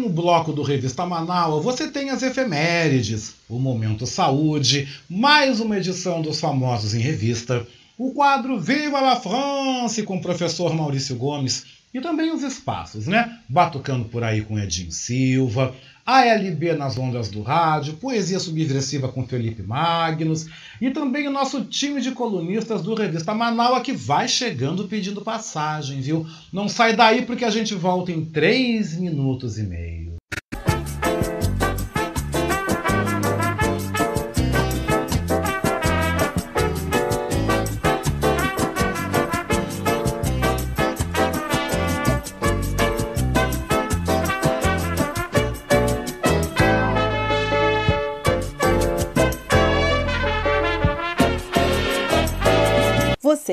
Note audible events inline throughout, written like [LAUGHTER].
último bloco do Revista Manaus, você tem as efemérides, o Momento Saúde, mais uma edição dos Famosos em Revista, o quadro Viva la France com o professor Maurício Gomes e também os espaços, né? Batucando por aí com Edinho Silva, ALB nas ondas do rádio, Poesia Subversiva com Felipe Magnus e também o nosso time de colunistas do Revista Manaus que vai chegando pedindo passagem, viu? Não sai daí porque a gente volta em três minutos e meio.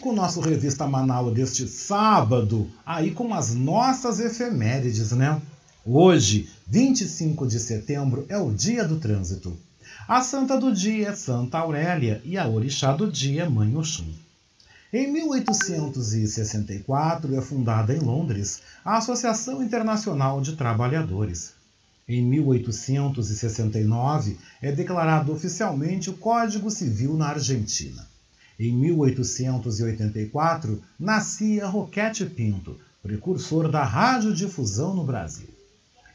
Com o nosso Revista Manaus deste sábado, aí com as nossas efemérides, né? Hoje, 25 de setembro, é o dia do trânsito. A santa do dia é Santa Aurélia e a orixá do dia é Mãe Oxum. Em 1864 é fundada em Londres a Associação Internacional de Trabalhadores. Em 1869 é declarado oficialmente o Código Civil na Argentina. Em 1884 nascia Roquete Pinto, precursor da radiodifusão no Brasil.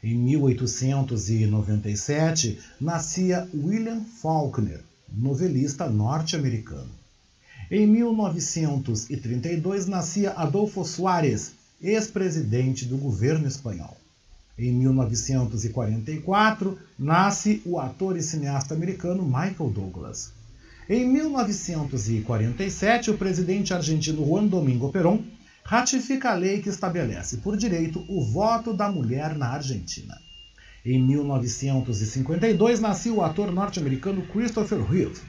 Em 1897, nascia William Faulkner, novelista norte-americano. Em 1932, nascia Adolfo Suárez, ex-presidente do governo espanhol. Em 1944, nasce o ator e cineasta americano Michael Douglas. Em 1947, o presidente argentino Juan Domingo Perón ratifica a lei que estabelece por direito o voto da mulher na Argentina. Em 1952 nasceu o ator norte-americano Christopher Reeve.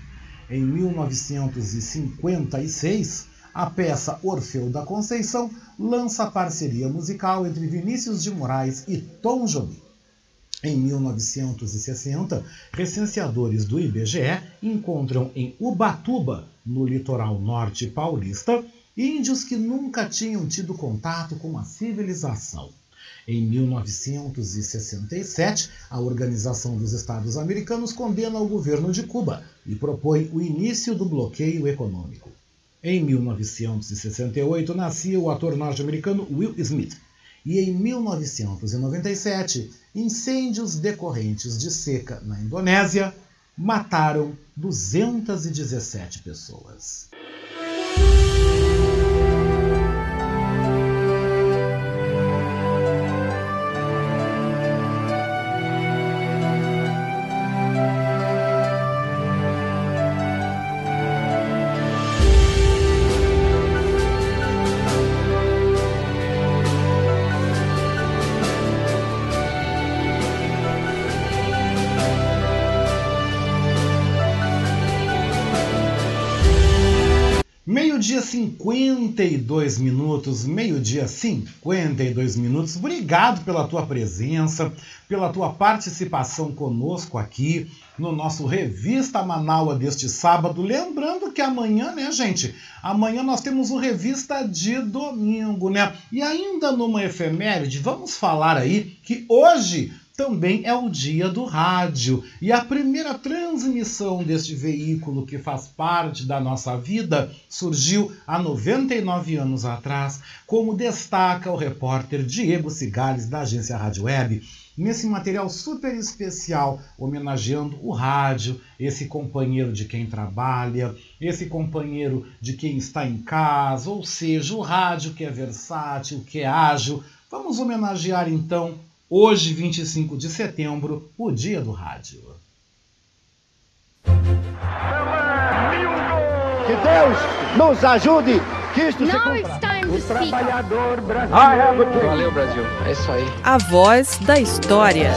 Em 1956, a peça Orfeu da Conceição lança parceria musical entre Vinícius de Moraes e Tom Jobim. Em 1960, recenseadores do IBGE encontram em Ubatuba, no litoral norte paulista, índios que nunca tinham tido contato com a civilização. Em 1967, a Organização dos Estados Americanos condena o governo de Cuba e propõe o início do bloqueio econômico. Em 1968, nascia o ator norte-americano Will Smith. E em 1997, incêndios decorrentes de seca na Indonésia mataram 217 pessoas. 52 minutos, meio-dia 52 minutos. Obrigado pela tua presença, pela tua participação conosco aqui no nosso Revista Manaua deste sábado. Lembrando que amanhã, né, gente? Amanhã nós temos o Revista de domingo, né? E ainda numa efeméride, vamos falar aí que hoje também é o dia do rádio. E a primeira transmissão deste veículo que faz parte da nossa vida surgiu há 99 anos atrás, como destaca o repórter Diego Cigales, da agência Rádio Web, nesse material super especial, homenageando o rádio, esse companheiro de quem trabalha, esse companheiro de quem está em casa, ou seja, o rádio que é versátil, que é ágil. Vamos homenagear então Hoje, 25 de setembro, o dia do rádio. Que Deus nos ajude, que isto Now se cumpra. O trabalhador brasileiro. Valeu, Brasil. É isso aí. A voz da história.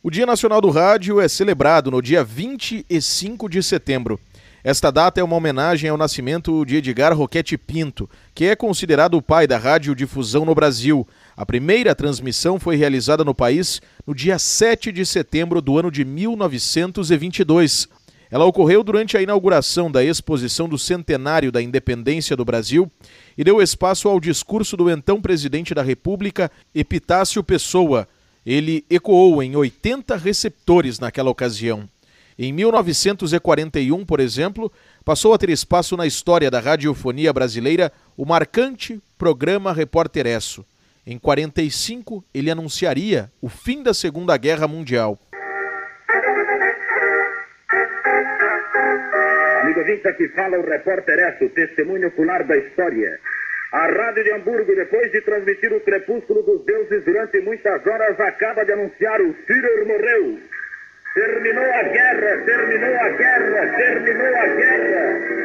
O Dia Nacional do Rádio é celebrado no dia 25 de setembro. Esta data é uma homenagem ao nascimento de Edgar Roquete Pinto, que é considerado o pai da radiodifusão no Brasil. A primeira transmissão foi realizada no país no dia 7 de setembro do ano de 1922. Ela ocorreu durante a inauguração da exposição do centenário da independência do Brasil e deu espaço ao discurso do então presidente da República, Epitácio Pessoa. Ele ecoou em 80 receptores naquela ocasião. Em 1941, por exemplo, passou a ter espaço na história da radiofonia brasileira o marcante programa Repórter Esso. Em 45, ele anunciaria o fim da Segunda Guerra Mundial. Amigo ouvinte, aqui fala o Repórter Esso, testemunho ocular da história. A Rádio de Hamburgo, depois de transmitir o crepúsculo dos deuses durante muitas horas, acaba de anunciar o Führer morreu. Terminou a guerra, terminou a guerra, terminou a guerra.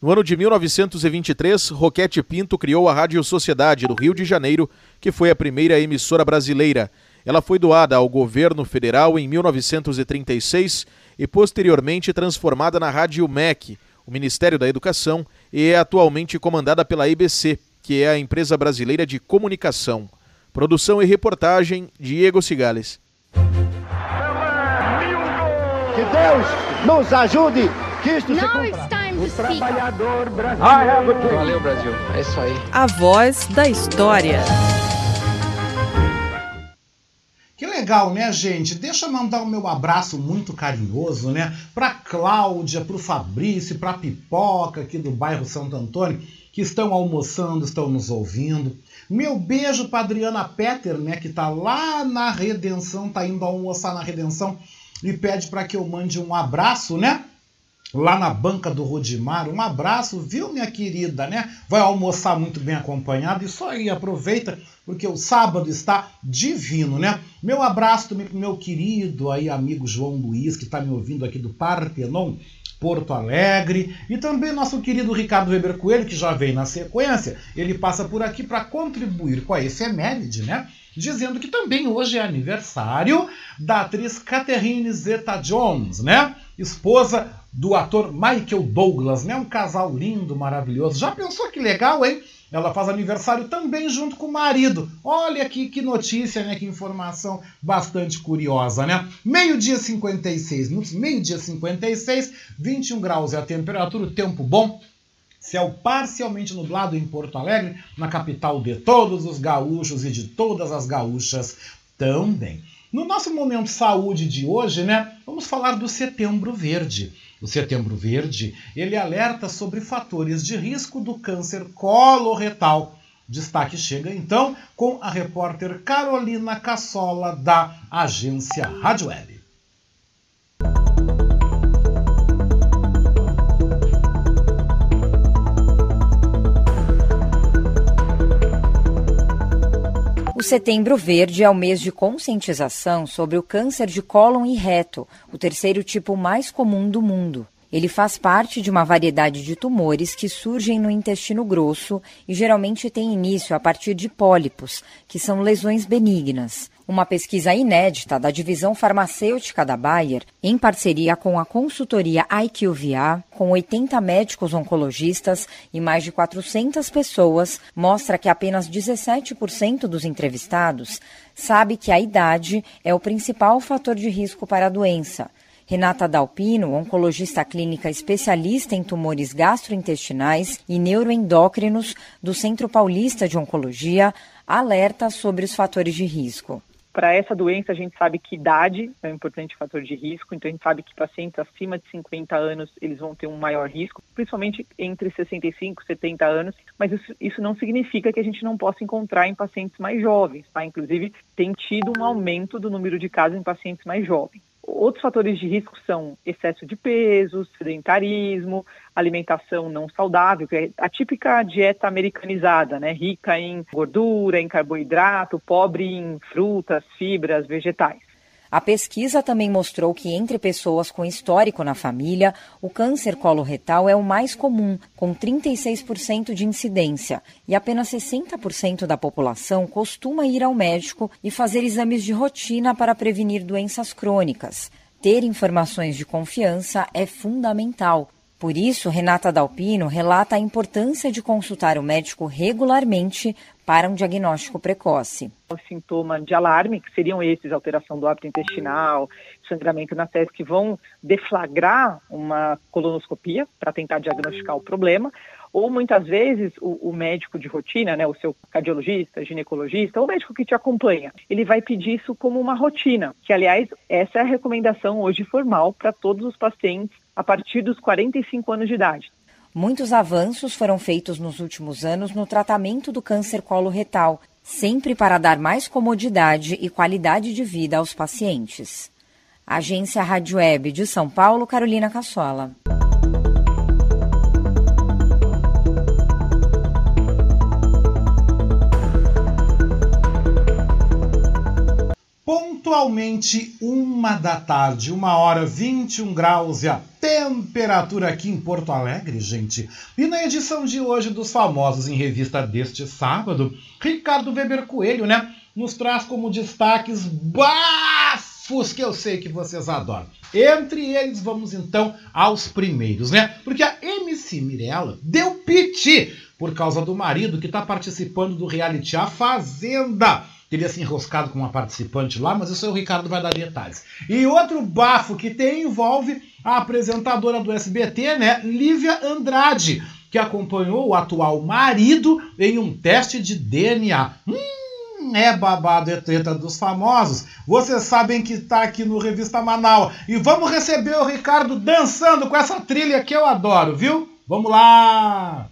No ano de 1923, Roquete Pinto criou a Rádio Sociedade do Rio de Janeiro, que foi a primeira emissora brasileira. Ela foi doada ao governo federal em 1936 e posteriormente transformada na Rádio MEC, o Ministério da Educação, e é atualmente comandada pela IBC. que é a empresa brasileira de comunicação. Produção e reportagem Diego Cigales. Que Deus nos ajude, que isto se cumpra. O trabalhador brasileiro. Valeu, Brasil. É isso aí. A voz da história. Que legal, né, gente? Deixa eu mandar o meu abraço muito carinhoso, né? Pra Cláudia, pro Fabrício, pra Pipoca aqui do bairro Santo Antônio, que estão almoçando, estão nos ouvindo. Meu beijo pra Adriana Petter, né, que tá lá na Redenção, tá indo almoçar na Redenção e pede para que eu mande um abraço, né? Lá na banca do Rodimar, um abraço, viu, minha querida, né? Vai almoçar muito bem acompanhado e só aí aproveita, porque o sábado está divino, né? Meu abraço também pro meu querido aí amigo João Luiz, que está me ouvindo aqui do Partenon, Porto Alegre, e também nosso querido Ricardo Weber Coelho, que já vem na sequência. Ele passa por aqui para contribuir com a efeméride, né? Dizendo que também hoje é aniversário da atriz Catherine Zeta-Jones, né? Esposa do ator Michael Douglas, né? Um casal lindo, maravilhoso. Já pensou que legal, hein? Ela faz aniversário também junto com o marido. Olha aqui que notícia, né? Que informação bastante curiosa, né? Meio-dia 56 minutos, meio-dia 56, 21 graus é a temperatura, o tempo bom. Céu parcialmente nublado em Porto Alegre, na capital de todos os gaúchos e de todas as gaúchas também. No nosso momento saúde de hoje, né, vamos falar do Setembro Verde. O Setembro Verde, ele alerta sobre fatores de risco do câncer coloretal. Destaque chega então com a repórter Carolina Cassola da agência Rádio Web. Setembro Verde é o mês de conscientização sobre o câncer de cólon e reto, o terceiro tipo mais comum do mundo. Ele faz parte de uma variedade de tumores que surgem no intestino grosso e geralmente tem início a partir de pólipos, que são lesões benignas. Uma pesquisa inédita da divisão farmacêutica da Bayer, em parceria com a consultoria IQVA, com 80 médicos oncologistas e mais de 400 pessoas, mostra que apenas 17% dos entrevistados sabe que a idade é o principal fator de risco para a doença. Renata Dalpino, oncologista clínica especialista em tumores gastrointestinais e neuroendócrinos do Centro Paulista de Oncologia, alerta sobre os fatores de risco. Para essa doença, a gente sabe que idade é um importante fator de risco, então a gente sabe que pacientes acima de 50 anos eles vão ter um maior risco, principalmente entre 65 e 70 anos, mas isso, isso, não significa que a gente não possa encontrar em pacientes mais jovens, tá? Inclusive, tem tido um aumento do número de casos em pacientes mais jovens. Outros fatores de risco são excesso de peso, sedentarismo, alimentação não saudável, que é a típica dieta americanizada, né? Rica em gordura, em carboidrato, pobre em frutas, fibras, vegetais. A pesquisa também mostrou que entre pessoas com histórico na família, o câncer coloretal é o mais comum, com 36% de incidência, e apenas 60% da população costuma ir ao médico e fazer exames de rotina para prevenir doenças crônicas. Ter informações de confiança é fundamental, por isso, Renata Dalpino relata a importância de consultar o médico regularmente para um diagnóstico precoce. O sintoma de alarme, que seriam esses, alteração do hábito intestinal, sangramento na testa, que vão deflagrar uma colonoscopia para tentar diagnosticar o problema, ou muitas vezes o, o, médico de rotina, né, o seu cardiologista, ginecologista, ou o médico que te acompanha, ele vai pedir isso como uma rotina, que aliás, essa é a recomendação hoje formal para todos os pacientes a partir dos 45 anos de idade. Muitos avanços foram feitos nos últimos anos no tratamento do câncer coloretal, sempre para dar mais comodidade e qualidade de vida aos pacientes. Agência Rádio Web de São Paulo, Carolina Cassola. Pontualmente uma da tarde, uma hora 21 graus e a temperatura aqui em Porto Alegre, gente. E na edição de hoje dos Famosos em Revista deste sábado, Ricardo Weber Coelho, né, nos traz como destaques bafos que eu sei que vocês adoram. Entre eles, vamos então aos primeiros, né? Porque a MC Mirella deu piti por causa do marido que está participando do reality A Fazenda. Teria se enroscado com uma participante lá, mas isso aí o Ricardo vai dar detalhes. E outro bafo que tem envolve a apresentadora do SBT, né, Lívia Andrade, que acompanhou o atual marido em um teste de DNA. Hum, é babado, é treta dos famosos. Vocês sabem que está aqui no Revista Manaus. E vamos receber o Ricardo dançando com essa trilha que eu adoro, viu? Vamos lá!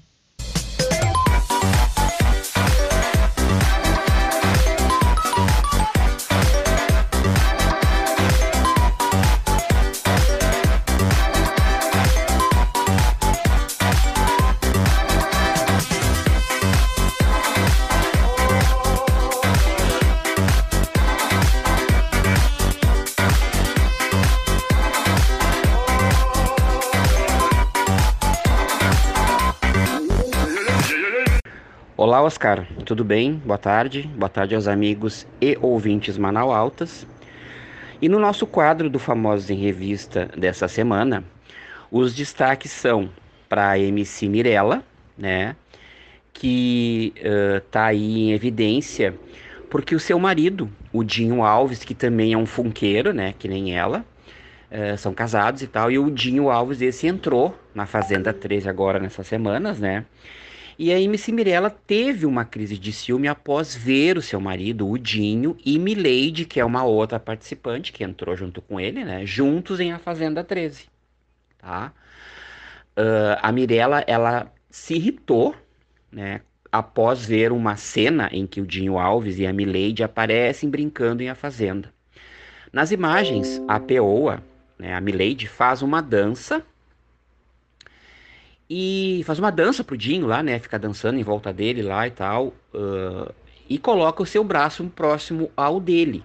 Olá, Oscar. Tudo bem? Boa tarde. Boa tarde aos amigos e ouvintes Manau Altas. E no nosso quadro do Famosos em Revista dessa semana, os destaques são para a MC Mirella, né? Que está uh, aí em evidência porque o seu marido, o Dinho Alves, que também é um funkeiro, né? Que nem ela, uh, são casados e tal. E o Dinho Alves, esse entrou na Fazenda 13 agora nessas semanas, né? E a MC Mirella teve uma crise de ciúme após ver o seu marido, o Dinho, e Milady, que é uma outra participante que entrou junto com ele, né? Juntos em A Fazenda 13, tá? Uh, a Mirella, ela se irritou, né? Após ver uma cena em que o Dinho Alves e a Milady aparecem brincando em A Fazenda. Nas imagens, a Peoa, né, a Milady, faz uma dança e faz uma dança pro Dinho lá, né? Fica dançando em volta dele lá e tal. Uh, e coloca o seu braço próximo ao dele.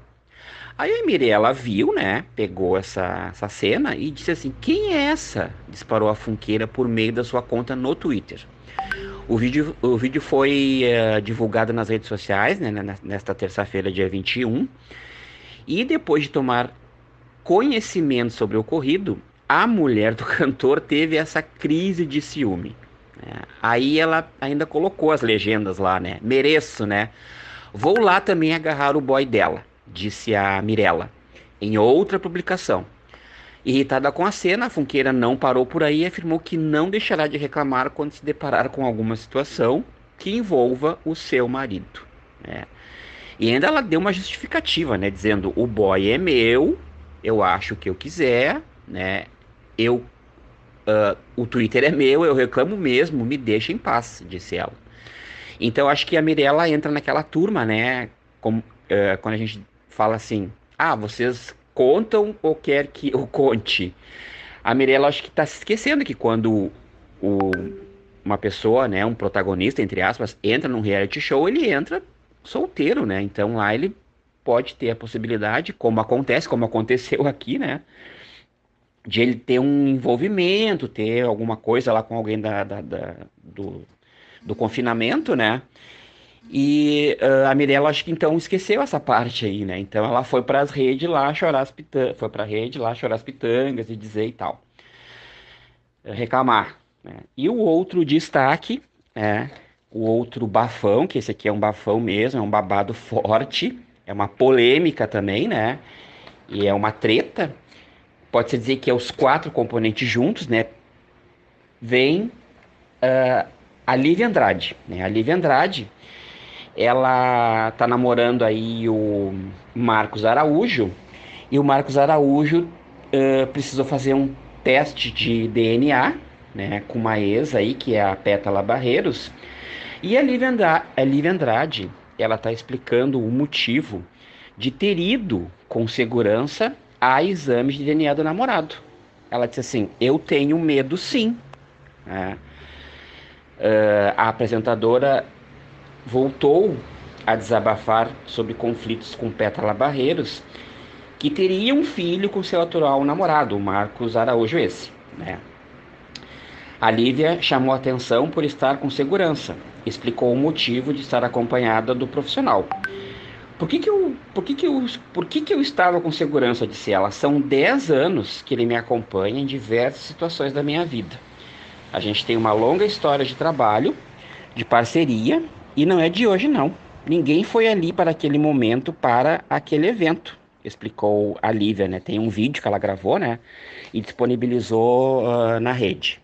Aí a Mirella viu, né? Pegou essa, essa cena e disse assim: Quem é essa? Disparou a funkeira por meio da sua conta no Twitter. O vídeo, o vídeo foi uh, divulgado nas redes sociais, né? Nesta terça-feira, dia 21. E depois de tomar conhecimento sobre o ocorrido, a mulher do [LAUGHS] cantor teve essa crise de ciúme. Né? Aí ela ainda colocou as legendas lá, né? Mereço, né? Vou lá também agarrar o boy dela, disse a Mirella, em outra publicação. Irritada com a cena, a Funkeira não parou por aí e afirmou que não deixará de reclamar quando se deparar com alguma situação que envolva o seu marido. Né? E ainda ela deu uma justificativa, né? Dizendo: o boy é meu, eu acho o que eu quiser, né? Eu uh, o Twitter é meu, eu reclamo mesmo, me deixa em paz, disse ela. Então acho que a Mirella entra naquela turma, né? Como, uh, quando a gente fala assim, ah, vocês contam ou quer que eu conte? A Mirella acho que está se esquecendo que quando o, uma pessoa, né, um protagonista, entre aspas, entra num reality show, ele entra solteiro, né? Então lá ele pode ter a possibilidade, como acontece, como aconteceu aqui, né? De ele ter um envolvimento, ter alguma coisa lá com alguém da, da, da do, do confinamento, né? E uh, a Mirella acho que então esqueceu essa parte aí, né? Então ela foi para as redes lá chorar as pitangas, foi para rede lá chorar as pitangas e dizer e tal, reclamar. Né? E o outro destaque, é o outro bafão, que esse aqui é um bafão mesmo, é um babado forte, é uma polêmica também, né? E é uma treta pode-se dizer que é os quatro componentes juntos, né? Vem uh, a Lívia Andrade. Né? A Lívia Andrade, ela tá namorando aí o Marcos Araújo, e o Marcos Araújo uh, precisou fazer um teste de DNA, né, com uma ex aí, que é a Pétala Barreiros, e a Lívia Andrade, a Lívia Andrade ela tá explicando o motivo de ter ido com segurança a exames de DNA do namorado. Ela disse assim: Eu tenho medo sim. É. Uh, a apresentadora voltou a desabafar sobre conflitos com Pétala Barreiros, que teria um filho com seu atual namorado, o Marcos Araújo esse. Né? A Lívia chamou atenção por estar com segurança, explicou o motivo de estar acompanhada do profissional. Por que, que, eu, por que, que, eu, por que, que eu estava com segurança? Disse ela. São 10 anos que ele me acompanha em diversas situações da minha vida. A gente tem uma longa história de trabalho, de parceria e não é de hoje não. Ninguém foi ali para aquele momento para aquele evento, explicou a Lívia, né? Tem um vídeo que ela gravou, né? E disponibilizou uh, na rede.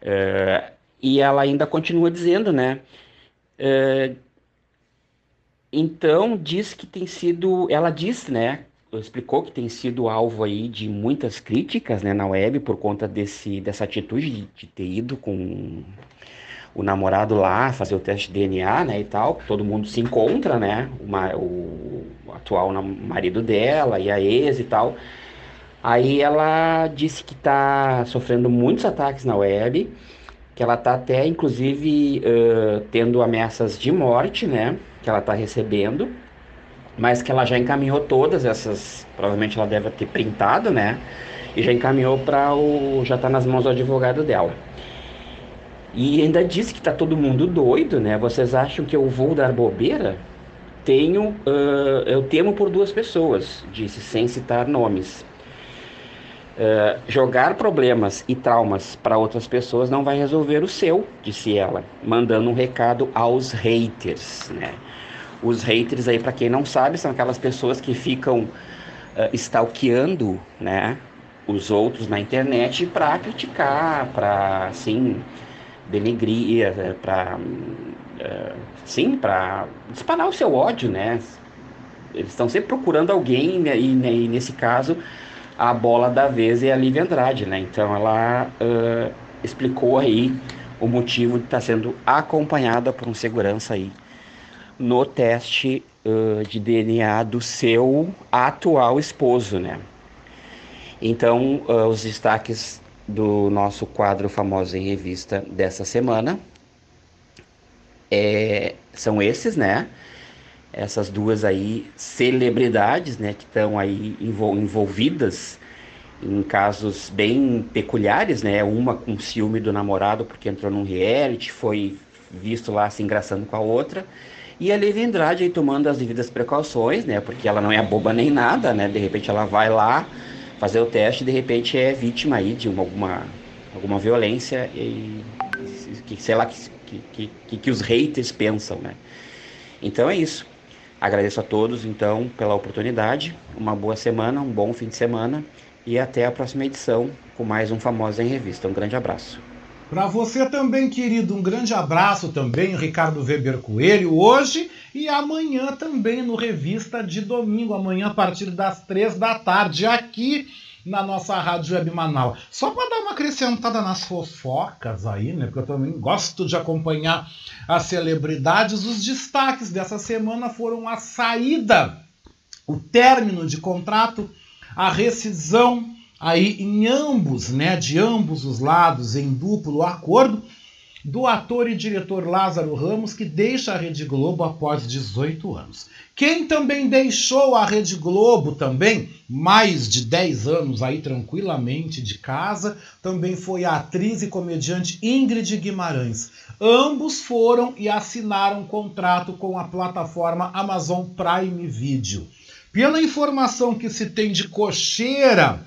Uh, e ela ainda continua dizendo, né? Uh, então diz que tem sido, ela disse, né? Explicou que tem sido alvo aí de muitas críticas, né, na web por conta desse dessa atitude de, de ter ido com o namorado lá fazer o teste de DNA, né, e tal. Todo mundo se encontra, né, uma, o, o atual marido dela e a ex e tal. Aí ela disse que está sofrendo muitos ataques na web, que ela está até, inclusive, uh, tendo ameaças de morte, né, que ela está recebendo, mas que ela já encaminhou todas essas, provavelmente ela deve ter printado, né, e já encaminhou para o, já está nas mãos do advogado dela. E ainda disse que tá todo mundo doido, né? Vocês acham que eu vou dar bobeira? Tenho, uh, eu temo por duas pessoas, disse sem citar nomes. Uh, jogar problemas e traumas para outras pessoas não vai resolver o seu, disse ela, mandando um recado aos haters, né? Os haters aí, para quem não sabe, são aquelas pessoas que ficam uh, stalkeando, né, os outros na internet para criticar, para assim, denegrir, é, para é, sim, para disparar o seu ódio, né? Eles estão sempre procurando alguém né, e, né, e, nesse caso a bola da vez é a Lívia Andrade, né? Então ela uh, explicou aí o motivo de estar tá sendo acompanhada por um segurança aí no teste uh, de DNA do seu atual esposo, né? Então, uh, os destaques do nosso quadro Famoso em Revista dessa semana. É, são esses, né? Essas duas aí celebridades, né, que estão aí envolvidas em casos bem peculiares, né? Uma com ciúme do namorado porque entrou num reality, foi visto lá se engraçando com a outra. E a Lívia Andrade aí tomando as devidas precauções, né? Porque ela não é boba nem nada, né? De repente ela vai lá, fazer o teste e de repente é vítima aí de uma, alguma, alguma violência e que, sei lá que, que, que, que os haters pensam, né? Então é isso. Agradeço a todos então pela oportunidade. Uma boa semana, um bom fim de semana e até a próxima edição com mais um Famosa em Revista. Um grande abraço. Para você também, querido, um grande abraço também, Ricardo Weber Coelho, hoje e amanhã também no Revista de Domingo, amanhã a partir das três da tarde, aqui na nossa Rádio Web Manaus. Só para dar uma acrescentada nas fofocas aí, né? Porque eu também gosto de acompanhar as celebridades. Os destaques dessa semana foram a saída, o término de contrato, a rescisão aí em ambos, né, de ambos os lados, em duplo acordo, do ator e diretor Lázaro Ramos, que deixa a Rede Globo após 18 anos. Quem também deixou a Rede Globo também, mais de 10 anos aí tranquilamente de casa, também foi a atriz e comediante Ingrid Guimarães. Ambos foram e assinaram contrato com a plataforma Amazon Prime Video. Pela informação que se tem de cocheira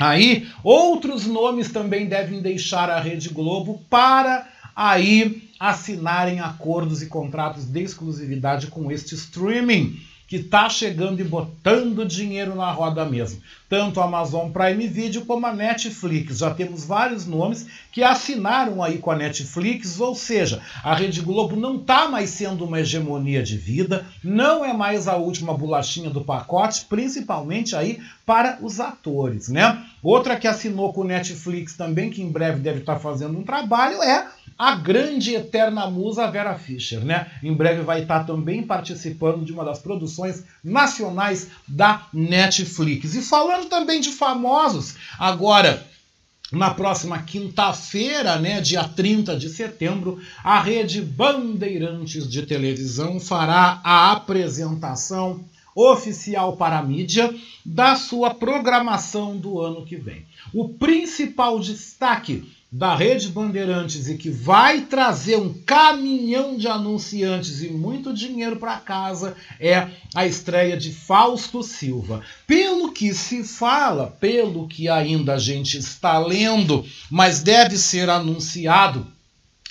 Aí, outros nomes também devem deixar a Rede Globo para aí assinarem acordos e contratos de exclusividade com este streaming que está chegando e botando dinheiro na roda mesmo. Tanto a Amazon Prime Video como a Netflix. Já temos vários nomes que assinaram aí com a Netflix, ou seja, a Rede Globo não está mais sendo uma hegemonia de vida, não é mais a última bolachinha do pacote, principalmente aí para os atores, né? Outra que assinou com o Netflix também, que em breve deve estar tá fazendo um trabalho, é a grande eterna musa Vera Fischer, né? Em breve vai estar também participando de uma das produções nacionais da Netflix. E falando também de famosos, agora na próxima quinta-feira, né, dia 30 de setembro, a rede Bandeirantes de televisão fará a apresentação oficial para a mídia da sua programação do ano que vem. O principal destaque da Rede Bandeirantes e que vai trazer um caminhão de anunciantes e muito dinheiro para casa é a estreia de Fausto Silva. Pelo que se fala, pelo que ainda a gente está lendo, mas deve ser anunciado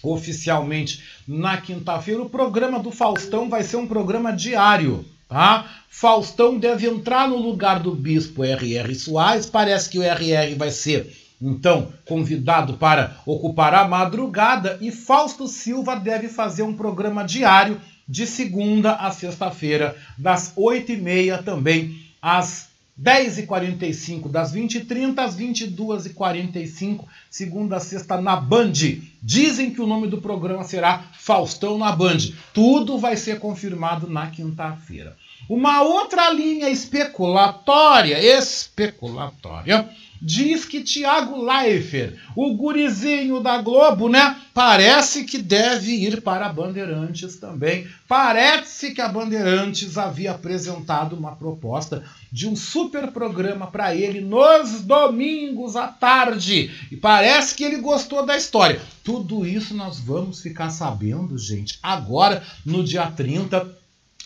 oficialmente na quinta-feira. O programa do Faustão vai ser um programa diário. Tá? Faustão deve entrar no lugar do bispo R.R. Soares. Parece que o R.R. vai ser, então, convidado para ocupar a madrugada. E Fausto Silva deve fazer um programa diário de segunda a sexta-feira, das 8h30 também às 10h45, das 20h30 às 22h45, segunda a sexta na Band. Dizem que o nome do programa será Faustão na Band. Tudo vai ser confirmado na quinta-feira. Uma outra linha especulatória, especulatória, diz que Tiago Leifert, o gurizinho da Globo, né? Parece que deve ir para a Bandeirantes também. Parece que a Bandeirantes havia apresentado uma proposta de um super programa para ele nos domingos à tarde. E parece que ele gostou da história. Tudo isso nós vamos ficar sabendo, gente, agora no dia 30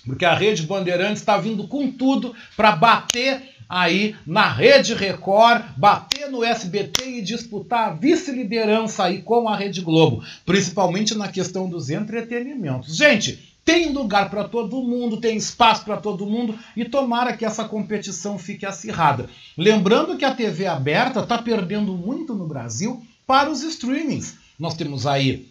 porque a Rede Bandeirantes está vindo com tudo para bater aí na Rede Record, bater no SBT e disputar a vice-liderança aí com a Rede Globo, principalmente na questão dos entretenimentos. Gente, tem lugar para todo mundo, tem espaço para todo mundo e tomara que essa competição fique acirrada. Lembrando que a TV aberta está perdendo muito no Brasil para os streamings. Nós temos aí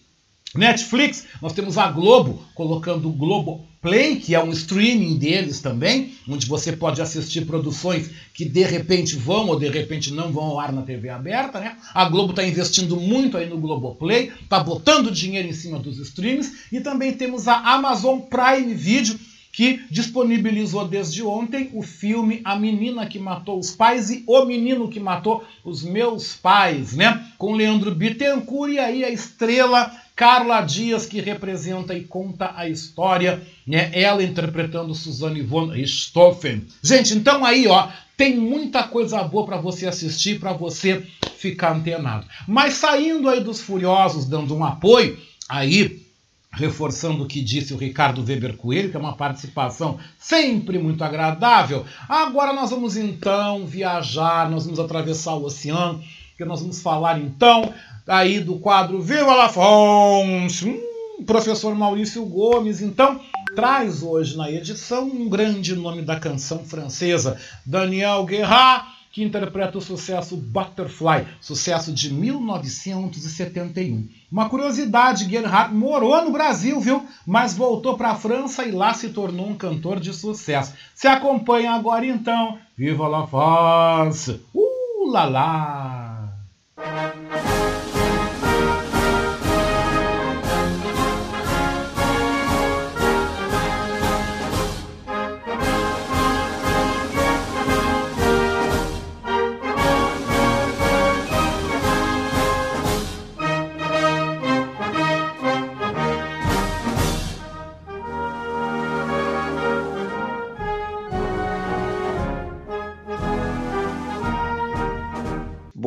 Netflix, nós temos a Globo colocando o Globo Play, que é um streaming deles também, onde você pode assistir produções que de repente vão ou de repente não vão ao ar na TV aberta, né? A Globo está investindo muito aí no Globoplay, está botando dinheiro em cima dos streams e também temos a Amazon Prime Video que disponibilizou desde ontem o filme A Menina que Matou os Pais e O Menino que Matou os Meus Pais, né? Com Leandro Bittencourt e aí a estrela Carla Dias, que representa e conta a história, né? Ela interpretando Suzanne von Richthofen. Gente, então aí, ó, tem muita coisa boa para você assistir, para você ficar antenado. Mas saindo aí dos Furiosos, dando um apoio, aí reforçando o que disse o Ricardo Weber Coelho, que é uma participação sempre muito agradável. Agora nós vamos então viajar, nós vamos atravessar o oceano, que nós vamos falar então aí do quadro Viva la France. Hum, professor Maurício Gomes, então, traz hoje na edição um grande nome da canção francesa, Daniel Guerra, que interpreta o sucesso Butterfly, sucesso de 1971. Uma curiosidade, Gerhard morou no Brasil, viu? Mas voltou para a França e lá se tornou um cantor de sucesso. Se acompanha agora então, Viva la France! Uh, lá lá!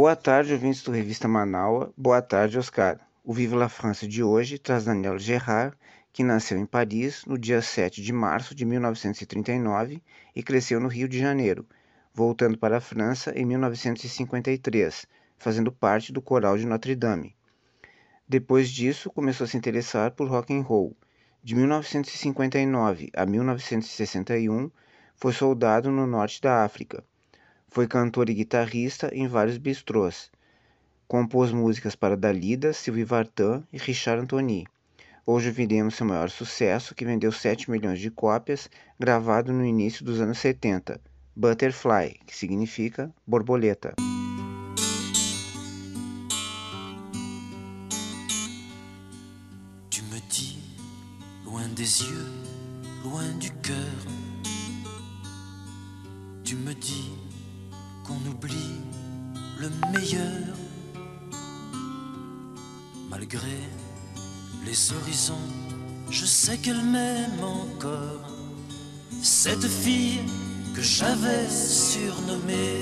Boa tarde, ouvintes do Revista Manaua. Boa tarde, Oscar. O Viva la France de hoje traz Daniel Gerard, que nasceu em Paris no dia 7 de março de 1939 e cresceu no Rio de Janeiro, voltando para a França em 1953, fazendo parte do coral de Notre Dame. Depois disso, começou a se interessar por rock and roll. De 1959 a 1961, foi soldado no norte da África foi cantor e guitarrista em vários bistrôs. Compôs músicas para Dalida, Sylvie Vartan e Richard Anthony. Hoje ouviremos seu maior sucesso, que vendeu 7 milhões de cópias, gravado no início dos anos 70, Butterfly, que significa borboleta. Tu me dis, loin des yeux, loin du cœur, tu me dis qu'on oublie le meilleur. Malgré les horizons, je sais qu'elle m'aime encore. Cette fille que j'avais surnommée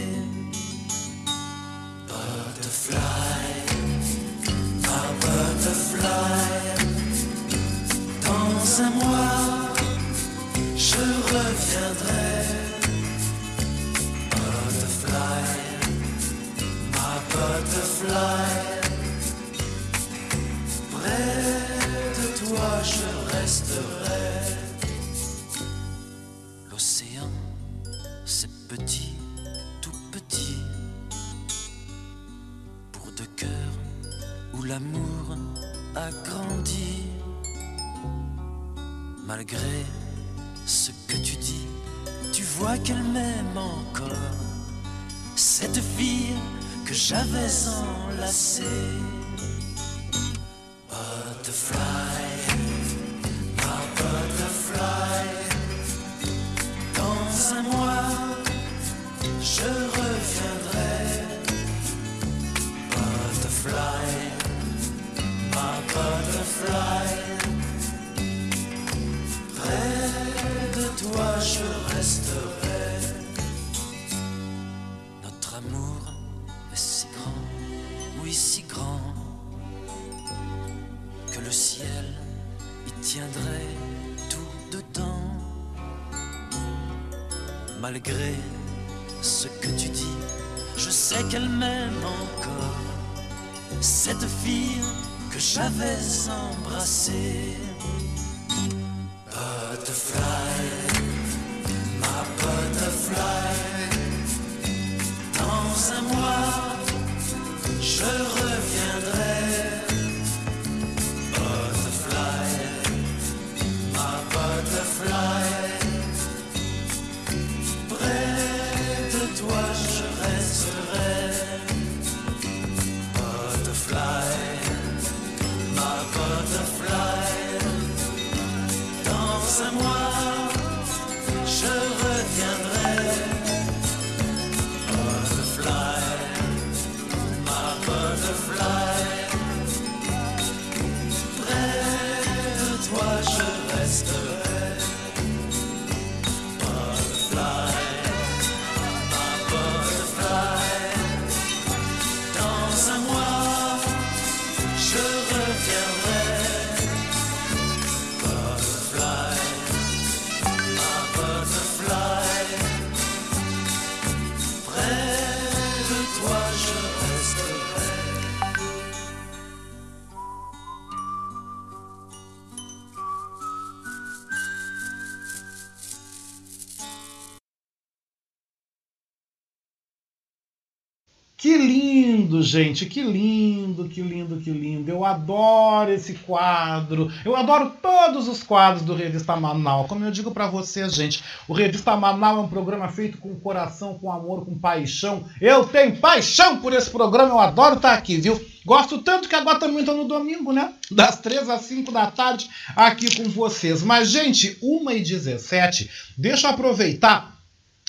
gente, que lindo, que lindo, que lindo. Eu adoro esse quadro. Eu adoro todos os quadros do Revista Manaus. Como eu digo para vocês, gente, o Revista Manaus é um programa feito com coração, com amor, com paixão. Eu tenho paixão por esse programa, eu adoro estar aqui, viu? Gosto tanto que agora também estou no domingo, né? Das 3 às 5 da tarde, aqui com vocês. Mas, gente, 1h17, deixa eu aproveitar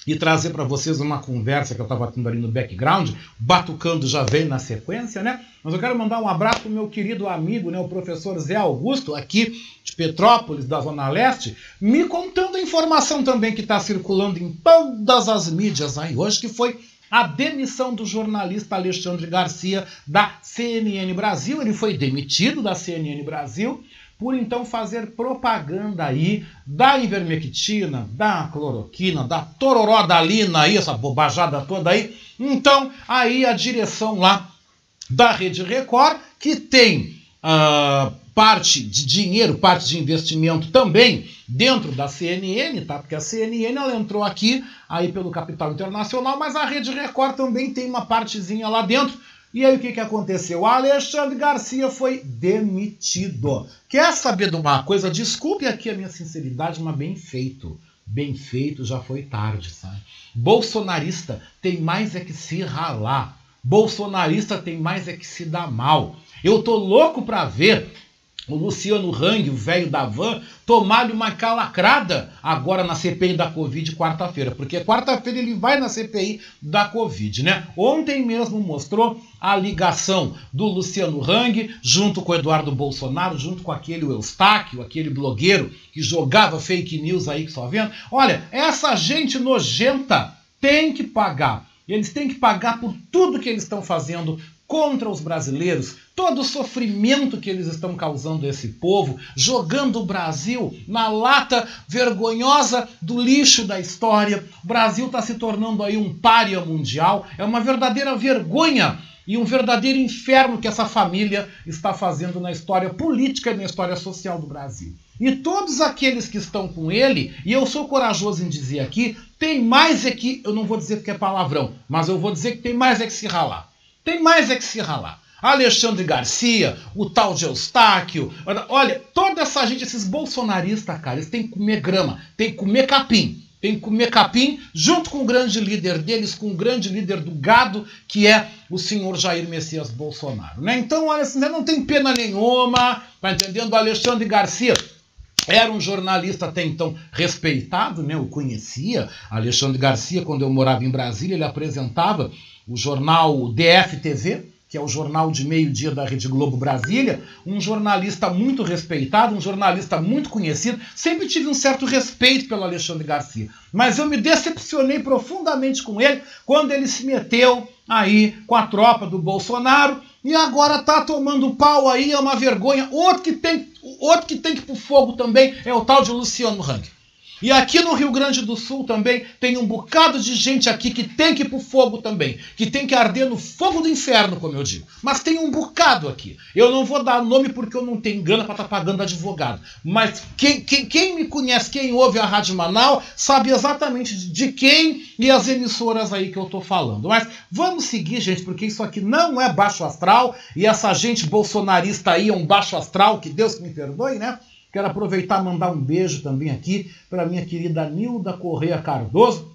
e trazer para vocês uma conversa que eu estava tendo ali no background. Batucando já vem na sequência, né? Mas eu quero mandar um abraço para o meu querido amigo, né, o professor Zé Augusto, aqui de Petrópolis, da Zona Leste, me contando a informação também que está circulando em todas as mídias aí hoje, que foi a demissão do jornalista Alexandre Garcia da CNN Brasil. Ele foi demitido da CNN Brasil por então fazer propaganda aí da ivermectina, da cloroquina, da tororodalina aí, essa bobajada toda aí. Então, aí a direção lá da Rede Record, que tem uh, parte de dinheiro, parte de investimento também dentro da CNN, tá? Porque a CNN ela entrou aqui aí pelo capital internacional, mas a Rede Record também tem uma partezinha lá dentro. E aí o que, que aconteceu? Alexandre Garcia foi demitido. Quer saber de uma coisa? Desculpe aqui a minha sinceridade, mas bem feito. Bem feito, já foi tarde, sabe? Bolsonarista tem mais é que se ralar. Bolsonarista tem mais é que se dar mal. Eu tô louco pra ver o Luciano Hang, o velho da van, tomar-lhe uma calacrada agora na CPI da Covid quarta-feira, porque quarta-feira ele vai na CPI da Covid, né? Ontem mesmo mostrou a ligação do Luciano Hang junto com o Eduardo Bolsonaro, junto com aquele Eustáquio, aquele blogueiro que jogava fake news aí que só vendo. Olha, essa gente nojenta tem que pagar. Eles têm que pagar por tudo que eles estão fazendo contra os brasileiros, todo o sofrimento que eles estão causando a esse povo, jogando o Brasil na lata vergonhosa do lixo da história. O Brasil está se tornando aí um pária mundial, é uma verdadeira vergonha e um verdadeiro inferno que essa família está fazendo na história política e na história social do Brasil. E todos aqueles que estão com ele, e eu sou corajoso em dizer aqui, tem mais é que, eu não vou dizer que é palavrão, mas eu vou dizer que tem mais é que se ralar. Tem mais é que se ralar. Alexandre Garcia, o tal de Eustáquio, olha, toda essa gente, esses bolsonaristas, cara, eles têm que comer grama, têm que comer capim. Tem que comer capim junto com o grande líder deles, com o grande líder do gado, que é o senhor Jair Messias Bolsonaro. Né? Então, olha, assim, não tem pena nenhuma, tá entendendo? Alexandre Garcia era um jornalista até então respeitado, né? Eu conhecia Alexandre Garcia quando eu morava em Brasília, ele apresentava o jornal DF-TV, que é o jornal de meio-dia da Rede Globo Brasília, um jornalista muito respeitado, um jornalista muito conhecido. Sempre tive um certo respeito pelo Alexandre Garcia, mas eu me decepcionei profundamente com ele quando ele se meteu aí com a tropa do Bolsonaro e agora tá tomando pau aí, é uma vergonha. Outro que tem, outro que tem que ir pro fogo também é o tal de Luciano Hang. E aqui no Rio Grande do Sul também tem um bocado de gente aqui que tem que ir pro fogo também, que tem que arder no fogo do inferno, como eu digo. Mas tem um bocado aqui. Eu não vou dar nome porque eu não tenho grana para estar tá pagando advogado. Mas quem, quem, quem, me conhece, quem ouve a Rádio Manaus, sabe exatamente de quem e as emissoras aí que eu tô falando. Mas vamos seguir, gente, porque isso aqui não é baixo astral e essa gente bolsonarista aí é um baixo astral, que Deus me perdoe, né? Quero aproveitar e mandar um beijo também aqui para minha querida Nilda Correia Cardoso,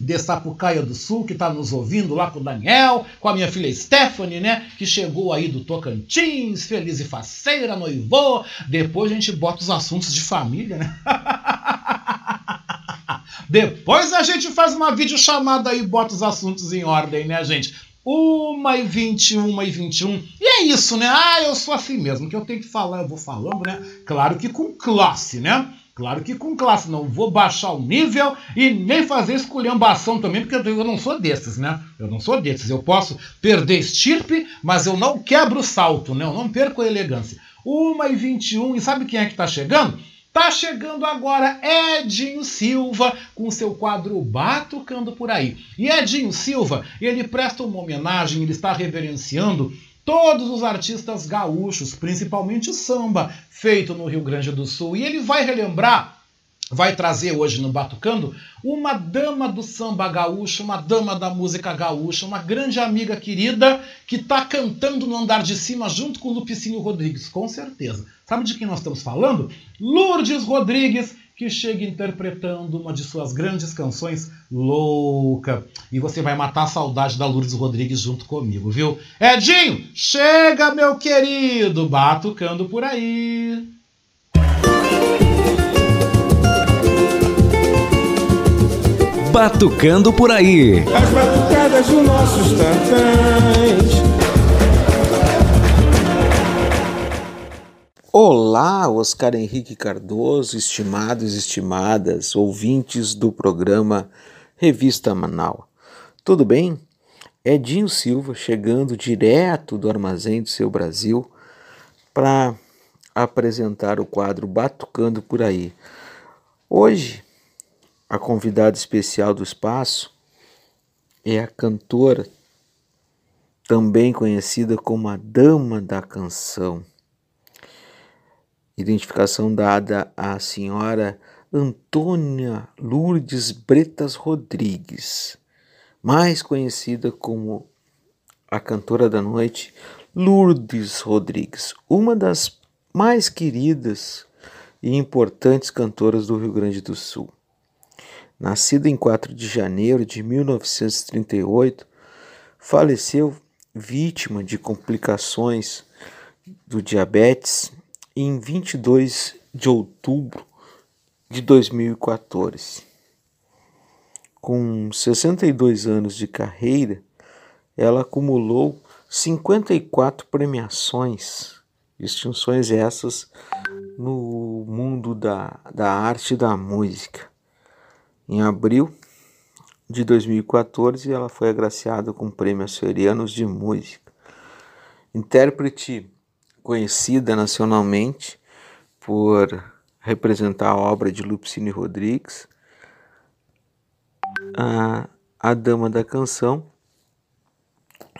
de Sapucaia do Sul, que está nos ouvindo lá com o Daniel, com a minha filha Stephanie, né? Que chegou aí do Tocantins, feliz e faceira, noivou. Depois a gente bota os assuntos de família, né? [LAUGHS] Depois a gente faz uma videochamada aí e bota os assuntos em ordem, né, gente? Uma e vinte, uma e vinte e é isso, né? Ah, eu sou assim mesmo. Que eu tenho que falar, eu vou falando, né? Claro que com classe, né? Claro que com classe. Não vou baixar o nível e nem fazer esculhambação também, porque eu não sou desses, né? Eu não sou desses. Eu posso perder estirpe, mas eu não quebro o salto, né? Eu não perco a elegância. Uma e vinte e um. E sabe quem é que tá chegando? Tá chegando agora Edinho Silva com seu quadro Batucando por aí. E Edinho Silva, ele presta uma homenagem, ele está reverenciando todos os artistas gaúchos, principalmente o samba feito no Rio Grande do Sul. E ele vai relembrar vai trazer hoje no Batucando uma dama do samba gaúcho, uma dama da música gaúcha, uma grande amiga querida que está cantando no andar de cima junto com o Lupicínio Rodrigues, com certeza. Sabe de quem nós estamos falando? Lourdes Rodrigues, que chega interpretando uma de suas grandes canções, Louca. E você vai matar a saudade da Lourdes Rodrigues junto comigo, viu? Edinho, chega, meu querido, batucando por aí. Batucando por aí. As batucadas dos nossos tantãs. Olá, Oscar Henrique Cardoso, estimados e estimadas ouvintes do programa Revista Manaus. Tudo bem? Edinho Silva chegando direto do Armazém do Seu Brasil para apresentar o quadro Batucando por aí. Hoje a convidada especial do espaço é a cantora, também conhecida como a Dama da Canção. Identificação dada à senhora Antônia Lourdes Bretas Rodrigues, mais conhecida como a cantora da noite Lourdes Rodrigues, uma das mais queridas e importantes cantoras do Rio Grande do Sul. Nascida em 4 de janeiro de 1938, faleceu vítima de complicações do diabetes em 22 de outubro de 2014. Com 62 anos de carreira, ela acumulou 54 premiações, distinções essas no mundo da, da arte e da música. Em abril de 2014, ela foi agraciada com o Prêmio Açorianos de Música. Intérprete conhecida nacionalmente por representar a obra de Lupicínio Rodrigues, a, a Dama da Canção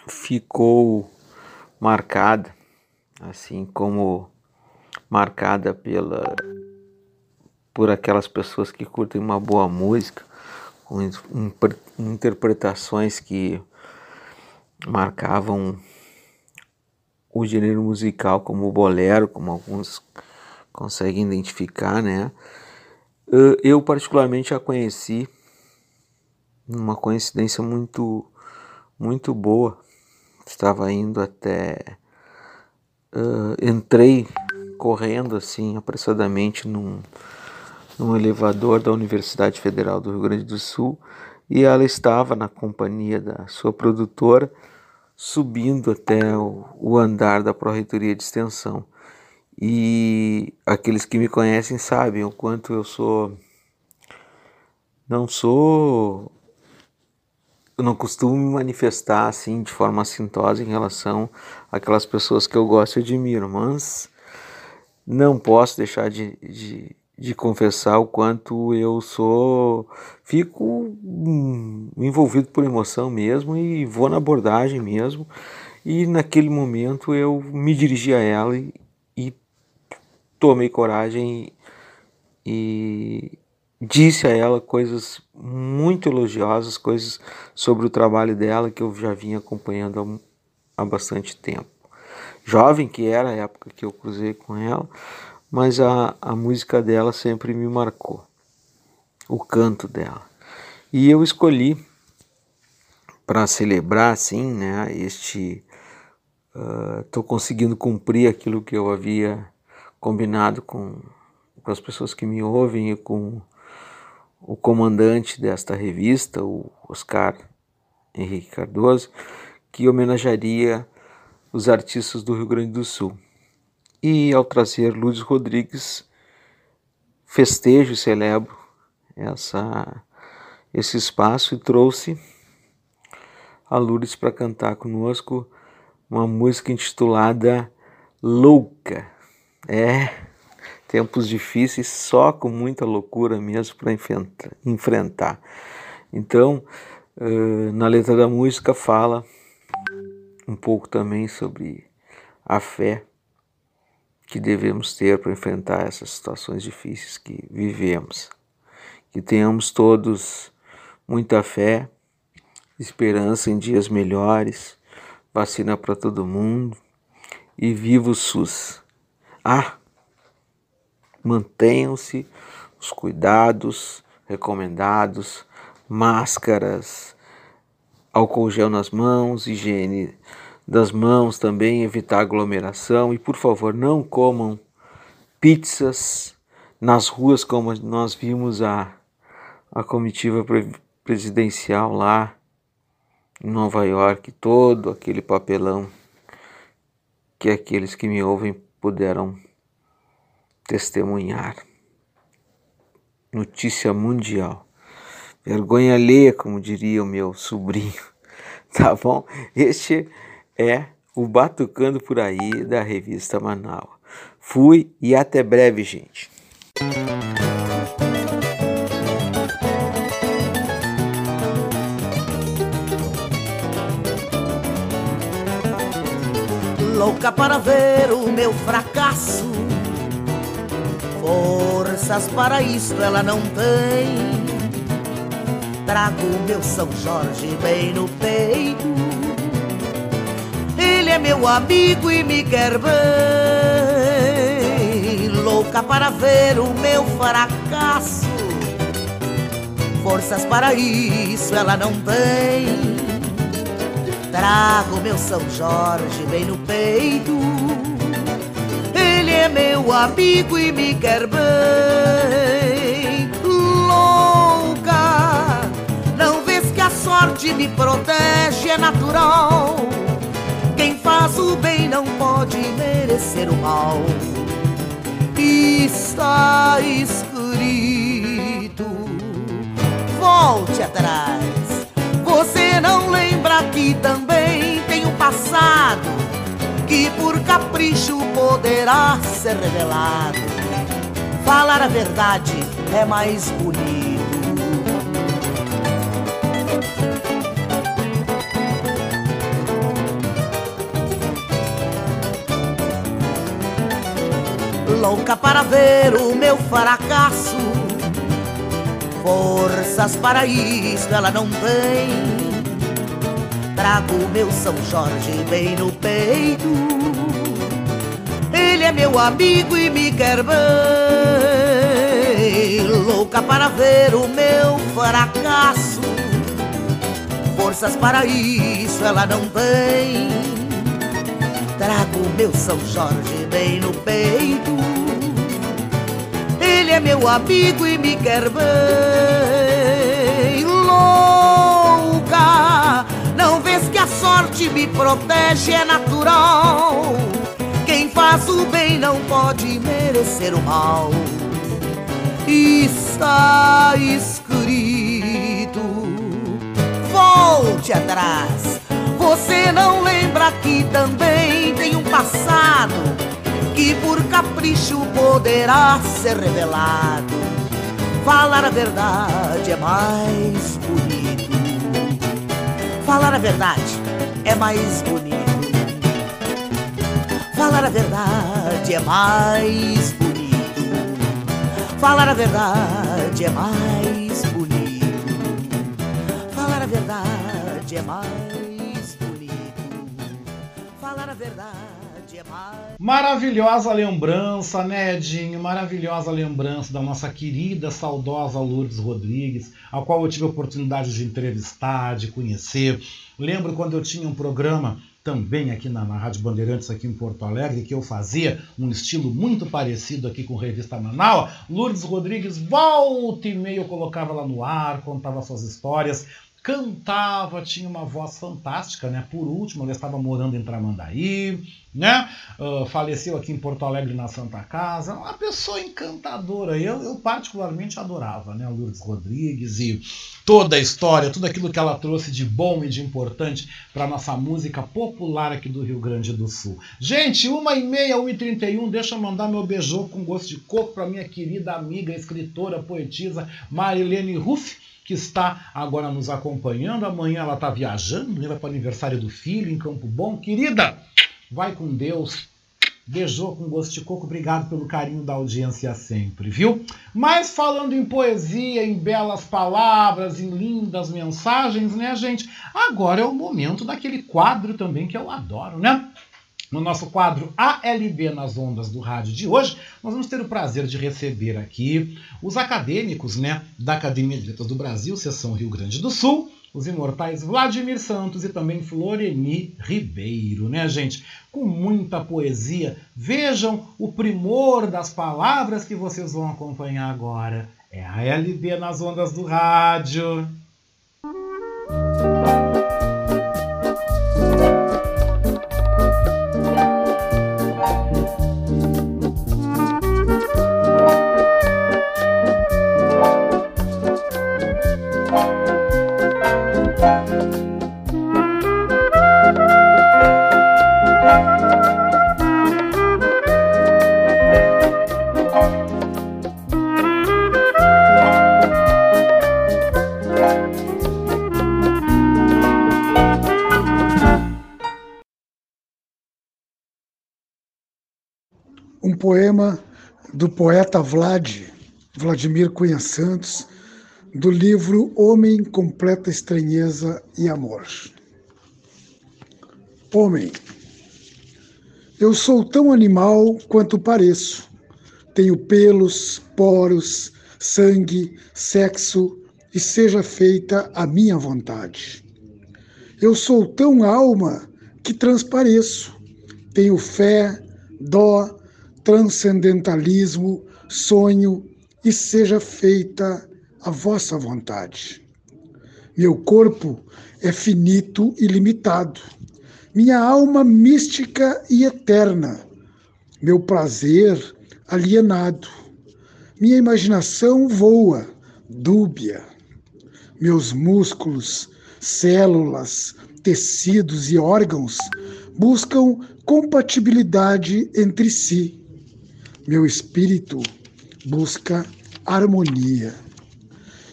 ficou marcada, assim como marcada pela por aquelas pessoas que curtem uma boa música, com interpretações que marcavam o gênero musical como o bolero, como alguns conseguem identificar, né? Eu particularmente a conheci numa coincidência muito muito boa. Estava indo até uh, entrei correndo assim apressadamente num, num elevador da Universidade Federal do Rio Grande do Sul e ela estava na companhia da sua produtora subindo até o, andar da Pró-Reitoria de Extensão. E aqueles que me conhecem sabem o quanto eu sou. Não sou. Eu não costumo me manifestar assim de forma assintosa em relação àquelas pessoas que eu gosto e admiro, mas não posso deixar de, de, de confessar o quanto eu sou. Fico hum, envolvido por emoção mesmo e vou na abordagem mesmo. E naquele momento eu me dirigi a ela e, e tomei coragem e disse a ela coisas muito elogiosas, coisas sobre o trabalho dela que eu já vinha acompanhando há, há bastante tempo. Jovem que era a época que eu cruzei com ela, mas a, a música dela sempre me marcou, o canto dela. E eu escolhi para celebrar assim, né, este estou uh, conseguindo cumprir aquilo que eu havia combinado com, com as pessoas que me ouvem e com o comandante desta revista, o Oscar Henrique Cardoso, que homenagearia os artistas do Rio Grande do Sul. E ao trazer Luiz Rodrigues, festejo e celebro essa, esse espaço e trouxe a Lourdes para cantar conosco uma música intitulada Louca. É, tempos difíceis só com muita loucura mesmo para enfrentar. Então, na letra da música fala um pouco também sobre a fé que devemos ter para enfrentar essas situações difíceis que vivemos. Que tenhamos todos muita fé, esperança em dias melhores, vacina para todo mundo e viva o SUS. Ah, mantenham-se os cuidados recomendados, máscaras, álcool gel nas mãos, higiene das mãos também, evitar aglomeração e por favor não comam pizzas nas ruas como nós vimos a, a comitiva presidencial lá em Nova York, todo aquele papelão que aqueles que me ouvem puderam testemunhar. Notícia mundial. Vergonha alheia, como diria o meu sobrinho. [LAUGHS] Tá bom? Este é o Batucando por Aí da revista Manaus. Fui e até breve, gente. louca para ver o meu fracasso. Forças para isso ela não tem. Trago o meu São Jorge bem no peito. Ele é meu amigo e me quer bem. Louca para ver o meu fracasso. Forças para isso ela não tem Trago meu São Jorge bem no peito. Ele é meu amigo e me quer bem. Louca, não vês que a sorte me protege, é natural. Quem faz o bem não pode merecer o mal. Está escrito. Volte atrás. Você não lembra que também tem um passado que por capricho poderá ser revelado. Falar a verdade é mais bonito. Louca para ver o meu fracasso Forças para isso ela não tem. Trago meu São Jorge bem no peito. Ele é meu amigo e me quer bem. Louca para ver o meu fracasso. Forças para isso ela não tem. Trago meu São Jorge bem no peito. Ele é meu amigo e me quer bem. Louca, não vês que a sorte me protege, é natural. Quem faz o bem não pode merecer o mal. Está escrito. Volte atrás você não lembra que também tem um passado que por capricho poderá ser revelado? Falar a verdade é mais bonito. Falar a verdade é mais bonito. Falar a verdade é mais bonito. Falar a verdade é mais bonito. Falar a verdade é mais verdade é mais. Maravilhosa lembrança, né, Edinho? Maravilhosa lembrança da nossa querida, saudosa Lourdes Rodrigues, a qual eu tive a oportunidade de entrevistar, de conhecer. Lembro quando eu tinha um programa também aqui na, na Rádio Bandeirantes, aqui em Porto Alegre, que eu fazia um estilo muito parecido aqui com Revista Manaus. Lourdes Rodrigues, volta e meia eu colocava lá no ar, contava suas histórias cantava, tinha uma voz fantástica, né? Por último, ela estava morando em Tramandaí, né? Uh, faleceu aqui em Porto Alegre na Santa Casa, uma pessoa encantadora. Eu, eu particularmente adorava, né? A Lourdes Rodrigues e toda a história, tudo aquilo que ela trouxe de bom e de importante para nossa música popular aqui do Rio Grande do Sul. Gente, uma e meia, uma e trinta e um, deixa eu mandar meu beijão com gosto de coco para minha querida amiga, escritora, poetisa Marilene Ruff que está agora nos acompanhando. Amanhã ela está viajando, vai para o aniversário do filho em Campo Bom. Querida, vai com Deus. Beijou com gosto de coco, obrigado pelo carinho da audiência sempre, viu? Mas falando em poesia, em belas palavras, em lindas mensagens, né, gente? Agora é o momento daquele quadro também que eu adoro, né? No nosso quadro ALB nas ondas do rádio de hoje, nós vamos ter o prazer de receber aqui os acadêmicos né, da Academia de Letras do Brasil, seção Rio Grande do Sul, os imortais Vladimir Santos e também Floreni Ribeiro, né, gente? Com muita poesia. Vejam o primor das palavras que vocês vão acompanhar agora. É a ALB nas ondas do rádio. Poema do poeta Vlad, Vladimir Cunha Santos, do livro Homem, Completa Estranheza e Amor. Homem, eu sou tão animal quanto pareço. Tenho pelos, poros, sangue, sexo e seja feita a minha vontade. Eu sou tão alma que transpareço. Tenho fé, dó, transcendentalismo, sonho e seja feita a vossa vontade. Meu corpo é finito e limitado, minha alma mística e eterna, meu prazer alienado, minha imaginação voa, dúbia, meus músculos, células, tecidos e órgãos buscam compatibilidade entre si meu espírito busca harmonia.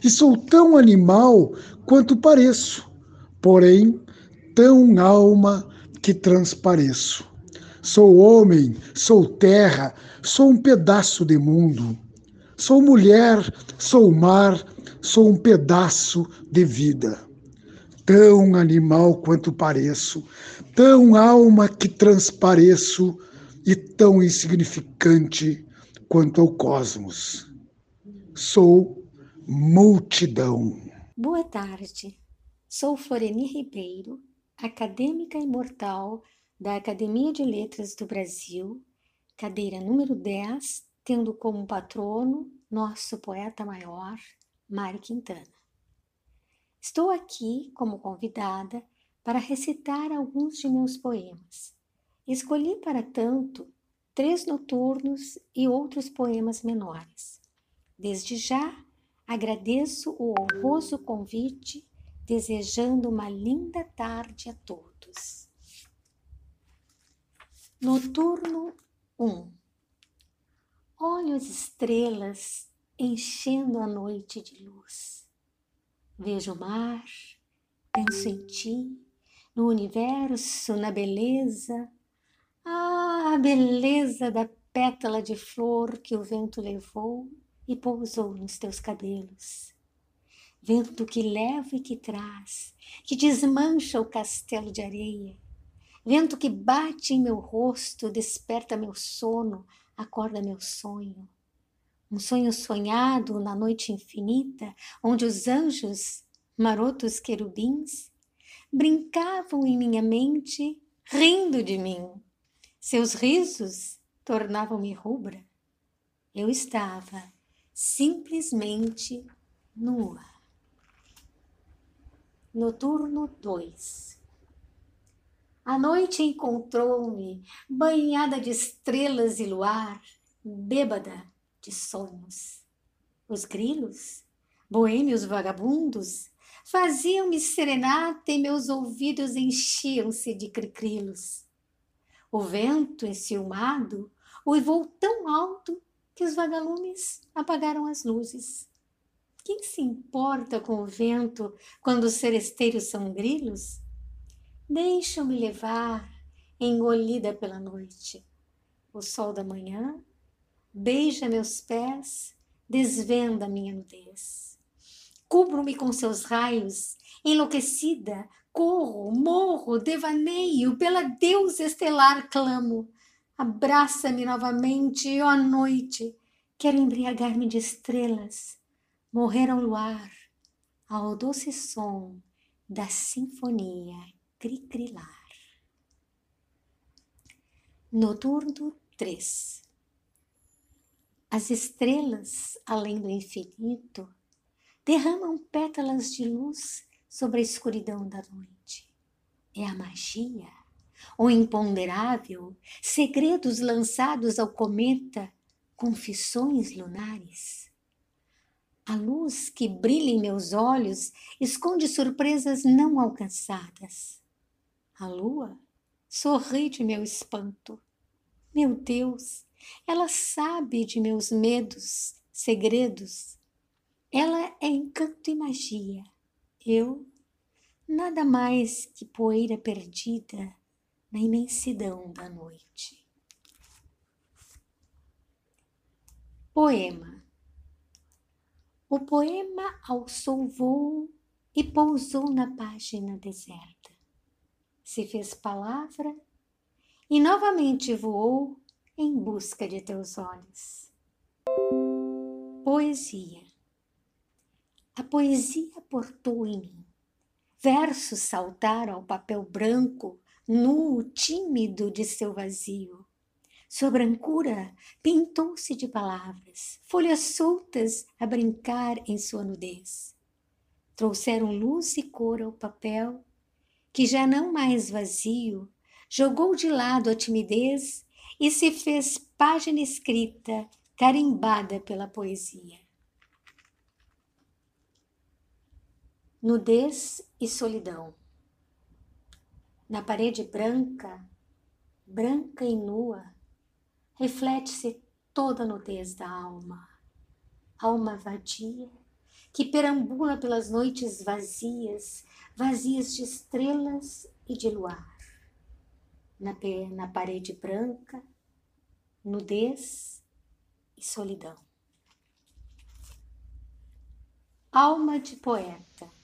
E sou tão animal quanto pareço, porém tão alma que transpareço. Sou homem, sou terra, sou um pedaço de mundo. Sou mulher, sou mar, sou um pedaço de vida. Tão animal quanto pareço, tão alma que transpareço e tão insignificante quanto ao cosmos. Sou multidão. Boa tarde. Sou Floreni Ribeiro, acadêmica imortal da Academia de Letras do Brasil, cadeira número 10, tendo como patrono nosso poeta maior, Mário Quintana. Estou aqui como convidada para recitar alguns de meus poemas. Escolhi para tanto três noturnos e outros poemas menores. Desde já agradeço o honroso convite, desejando uma linda tarde a todos. Noturno 1 Olho as estrelas enchendo a noite de luz. Vejo o mar, penso em ti, no universo, na beleza. Ah, a beleza da pétala de flor que o vento levou e pousou nos teus cabelos. Vento que leva e que traz, que desmancha o castelo de areia. Vento que bate em meu rosto, desperta meu sono, acorda meu sonho. Um sonho sonhado na noite infinita, onde os anjos, marotos querubins, brincavam em minha mente, rindo de mim. Seus risos tornavam-me rubra. Eu estava simplesmente nua. Noturno 2 a noite encontrou-me banhada de estrelas e luar, bêbada de sonhos. Os grilos, boêmios vagabundos, faziam-me serenata e meus ouvidos enchiam-se de cricrilos. O vento enciumado uivou tão alto que os vagalumes apagaram as luzes. Quem se importa com o vento quando os seresteiros são grilos? Deixa-me levar, engolida pela noite. O sol da manhã beija meus pés, desvenda minha nudez. Cubro-me com seus raios, enlouquecida, corro, morro, devaneio, pela deusa estelar clamo. Abraça-me novamente, ó noite. Quero embriagar-me de estrelas, morrer ao luar, ao doce som da sinfonia cricrilar. Noturno 3 As estrelas, além do infinito, derramam pétalas de luz sobre a escuridão da noite. É a magia, o imponderável, segredos lançados ao cometa, confissões lunares. A luz que brilha em meus olhos esconde surpresas não alcançadas. A lua sorri de meu espanto. Meu Deus, ela sabe de meus medos, segredos. Ela é encanto e magia. Eu, nada mais que poeira perdida na imensidão da noite. Poema O poema alçou voo e pousou na página deserta se fez palavra e novamente voou em busca de teus olhos. Poesia. A poesia portou em mim. Versos saltaram ao papel branco, nu, tímido de seu vazio. Sua brancura pintou-se de palavras, folhas soltas a brincar em sua nudez. Trouxeram luz e cor ao papel que já não mais vazio, jogou de lado a timidez e se fez página escrita, carimbada pela poesia. Nudez e solidão. Na parede branca, branca e nua, reflete-se toda a nudez da alma. Alma vadia que perambula pelas noites vazias, vazias de estrelas e de luar. Na, na parede branca, nudez e solidão. Alma de poeta.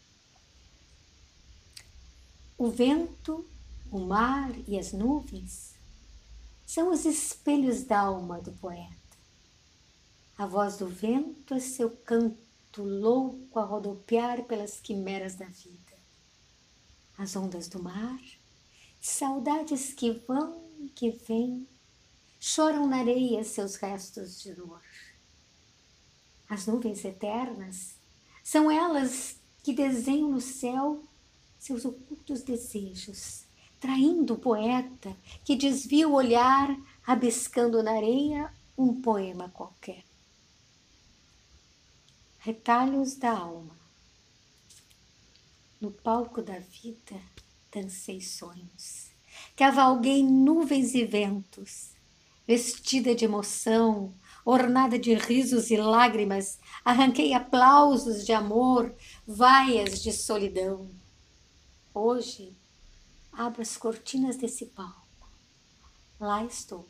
O vento, o mar e as nuvens são os espelhos d'alma do poeta. A voz do vento é seu canto louco a rodopiar pelas quimeras da vida. As ondas do mar, saudades que vão e que vêm, choram na areia seus restos de dor. As nuvens eternas são elas que desenham no céu seus ocultos desejos, traindo o poeta que desvia o olhar, abiscando na areia um poema qualquer. Retalhos da alma. No palco da vida dancei sonhos, cavalguei nuvens e ventos, vestida de emoção, ornada de risos e lágrimas, arranquei aplausos de amor, vaias de solidão. Hoje abro as cortinas desse palco. Lá estou,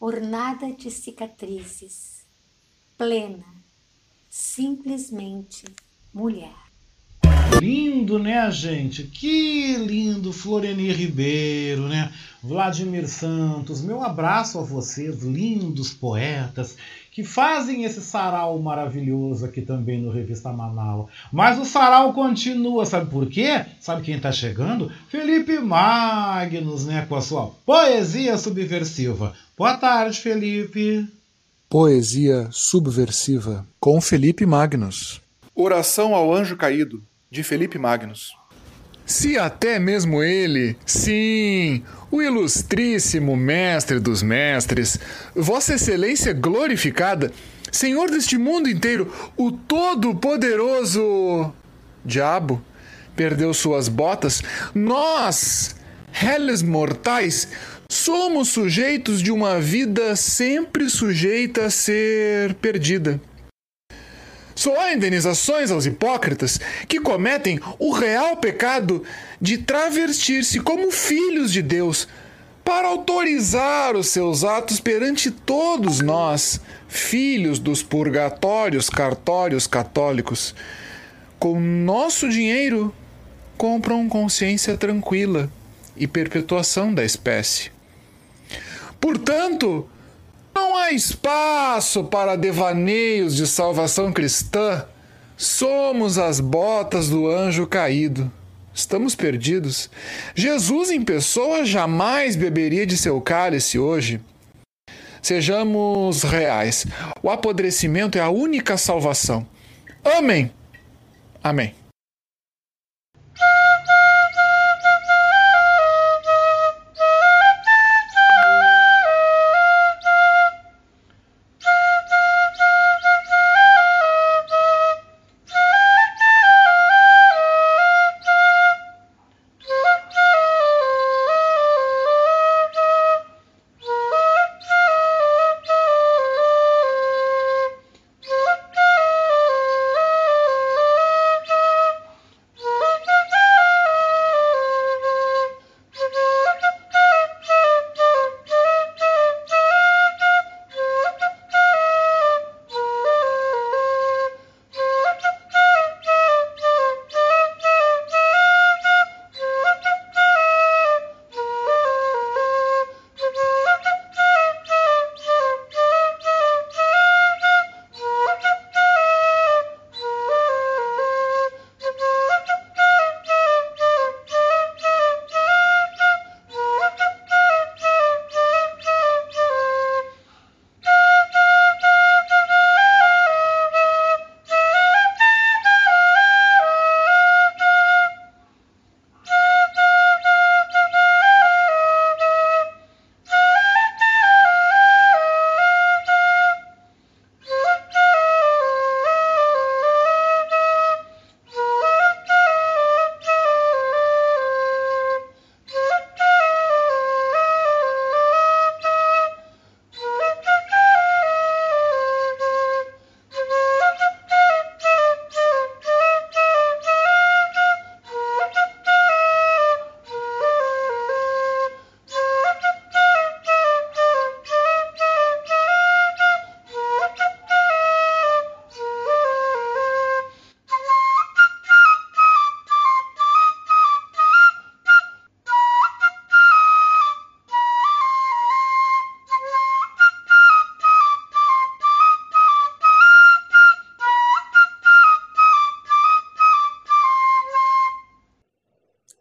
ornada de cicatrizes, plena, simplesmente mulher. Lindo, né, gente? Que lindo, Floreni Ribeiro, né? Vladimir Santos, meu abraço a vocês, lindos poetas, que fazem esse sarau maravilhoso aqui também no Revista Manaus. Mas o sarau continua, sabe por quê? Sabe quem está chegando? Felipe Magnus, né, com a sua poesia subversiva. Boa tarde, Felipe. Poesia subversiva com Felipe Magnus. Oração ao Anjo Caído, de Felipe Magnus. Se até mesmo ele, sim, o ilustríssimo mestre dos mestres, Vossa Excelência glorificada, Senhor deste mundo inteiro, o Todo-Poderoso Diabo, perdeu suas botas, nós, réis mortais, somos sujeitos de uma vida sempre sujeita a ser perdida. Só há indenizações aos hipócritas que cometem o real pecado de travestir-se como filhos de Deus para autorizar os seus atos perante todos nós, filhos dos purgatórios cartórios católicos. Com nosso dinheiro, compram consciência tranquila e perpetuação da espécie. Portanto, não há espaço para devaneios de salvação cristã. Somos as botas do anjo caído. Estamos perdidos. Jesus em pessoa jamais beberia de seu cálice hoje. Sejamos reais. O apodrecimento é a única salvação. Amém. Amém.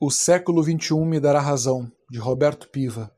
O século XXI me dará razão, de Roberto Piva.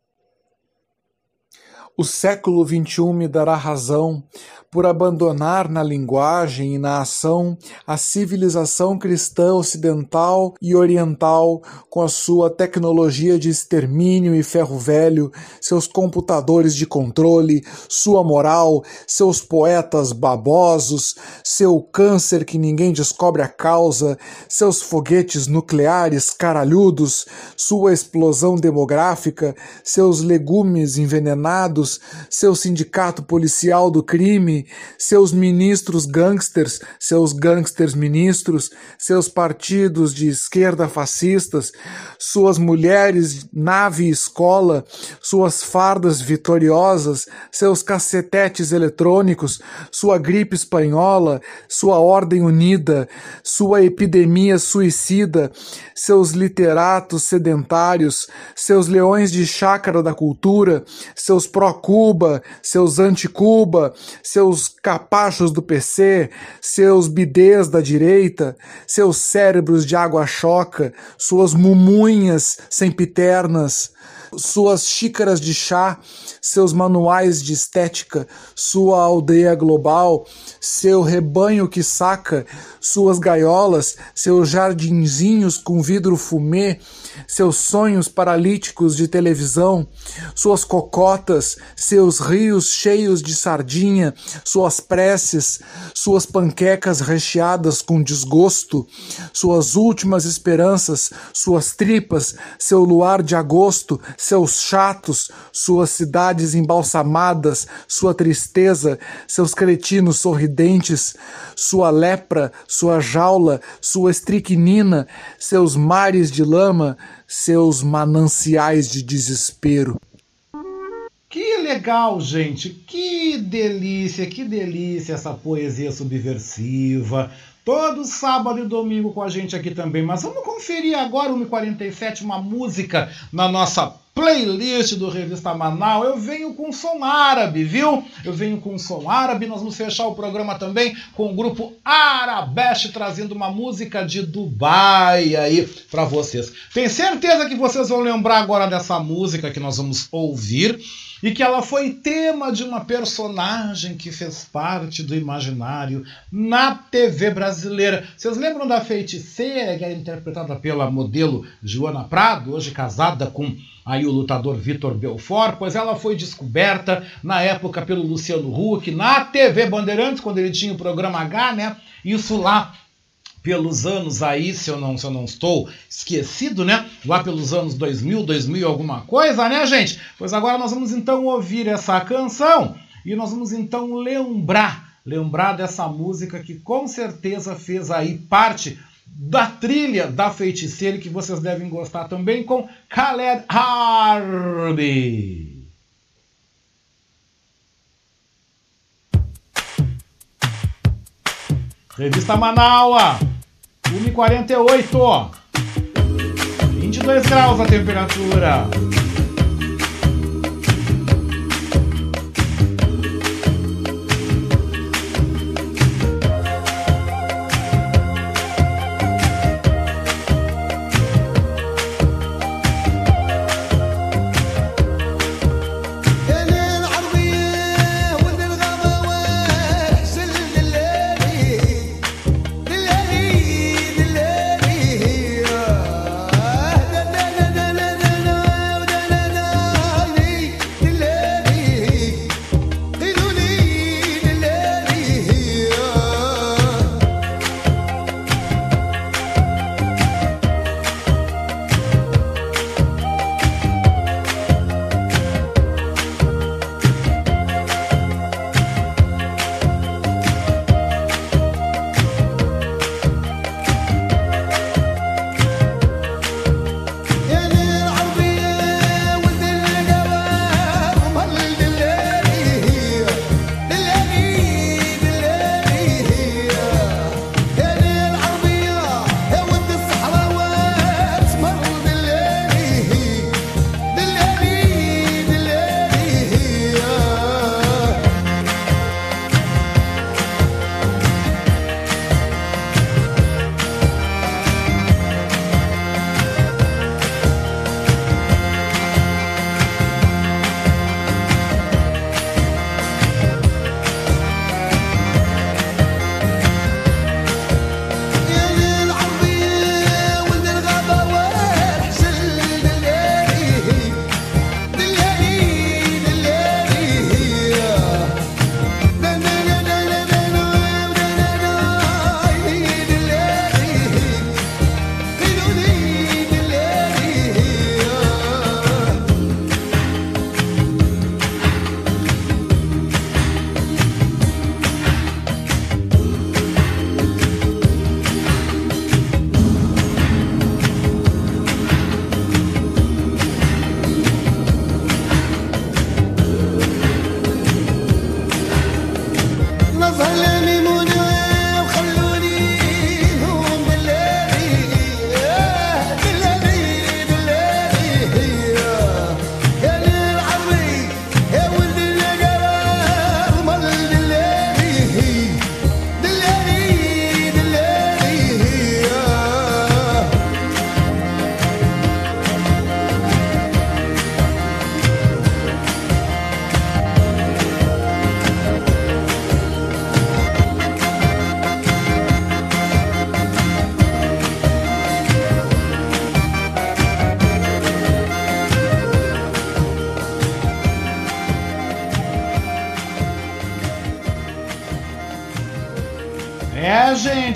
O século XXI me dará razão por abandonar na linguagem e na ação a civilização cristã ocidental e oriental com a sua tecnologia de extermínio e ferro velho, seus computadores de controle, sua moral, seus poetas babosos, seu câncer que ninguém descobre a causa, seus foguetes nucleares caralhudos, sua explosão demográfica, seus legumes envenenados, seu sindicato policial do crime, seus ministros gangsters, seus gangsters ministros, seus partidos de esquerda fascistas, suas mulheres nave escola, suas fardas vitoriosas, seus cacetetes eletrônicos, sua gripe espanhola, sua ordem unida, sua epidemia suicida, seus literatos sedentários, seus leões de chácara da cultura, seus pró-Cuba, seus anti-Cuba, seus capachos do PC, seus bidês da direita, seus cérebros de água choca, suas mumunhas sempiternas, suas xícaras de chá, seus manuais de estética, sua aldeia global, seu rebanho que saca, suas gaiolas, seus jardinzinhos com vidro fumê, seus sonhos paralíticos de televisão, suas cocotas, seus rios cheios de sardinha, suas preces, suas panquecas recheadas com desgosto, suas últimas esperanças, suas tripas, seu luar de agosto, seus chatos, suas cidades embalsamadas, sua tristeza, seus cretinos sorridentes, sua lepra, sua jaula, sua estricnina, seus mares de lama, seus mananciais de desespero. Que legal, gente! Que delícia, que delícia essa poesia subversiva. Todo sábado e domingo com a gente aqui também. Mas vamos conferir agora, 1h47, uma música na nossa playlist do Revista Manaus. Eu venho com som árabe, viu? Eu venho com som árabe. Nós vamos fechar o programa também com o grupo Arabesh trazendo uma música de Dubai aí para vocês. Tenho certeza que vocês vão lembrar agora dessa música que nós vamos ouvir e que ela foi tema de uma personagem que fez parte do imaginário na TV brasileira. Vocês lembram da feiticeira que era interpretada pela modelo Joana Prado, hoje casada com aí o lutador Vitor Belfort, pois ela foi descoberta na época pelo Luciano Huck na TV Bandeirantes, quando ele tinha o programa H, né? Isso lá pelos anos aí, se eu não, se eu não estou esquecido, né? Lá pelos anos 2000, 2000 alguma coisa, né, gente? Pois agora nós vamos então ouvir essa canção e nós vamos então lembrar, lembrar dessa música que com certeza fez aí parte da trilha da feiticeira que vocês devem gostar também com Khaled Harbi. Revista Manaua, 1h48, 22 graus a temperatura.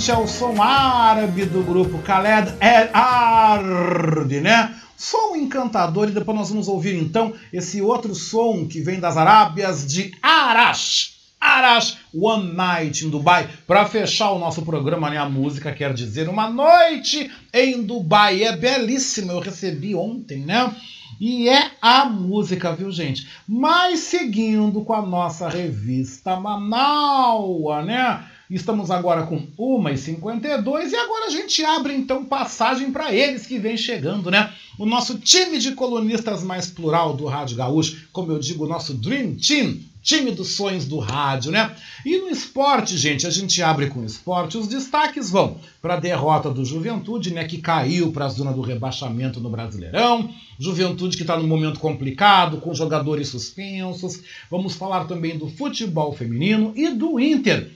Gente, é o som árabe do grupo Khaled El Ardi, né? Som encantador, e depois nós vamos ouvir então esse outro som que vem das Arábias de Arash. Arash One Night em Dubai. Para fechar o nosso programa, né? A música quer dizer uma noite em Dubai. É belíssima, eu recebi ontem, né? E é a música, viu, gente? Mas seguindo com a nossa revista Manaua, né? Estamos agora com 1h52 e agora a gente abre então passagem para eles que vem chegando, né? O nosso time de colunistas mais plural do Rádio Gaúcho, como eu digo, o nosso Dream Team, time dos sonhos do rádio, né? E no esporte, gente, a gente abre com esporte. Os destaques vão para a derrota do Juventude, né? Que caiu para a zona do rebaixamento no Brasileirão. Juventude que está num momento complicado, com jogadores suspensos. Vamos falar também do futebol feminino e do Inter,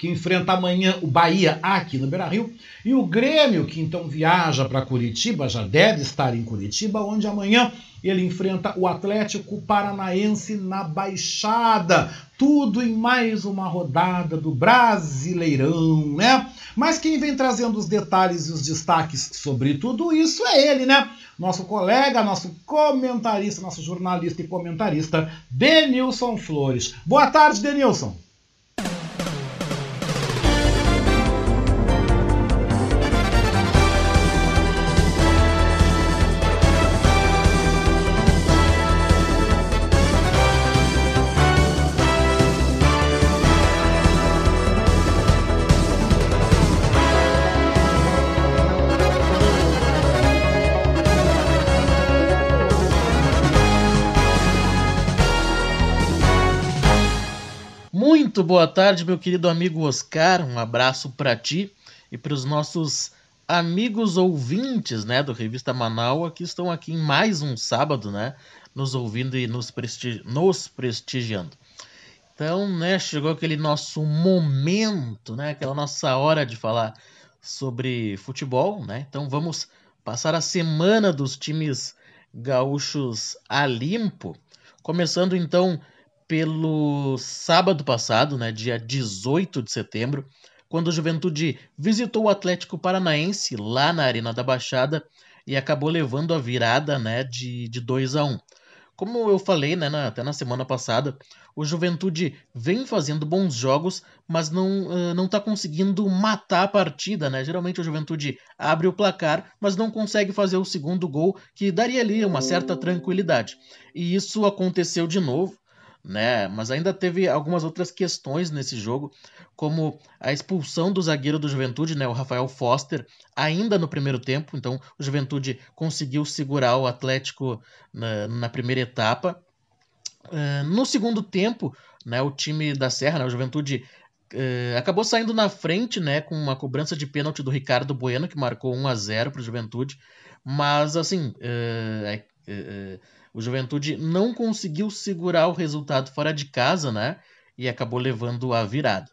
que enfrenta amanhã o Bahia aqui no Beira-Rio, e o Grêmio, que então viaja para Curitiba, já deve estar em Curitiba, onde amanhã ele enfrenta o Atlético Paranaense na Baixada. Tudo em mais uma rodada do Brasileirão, né? Mas quem vem trazendo os detalhes e os destaques sobre tudo isso é ele, né? Nosso colega, nosso comentarista, nosso jornalista e comentarista, Denilson Flores. Boa tarde, Denilson. Muito boa tarde, meu querido amigo Oscar. Um abraço para ti e para os nossos amigos ouvintes, né, do Revista Manaus, que estão aqui em mais um sábado, né, nos ouvindo e nos, prestigi nos prestigiando. Então, né, chegou aquele nosso momento, né, aquela nossa hora de falar sobre futebol, né? Então, vamos passar a semana dos times gaúchos a limpo, começando então pelo sábado passado, né, dia 18 de setembro, quando o Juventude visitou o Atlético Paranaense lá na Arena da Baixada e acabou levando a virada né, de, de 2 a 1 Como eu falei né, na, até na semana passada, o Juventude vem fazendo bons jogos, mas não não está conseguindo matar a partida. Né? Geralmente o Juventude abre o placar, mas não consegue fazer o segundo gol, que daria ali uma certa tranquilidade. E isso aconteceu de novo né? Mas ainda teve algumas outras questões nesse jogo, como a expulsão do zagueiro do Juventude, né, o Rafael Foster, ainda no primeiro tempo. Então, o Juventude conseguiu segurar o Atlético na, na primeira etapa. Uh, no segundo tempo, né, o time da Serra, né, o Juventude, uh, acabou saindo na frente, né, com uma cobrança de pênalti do Ricardo Bueno, que marcou 1 a 0 para o Juventude. Mas, assim, uh, o Juventude não conseguiu segurar o resultado fora de casa, né? E acabou levando a virada.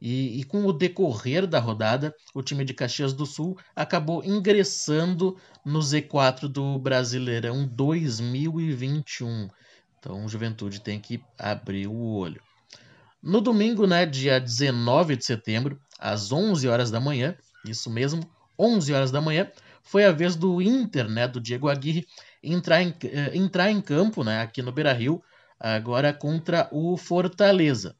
E, e, com o decorrer da rodada, o time de Caxias do Sul acabou ingressando no Z4 do Brasileirão 2021. Então o Juventude tem que abrir o olho. No domingo, né, dia 19 de setembro, às 11 horas da manhã, isso mesmo, 11 horas da manhã, foi a vez do Inter, né, do Diego Aguirre, entrar em, eh, entrar em campo né, aqui no Beira Rio, agora contra o Fortaleza.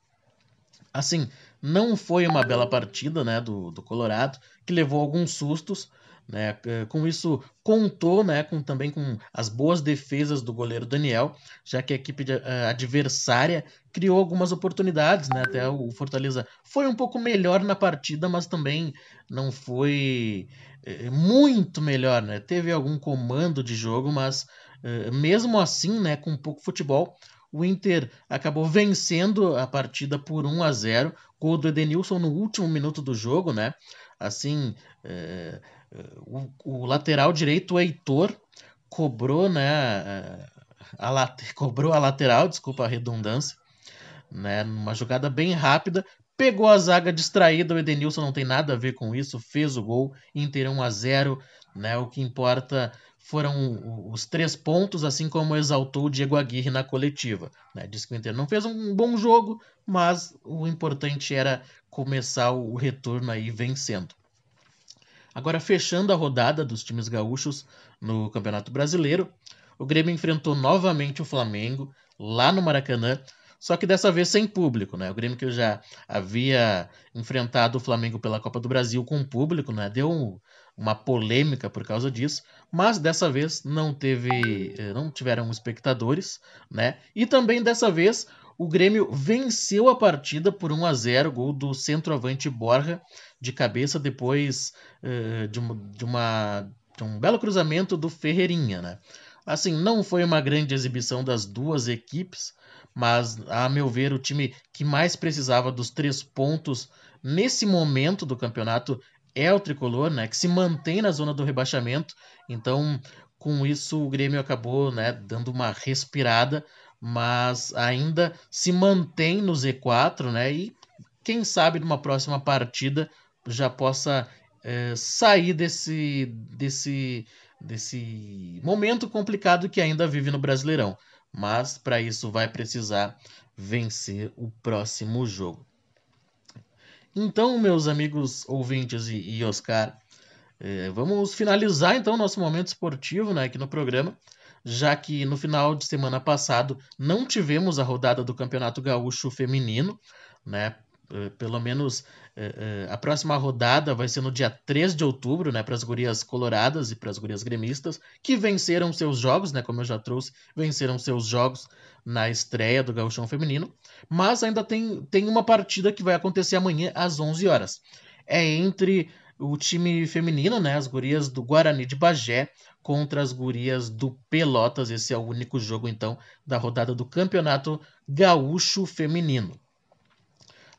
Assim, não foi uma bela partida né, do, do Colorado, que levou alguns sustos. Né, eh, com isso, contou né, com, também com as boas defesas do goleiro Daniel, já que a equipe de, uh, adversária criou algumas oportunidades. Né, até o Fortaleza foi um pouco melhor na partida, mas também não foi é, muito melhor, né? Teve algum comando de jogo, mas uh, mesmo assim, né, com pouco futebol, o Inter acabou vencendo a partida por 1 a 0. Gol do Edenilson no último minuto do jogo, né? Assim, uh, o, o, lateral direito, o Heitor, cobrou, né? A, [LAUGHS] cobrou a lateral, desculpa a redundância, né? Uma jogada bem rápida, pegou a zaga distraída, o Edenilson não tem nada a ver com isso, fez o gol, Inter 1 a 0 né? O que importa foram os três pontos, assim como exaltou o Diego Aguirre na coletiva. Né? Disse que o Inter não fez um bom jogo, mas o importante era começar o retorno aí vencendo. Agora, fechando a rodada dos times gaúchos no Campeonato Brasileiro, o Grêmio enfrentou novamente o Flamengo lá no Maracanã, só que dessa vez sem público, né? O Grêmio que já havia enfrentado o Flamengo pela Copa do Brasil com público, né? Deu um, uma polêmica por causa disso, mas dessa vez não teve, eh, não tiveram espectadores, né? E também dessa vez o Grêmio venceu a partida por 1 a 0, gol do centroavante Borja de cabeça depois uh, de, uma, de, uma, de um belo cruzamento do Ferreirinha, né? Assim, não foi uma grande exibição das duas equipes, mas a meu ver o time que mais precisava dos três pontos nesse momento do campeonato é o tricolor, né? Que se mantém na zona do rebaixamento. Então, com isso, o Grêmio acabou, né, dando uma respirada, mas ainda se mantém no Z4, né? E quem sabe numa próxima partida já possa é, sair desse, desse, desse momento complicado que ainda vive no Brasileirão. Mas para isso vai precisar vencer o próximo jogo. Então, meus amigos ouvintes e, e Oscar, é, vamos finalizar então nosso momento esportivo né, aqui no programa, já que no final de semana passado não tivemos a rodada do Campeonato Gaúcho Feminino, né? Eh, pelo menos eh, eh, a próxima rodada vai ser no dia 3 de outubro, né, para as gurias coloradas e para as gurias gremistas, que venceram seus jogos, né, como eu já trouxe, venceram seus jogos na estreia do Gauchão Feminino, mas ainda tem, tem uma partida que vai acontecer amanhã às 11 horas. É entre o time feminino, né, as gurias do Guarani de Bagé contra as gurias do Pelotas. Esse é o único jogo então da rodada do Campeonato Gaúcho Feminino.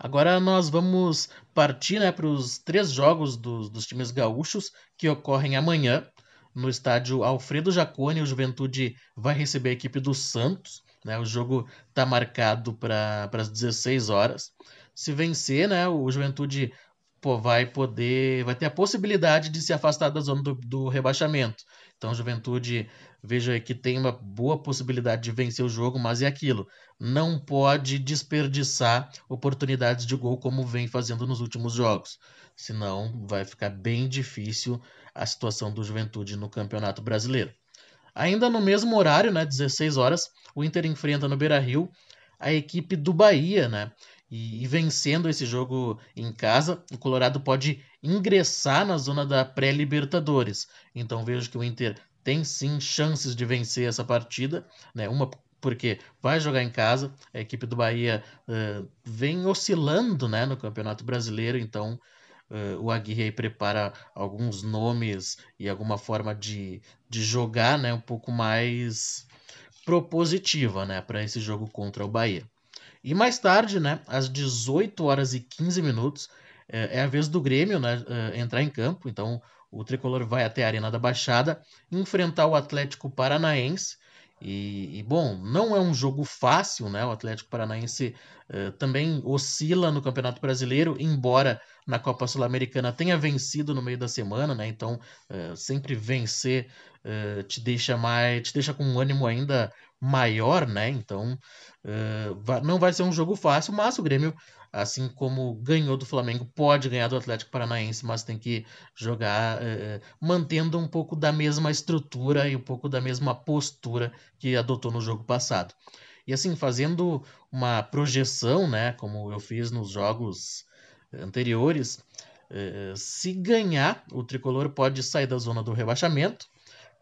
Agora nós vamos partir né, para os três jogos dos, dos times gaúchos que ocorrem amanhã no estádio Alfredo Jaconi. O Juventude vai receber a equipe do Santos. Né? O jogo está marcado para as 16 horas. Se vencer, né, o Juventude pô, vai poder, vai ter a possibilidade de se afastar da zona do, do rebaixamento. Então, Juventude, veja que tem uma boa possibilidade de vencer o jogo, mas é aquilo, não pode desperdiçar oportunidades de gol como vem fazendo nos últimos jogos. Senão, vai ficar bem difícil a situação do Juventude no Campeonato Brasileiro. Ainda no mesmo horário, né, 16 horas, o Inter enfrenta no Beira-Rio a equipe do Bahia, né? E, e, vencendo esse jogo em casa, o Colorado pode ingressar na zona da pré-Libertadores. Então vejo que o Inter tem sim chances de vencer essa partida, né? Uma porque vai jogar em casa, a equipe do Bahia uh, vem oscilando né, no Campeonato Brasileiro, então uh, o Aguirre prepara alguns nomes e alguma forma de, de jogar né, um pouco mais propositiva né, para esse jogo contra o Bahia. E mais tarde, né, às 18 horas e 15 minutos, é, a vez do Grêmio né, entrar em campo. Então o tricolor vai até a Arena da Baixada enfrentar o Atlético Paranaense. E, e, bom, não é um jogo fácil, né? O Atlético Paranaense uh, também oscila no Campeonato Brasileiro, embora na Copa Sul-Americana tenha vencido no meio da semana, né? Então, uh, sempre vencer uh, te deixa mais, te deixa com um ânimo ainda maior, né? Então, não vai ser um jogo fácil, mas o Grêmio assim como ganhou do Flamengo, pode ganhar do Atlético Paranaense, mas tem que jogar é, mantendo um pouco da mesma estrutura e um pouco da mesma postura que adotou no jogo passado. E assim, fazendo uma projeção, né, como eu fiz nos jogos anteriores, é, se ganhar, o tricolor pode sair da zona do rebaixamento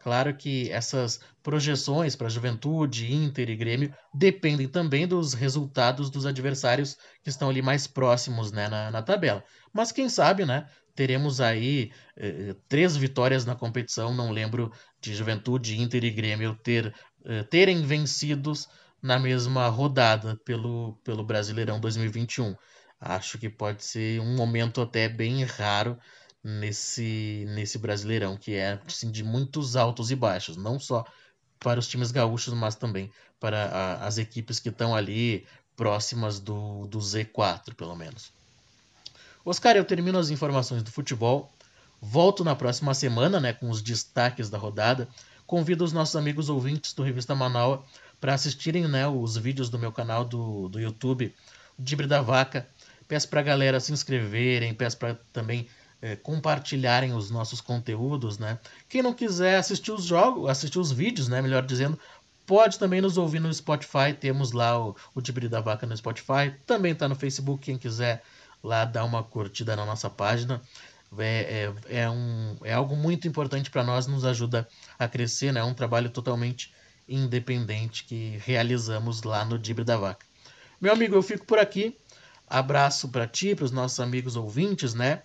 Claro que essas projeções para Juventude, Inter e Grêmio dependem também dos resultados dos adversários que estão ali mais próximos né, na, na tabela. Mas quem sabe, né? Teremos aí eh, três vitórias na competição. Não lembro de Juventude, Inter e Grêmio ter, eh, terem vencidos na mesma rodada pelo, pelo Brasileirão 2021. Acho que pode ser um momento até bem raro nesse, nesse Brasileirão, que é assim, de muitos altos e baixos, não só para os times gaúchos, mas também para a, as equipes que estão ali próximas do, do Z4, pelo menos. Oscar, eu termino as informações do futebol. Volto na próxima semana, né, com os destaques da rodada. Convido os nossos amigos ouvintes do Revista Manaus para assistirem, né, os vídeos do meu canal do, do YouTube, o Dibre da Vaca. Peço para a galera se inscreverem, peço para também é, compartilharem os nossos conteúdos, né? Quem não quiser assistir os jogos, assistir os vídeos, né, melhor dizendo, pode também nos ouvir no Spotify. Temos lá o, o Dibre da Vaca no Spotify. Também está no Facebook, quem quiser lá dar uma curtida na nossa página é, é, é, um, é algo muito importante para nós, nos ajuda a crescer, né? é um trabalho totalmente independente que realizamos lá no Dibre da Vaca. Meu amigo, eu fico por aqui. Abraço para ti, para os nossos amigos ouvintes, né?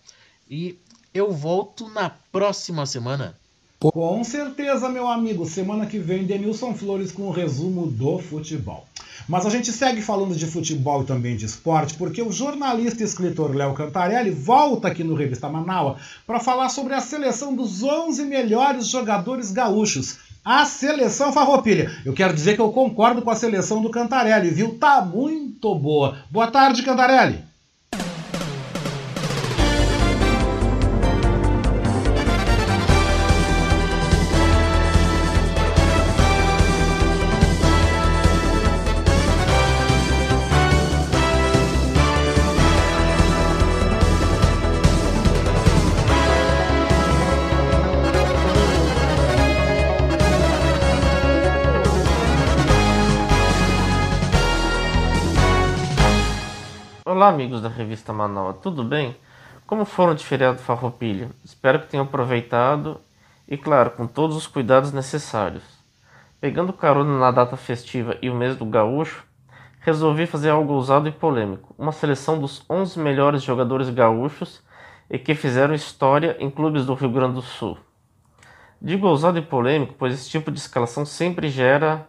E eu volto na próxima semana. Com certeza, meu amigo. Semana que vem, Denilson Flores com o resumo do futebol. Mas a gente segue falando de futebol e também de esporte, porque o jornalista e escritor Léo Cantarelli volta aqui no Revista Manaua para falar sobre a seleção dos 11 melhores jogadores gaúchos. A seleção Farroupilha. Eu quero dizer que eu concordo com a seleção do Cantarelli, viu? Tá muito boa. Boa tarde, Cantarelli. Da revista Manaus, tudo bem? Como foram de feriado Farroupilha? Espero que tenham aproveitado e, claro, com todos os cuidados necessários. Pegando carona na data festiva e o mês do gaúcho, resolvi fazer algo ousado e polêmico, uma seleção dos 11 melhores jogadores gaúchos e que fizeram história em clubes do Rio Grande do Sul. Digo ousado e polêmico, pois esse tipo de escalação sempre gera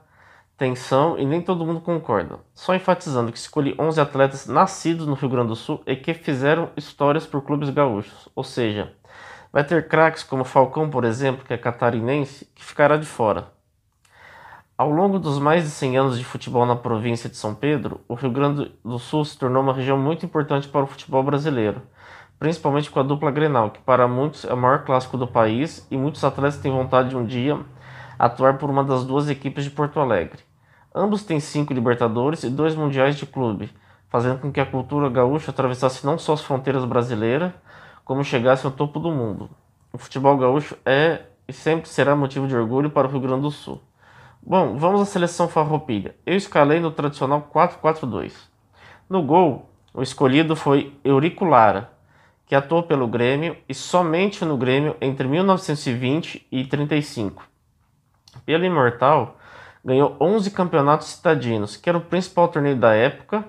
tensão e nem todo mundo concorda. Só enfatizando que escolhi 11 atletas nascidos no Rio Grande do Sul e que fizeram histórias por clubes gaúchos. Ou seja, vai ter craques como Falcão, por exemplo, que é catarinense, que ficará de fora. Ao longo dos mais de 100 anos de futebol na província de São Pedro, o Rio Grande do Sul se tornou uma região muito importante para o futebol brasileiro, principalmente com a dupla Grenal, que para muitos é o maior clássico do país e muitos atletas têm vontade de um dia atuar por uma das duas equipes de Porto Alegre. Ambos têm cinco Libertadores e dois Mundiais de clube, fazendo com que a cultura gaúcha atravessasse não só as fronteiras brasileiras, como chegasse ao topo do mundo. O futebol gaúcho é e sempre será motivo de orgulho para o Rio Grande do Sul. Bom, vamos à seleção farroupilha. Eu escalei no tradicional 4-4-2. No gol, o escolhido foi Eurico Lara, que atuou pelo Grêmio e somente no Grêmio entre 1920 e 35. Pelo Imortal, ganhou 11 campeonatos citadinos, que era o principal torneio da época,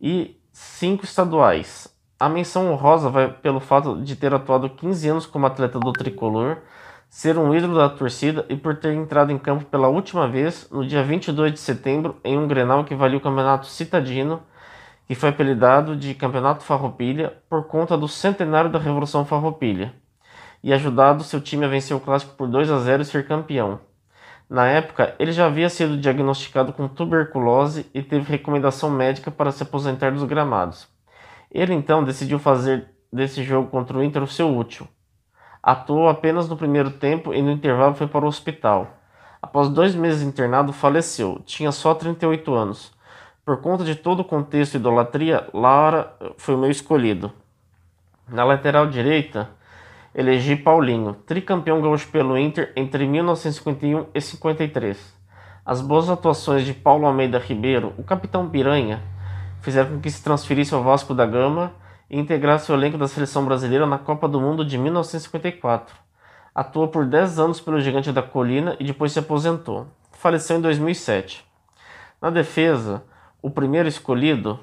e 5 estaduais. A menção honrosa vai pelo fato de ter atuado 15 anos como atleta do tricolor, ser um ídolo da torcida e por ter entrado em campo pela última vez no dia 22 de setembro em um Grenal que valia o campeonato citadino, que foi apelidado de Campeonato Farroupilha por conta do centenário da Revolução Farroupilha, e ajudado seu time a vencer o clássico por 2 a 0 e ser campeão. Na época, ele já havia sido diagnosticado com tuberculose e teve recomendação médica para se aposentar dos gramados. Ele então decidiu fazer desse jogo contra o Inter o seu útil. Atuou apenas no primeiro tempo e no intervalo foi para o hospital. Após dois meses internado, faleceu. Tinha só 38 anos. Por conta de todo o contexto e idolatria, Laura foi o meu escolhido. Na lateral direita, elegi Paulinho, tricampeão gaúcho pelo Inter entre 1951 e 53. As boas atuações de Paulo Almeida Ribeiro, o capitão Piranha, fizeram com que se transferisse ao Vasco da Gama e integrasse o elenco da seleção brasileira na Copa do Mundo de 1954. Atua por 10 anos pelo Gigante da Colina e depois se aposentou. Faleceu em 2007. Na defesa, o primeiro escolhido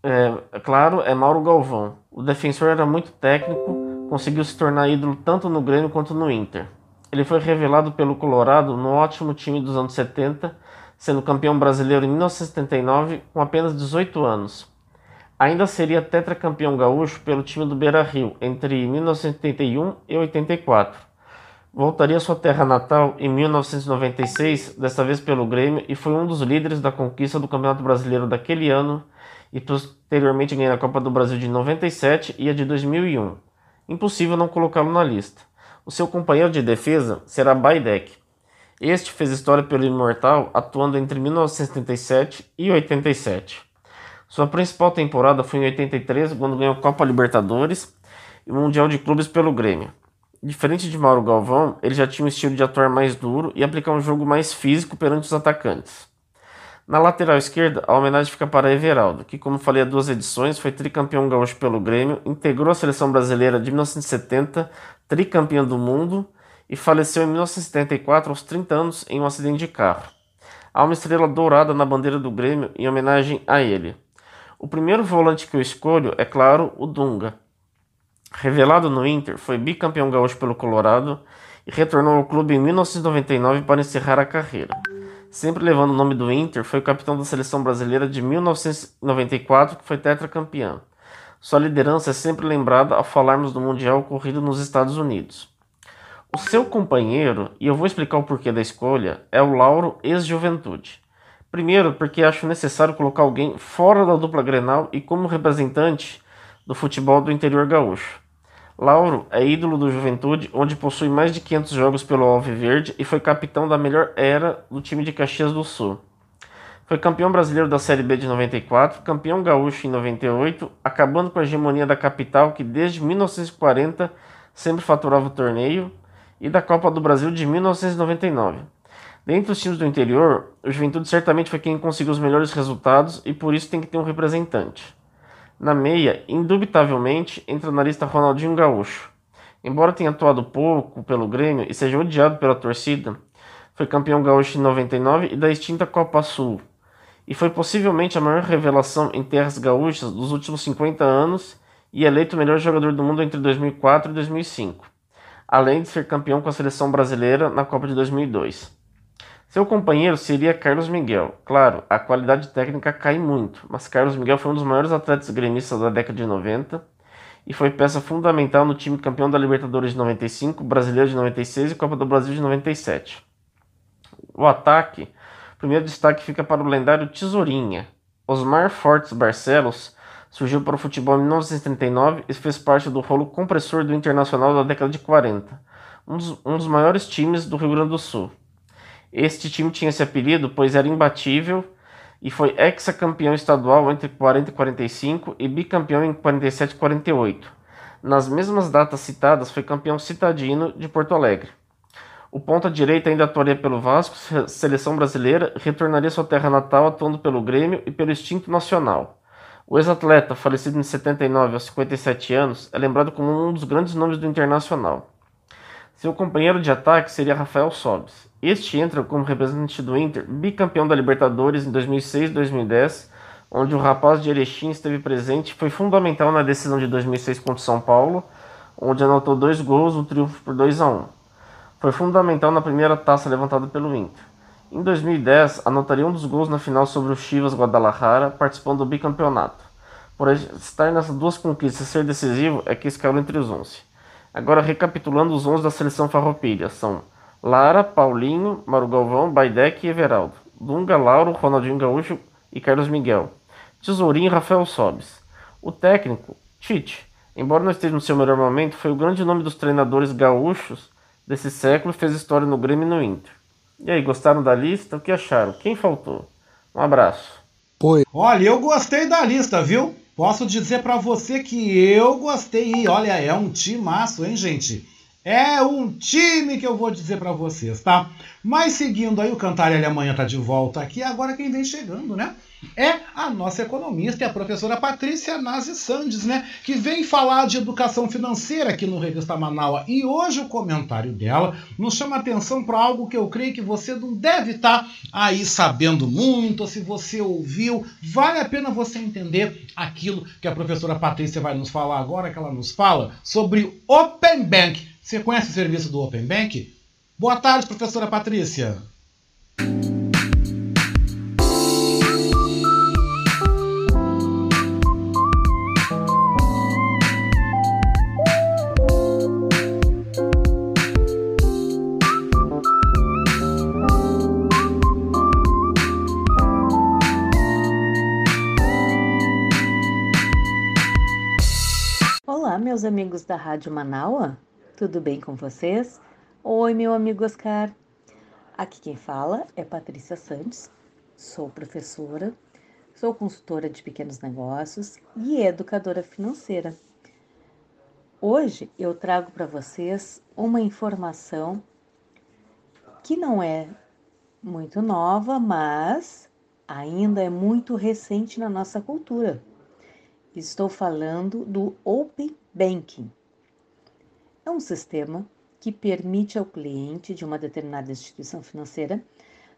é, é, claro, é Mauro Galvão. O defensor era muito técnico, conseguiu se tornar ídolo tanto no Grêmio quanto no Inter. Ele foi revelado pelo Colorado no ótimo time dos anos 70, sendo campeão brasileiro em 1979 com apenas 18 anos. Ainda seria tetracampeão gaúcho pelo time do Beira Rio entre 1981 e 84. Voltaria à sua terra natal em 1996, desta vez pelo Grêmio, e foi um dos líderes da conquista do Campeonato Brasileiro daquele ano e posteriormente ganhou a Copa do Brasil de 97 e a de 2001. Impossível não colocá-lo na lista. O seu companheiro de defesa será Baidek. Este fez história pelo Imortal atuando entre 1977 e 87. Sua principal temporada foi em 83, quando ganhou Copa Libertadores e Mundial de Clubes pelo Grêmio. Diferente de Mauro Galvão, ele já tinha um estilo de atuar mais duro e aplicar um jogo mais físico perante os atacantes. Na lateral esquerda, a homenagem fica para Everaldo, que, como falei há duas edições, foi tricampeão gaúcho pelo Grêmio, integrou a seleção brasileira de 1970, tricampeão do mundo, e faleceu em 1974, aos 30 anos, em um acidente de carro. Há uma estrela dourada na bandeira do Grêmio em homenagem a ele. O primeiro volante que eu escolho é, claro, o Dunga. Revelado no Inter, foi bicampeão gaúcho pelo Colorado e retornou ao clube em 1999 para encerrar a carreira sempre levando o nome do Inter, foi o capitão da seleção brasileira de 1994, que foi tetracampeão. Sua liderança é sempre lembrada ao falarmos do Mundial ocorrido nos Estados Unidos. O seu companheiro, e eu vou explicar o porquê da escolha, é o Lauro ex-juventude. Primeiro, porque acho necessário colocar alguém fora da dupla Grenal e como representante do futebol do interior gaúcho. Lauro é ídolo do Juventude, onde possui mais de 500 jogos pelo Alviverde e foi capitão da melhor era do time de Caxias do Sul. Foi campeão brasileiro da Série B de 94, campeão gaúcho em 98, acabando com a hegemonia da capital que desde 1940 sempre faturava o torneio, e da Copa do Brasil de 1999. Dentre os times do interior, o Juventude certamente foi quem conseguiu os melhores resultados e por isso tem que ter um representante. Na meia, indubitavelmente, entra na lista Ronaldinho Gaúcho. Embora tenha atuado pouco pelo Grêmio e seja odiado pela torcida, foi campeão gaúcho em 99 e da extinta Copa Sul, e foi possivelmente a maior revelação em terras gaúchas dos últimos 50 anos e eleito o melhor jogador do mundo entre 2004 e 2005, além de ser campeão com a seleção brasileira na Copa de 2002. Seu companheiro seria Carlos Miguel. Claro, a qualidade técnica cai muito, mas Carlos Miguel foi um dos maiores atletas gremistas da década de 90 e foi peça fundamental no time campeão da Libertadores de 95, Brasileiro de 96 e Copa do Brasil de 97. O ataque, primeiro destaque fica para o lendário Tesourinha. Osmar Fortes Barcelos surgiu para o futebol em 1939 e fez parte do rolo compressor do Internacional da década de 40, um dos, um dos maiores times do Rio Grande do Sul. Este time tinha esse apelido pois era imbatível e foi ex-campeão estadual entre 40 e 45 e bicampeão em 47 e 48. Nas mesmas datas citadas, foi campeão citadino de Porto Alegre. O ponta direita ainda atuaria pelo Vasco, seleção brasileira, retornaria sua terra natal atuando pelo Grêmio e pelo Instinto Nacional. O ex-atleta, falecido em 79 aos 57 anos, é lembrado como um dos grandes nomes do Internacional. Seu companheiro de ataque seria Rafael Sobis. Este entra como representante do Inter, bicampeão da Libertadores em 2006 e 2010, onde o rapaz de Erechim esteve presente foi fundamental na decisão de 2006 contra São Paulo, onde anotou dois gols no triunfo por 2 a 1. Foi fundamental na primeira taça levantada pelo Inter. Em 2010, anotaria um dos gols na final sobre o Chivas Guadalajara, participando do bicampeonato. Por estar nessas duas conquistas ser decisivo, é que escalou entre os 11. Agora, recapitulando os 11 da seleção farroupilha, são Lara, Paulinho, Maru Galvão, Baidec e Everaldo. Dunga, Lauro, Ronaldinho Gaúcho e Carlos Miguel. Tesourinho Rafael Sobes. O técnico, Tite. Embora não esteja no seu melhor momento, foi o grande nome dos treinadores gaúchos desse século e fez história no Grêmio e no Inter. E aí, gostaram da lista? O que acharam? Quem faltou? Um abraço. Pois. Olha, eu gostei da lista, viu? Posso dizer para você que eu gostei. Olha, é um timaço, hein, gente? É um time que eu vou dizer para vocês, tá? Mas seguindo aí, o Cantarelli amanhã tá de volta aqui. Agora quem vem chegando, né? É a nossa economista e a professora Patrícia Nazi Sandes, né? Que vem falar de educação financeira aqui no Revista Manaua. E hoje o comentário dela nos chama atenção para algo que eu creio que você não deve estar tá aí sabendo muito, se você ouviu. Vale a pena você entender aquilo que a professora Patrícia vai nos falar agora, que ela nos fala sobre Open Bank você conhece o serviço do Open Bank? Boa tarde, professora Patrícia. Amigos da Rádio Manaua, tudo bem com vocês? Oi, meu amigo Oscar. Aqui quem fala é Patrícia Santos, sou professora, sou consultora de pequenos negócios e educadora financeira. Hoje eu trago para vocês uma informação que não é muito nova, mas ainda é muito recente na nossa cultura. Estou falando do Open Banking. É um sistema que permite ao cliente de uma determinada instituição financeira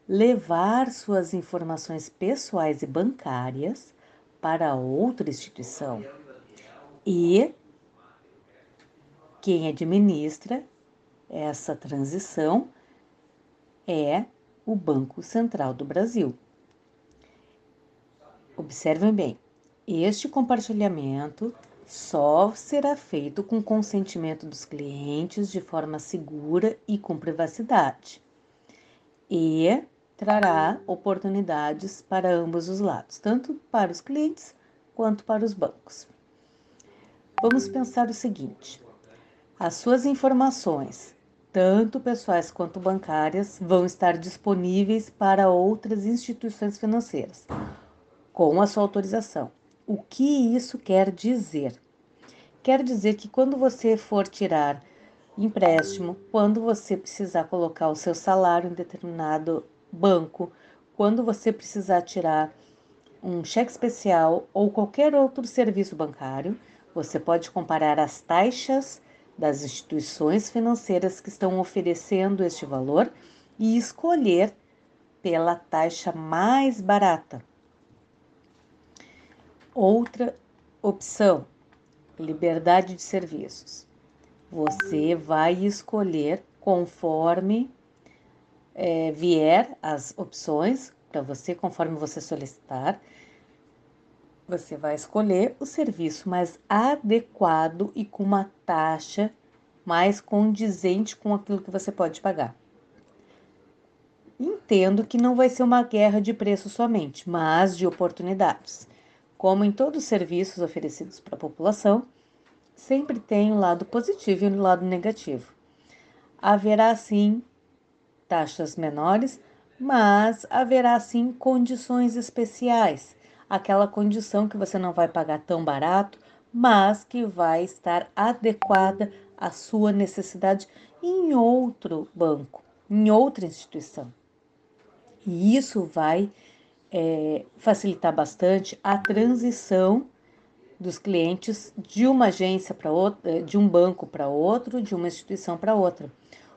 levar suas informações pessoais e bancárias para outra instituição. E quem administra essa transição é o Banco Central do Brasil. Observem bem, este compartilhamento só será feito com consentimento dos clientes de forma segura e com privacidade. E trará oportunidades para ambos os lados, tanto para os clientes quanto para os bancos. Vamos pensar o seguinte: as suas informações, tanto pessoais quanto bancárias, vão estar disponíveis para outras instituições financeiras, com a sua autorização. O que isso quer dizer? Quer dizer que quando você for tirar empréstimo, quando você precisar colocar o seu salário em determinado banco, quando você precisar tirar um cheque especial ou qualquer outro serviço bancário, você pode comparar as taxas das instituições financeiras que estão oferecendo este valor e escolher pela taxa mais barata. Outra opção, liberdade de serviços. Você vai escolher conforme é, vier as opções para você, conforme você solicitar. Você vai escolher o serviço mais adequado e com uma taxa mais condizente com aquilo que você pode pagar. Entendo que não vai ser uma guerra de preço somente, mas de oportunidades. Como em todos os serviços oferecidos para a população, sempre tem um lado positivo e um lado negativo. Haverá sim taxas menores, mas haverá sim condições especiais. Aquela condição que você não vai pagar tão barato, mas que vai estar adequada à sua necessidade em outro banco, em outra instituição. E isso vai é, facilitar bastante a transição dos clientes de uma agência para outra, é, de um banco para outro, de uma instituição para outra.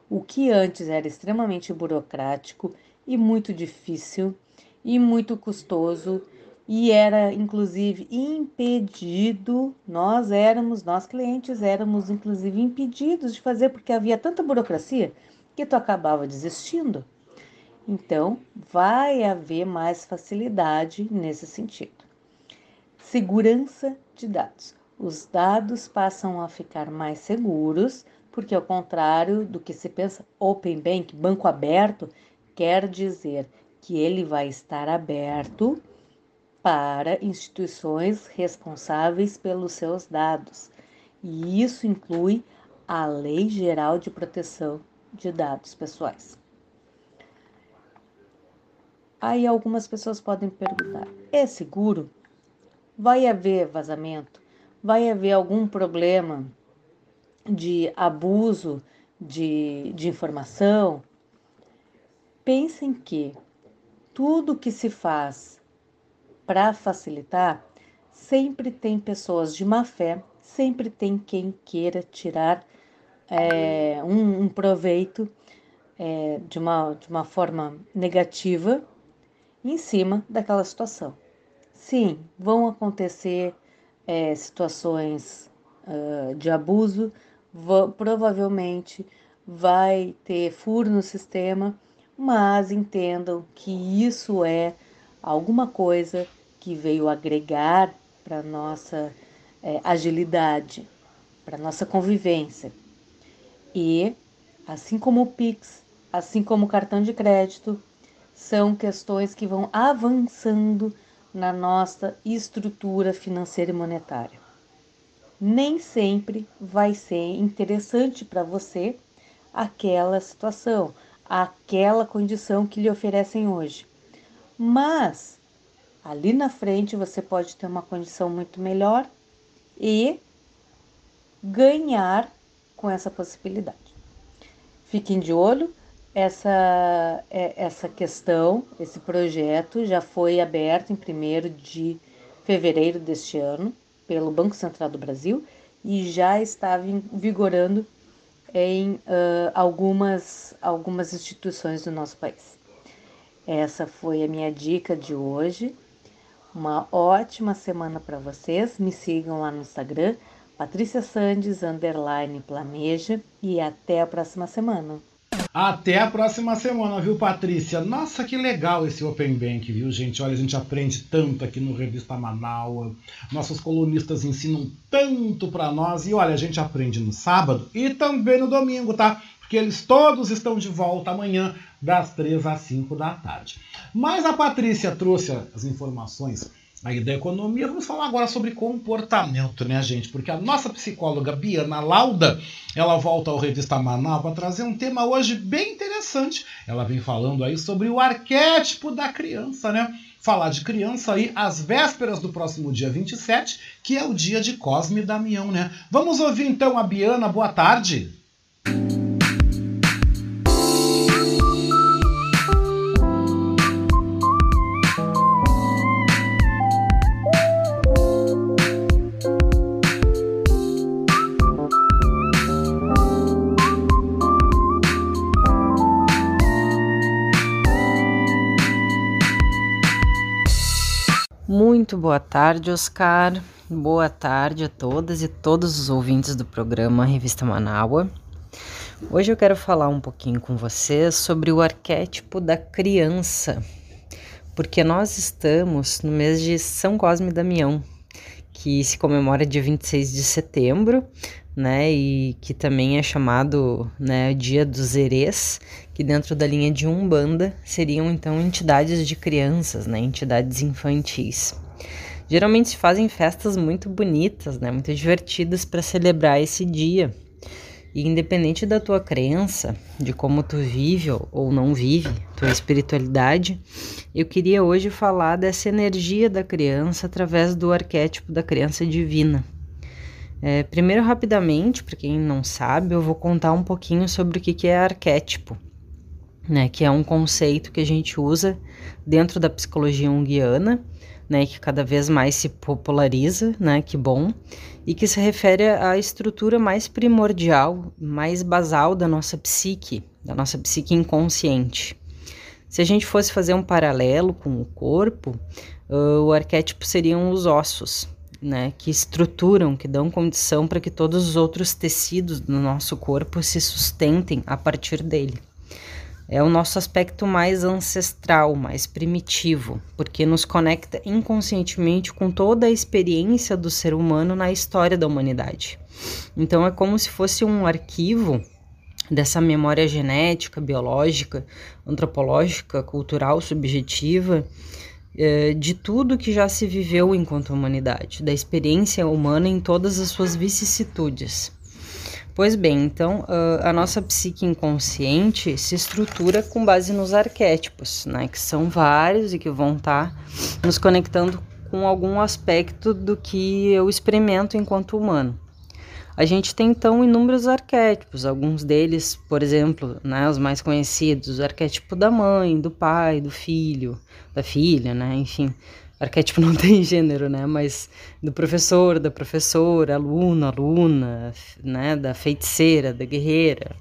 O que antes era extremamente burocrático e muito difícil e muito custoso e era inclusive impedido, nós éramos, nós clientes éramos inclusive impedidos de fazer porque havia tanta burocracia que tu acabava desistindo. Então, vai haver mais facilidade nesse sentido. Segurança de dados. Os dados passam a ficar mais seguros, porque, ao contrário do que se pensa, Open Bank, banco aberto, quer dizer que ele vai estar aberto para instituições responsáveis pelos seus dados. E isso inclui a Lei Geral de Proteção de Dados Pessoais. Aí algumas pessoas podem perguntar: é seguro? Vai haver vazamento? Vai haver algum problema de abuso de, de informação? Pensem que tudo que se faz para facilitar sempre tem pessoas de má fé, sempre tem quem queira tirar é, um, um, proveito é, de, uma, de uma forma negativa em cima daquela situação. Sim, vão acontecer é, situações uh, de abuso, provavelmente vai ter furo no sistema, mas entendam que isso é alguma coisa que veio agregar para nossa é, agilidade, para nossa convivência. E assim como o Pix, assim como o cartão de crédito, são questões que vão avançando na nossa estrutura financeira e monetária. nem sempre vai ser interessante para você aquela situação, aquela condição que lhe oferecem hoje. Mas ali na frente você pode ter uma condição muito melhor e ganhar com essa possibilidade. Fiquem de olho, essa, é, essa questão, esse projeto já foi aberto em 1 de fevereiro deste ano pelo Banco Central do Brasil e já estava vigorando em uh, algumas, algumas instituições do nosso país. Essa foi a minha dica de hoje. Uma ótima semana para vocês. Me sigam lá no Instagram, Patrícia Sandes, underline planeja e até a próxima semana. Até a próxima semana, viu, Patrícia? Nossa, que legal esse Open Bank, viu, gente? Olha, a gente aprende tanto aqui no Revista Manaus. Nossos colunistas ensinam tanto para nós. E olha, a gente aprende no sábado e também no domingo, tá? Porque eles todos estão de volta amanhã, das 3 às 5 da tarde. Mas a Patrícia trouxe as informações aí da economia. Vamos falar agora sobre comportamento, né, gente? Porque a nossa psicóloga Biana Lauda, ela volta ao Revista Manaus para trazer um tema hoje bem interessante. Ela vem falando aí sobre o arquétipo da criança, né? Falar de criança aí às vésperas do próximo dia 27, que é o dia de Cosme e Damião, né? Vamos ouvir então a Biana. Boa tarde. Muito boa tarde, Oscar. Boa tarde a todas e todos os ouvintes do programa Revista Manaua. Hoje eu quero falar um pouquinho com vocês sobre o arquétipo da criança, porque nós estamos no mês de São Cosme e Damião, que se comemora dia 26 de setembro, né, e que também é chamado, né, Dia dos Erês, que dentro da linha de Umbanda seriam então entidades de crianças, né, entidades infantis. Geralmente se fazem festas muito bonitas, né, muito divertidas para celebrar esse dia. E independente da tua crença, de como tu vive ou não vive, tua espiritualidade, eu queria hoje falar dessa energia da criança através do arquétipo da criança divina. É, primeiro, rapidamente, para quem não sabe, eu vou contar um pouquinho sobre o que, que é arquétipo né, que é um conceito que a gente usa dentro da psicologia junguiana, né, que cada vez mais se populariza, né, que bom, e que se refere à estrutura mais primordial, mais basal da nossa psique, da nossa psique inconsciente. Se a gente fosse fazer um paralelo com o corpo, o arquétipo seriam os ossos, né, que estruturam, que dão condição para que todos os outros tecidos do nosso corpo se sustentem a partir dele é o nosso aspecto mais ancestral, mais primitivo, porque nos conecta inconscientemente com toda a experiência do ser humano na história da humanidade. Então é como se fosse um arquivo dessa memória genética, biológica, antropológica, cultural, subjetiva, é, de tudo que já se viveu enquanto humanidade, da experiência humana em todas as suas vicissitudes. Pois bem, então a nossa psique inconsciente se estrutura com base nos arquétipos, né, que são vários e que vão estar tá nos conectando com algum aspecto do que eu experimento enquanto humano. A gente tem então inúmeros arquétipos, alguns deles, por exemplo, né, os mais conhecidos, o arquétipo da mãe, do pai, do filho, da filha, né, enfim, arquétipo [LAUGHS] não tem gênero, né? Mas do professor, da professora, aluno, aluna, né? Da feiticeira, da guerreira,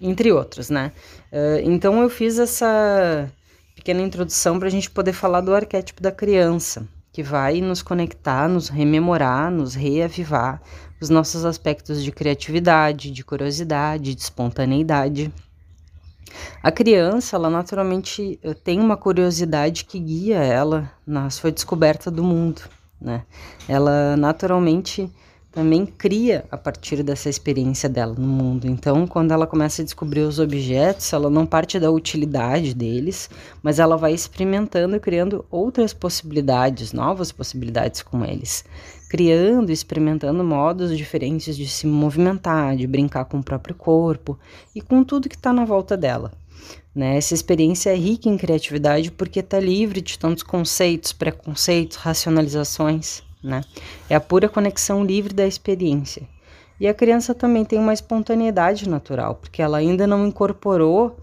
entre outros, né? Uh, então eu fiz essa pequena introdução para a gente poder falar do arquétipo da criança, que vai nos conectar, nos rememorar, nos reavivar os nossos aspectos de criatividade, de curiosidade, de espontaneidade. A criança, ela naturalmente eh, tem uma curiosidade que guia ela na sua descoberta do mundo, né? Ela naturalmente também cria a partir dessa experiência dela no mundo. Então, quando ela começa a descobrir os objetos, ela não parte da utilidade deles, mas ela vai experimentando e criando outras possibilidades, novas possibilidades com eles. Criando e experimentando modos diferentes de se movimentar, de brincar com o próprio corpo e com tudo que está na volta dela. Né? Essa experiência é rica em criatividade porque está livre de tantos conceitos, preconceitos, racionalizações né? É a pura conexão livre da experiência. E a criança também tem uma espontaneidade natural, porque ela ainda não incorporou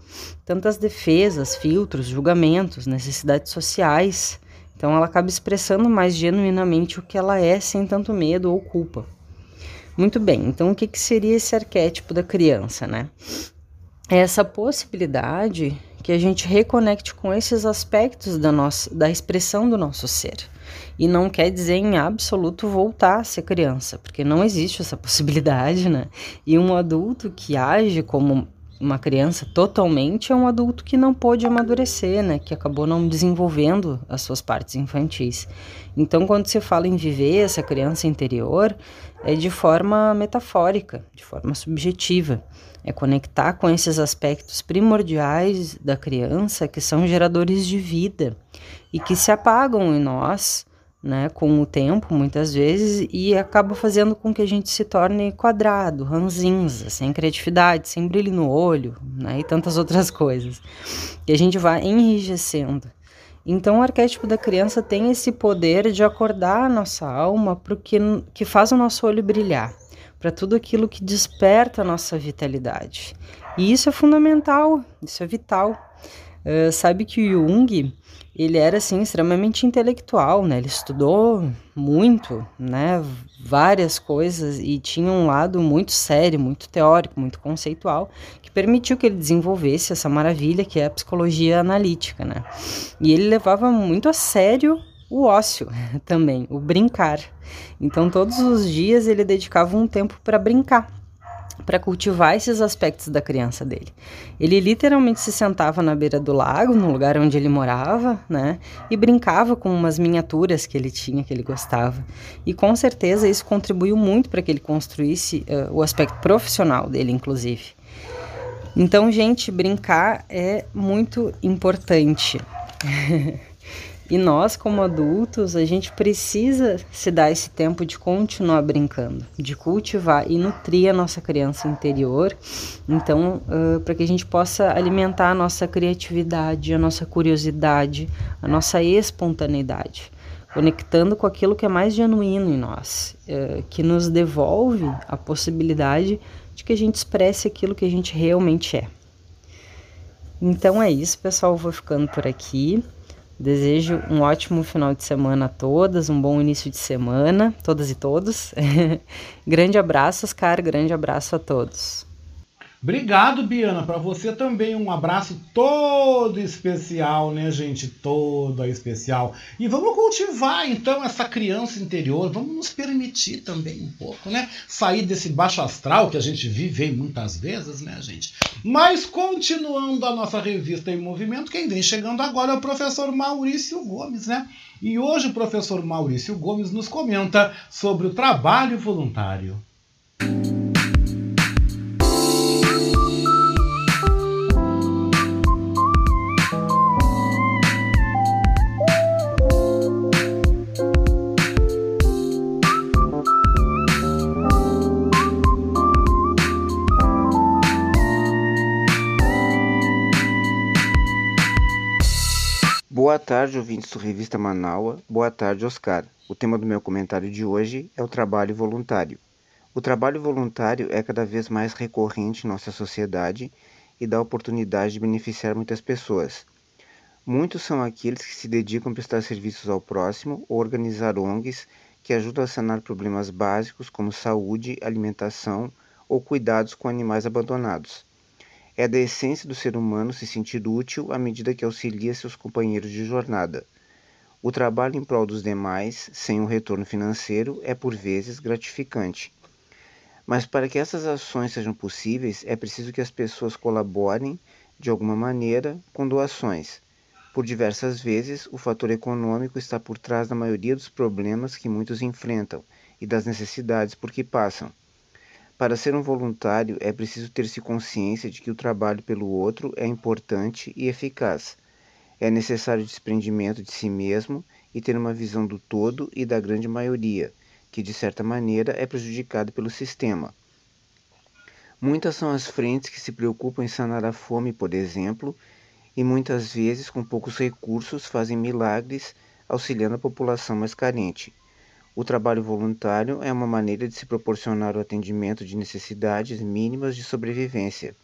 tantas defesas, filtros, julgamentos, necessidades sociais. Então ela acaba expressando mais genuinamente o que ela é sem tanto medo ou culpa. Muito bem, então o que, que seria esse arquétipo da criança, né? É essa possibilidade que a gente reconecte com esses aspectos da nossa da expressão do nosso ser. E não quer dizer em absoluto voltar a ser criança, porque não existe essa [LAUGHS] possibilidade, né? E um adulto que age como uma criança totalmente é um adulto que não pôde amadurecer, né? Que acabou não desenvolvendo as suas partes infantis. Então, quando se fala em viver essa criança interior, é de forma metafórica, de forma subjetiva. É conectar com esses aspectos primordiais da criança que são geradores de vida e que se apagam em nós né, com o tempo, muitas vezes, e acaba fazendo com que a gente se torne quadrado, ranzinza, sem criatividade, sem brilho no olho, né, e tantas outras coisas. E a gente vai enrijecendo. Então, o arquétipo da criança tem esse poder de acordar a nossa alma para o que, que faz o nosso olho brilhar, para tudo aquilo que desperta a nossa vitalidade. E isso é fundamental, isso é vital. Uh, sabe que o Jung ele era assim extremamente intelectual, né? Ele estudou muito, né? Várias coisas e tinha um lado muito sério, muito teórico, muito conceitual, que permitiu que ele desenvolvesse essa maravilha que é a psicologia analítica, né? E ele levava muito a sério o ócio [LAUGHS] também, o brincar. Então todos os dias ele dedicava um tempo para brincar para cultivar esses aspectos da criança dele. Ele literalmente se sentava na beira do lago, no lugar onde ele morava, né, e brincava com umas miniaturas que ele tinha, que ele gostava. E com certeza isso contribuiu muito para que ele construísse uh, o aspecto profissional dele, inclusive. Então, gente, brincar é muito importante. [LAUGHS] E nós, como adultos, a gente precisa se dar esse tempo de continuar brincando, de cultivar e nutrir a nossa criança interior. Então, uh, para que a gente possa alimentar a nossa criatividade, a nossa curiosidade, a nossa espontaneidade, conectando com aquilo que é mais genuíno em nós, que nos devolve a possibilidade de que a gente expresse aquilo que a gente realmente é. Então é isso, pessoal. vou ficando por aqui. Desejo um ótimo final de semana a todas, um bom início de semana, todas e todos. [LAUGHS] grande abraço, Oscar, grande abraço a todos. Obrigado, Biana. Para você também um abraço todo especial, né, gente? Todo especial. E vamos cultivar então essa criança interior. Vamos nos permitir também um pouco, né? Sair desse baixo astral que a gente vive muitas vezes, né, gente? Mas continuando a nossa revista em movimento, quem vem chegando agora é o professor Maurício Gomes, né? E hoje o professor Maurício Gomes nos comenta sobre o trabalho voluntário. Boa tarde, ouvintes do Revista Manaua. Boa tarde, Oscar. O tema do meu comentário de hoje é o trabalho voluntário. O trabalho voluntário é cada vez mais recorrente em nossa sociedade e dá oportunidade de beneficiar muitas pessoas. Muitos são aqueles que se dedicam a prestar serviços ao próximo ou organizar ONGs que ajudam a sanar problemas básicos como saúde, alimentação ou cuidados com animais abandonados. É da essência do ser humano se sentir útil à medida que auxilia seus companheiros de jornada. O trabalho em prol dos demais, sem um retorno financeiro, é por vezes gratificante. Mas para que essas ações sejam possíveis, é preciso que as pessoas colaborem, de alguma maneira, com doações. Por diversas vezes, o fator econômico está por trás da maioria dos problemas que muitos enfrentam, e das necessidades por que passam. Para ser um voluntário, é preciso ter-se consciência de que o trabalho pelo outro é importante e eficaz. É necessário desprendimento de si mesmo e ter uma visão do todo e da grande maioria, que de certa maneira é prejudicada pelo sistema. Muitas são as frentes que se preocupam em sanar a fome, por exemplo, e muitas vezes, com poucos recursos, fazem milagres auxiliando a população mais carente. O trabalho voluntário é uma maneira de se proporcionar o atendimento de necessidades mínimas de sobrevivência.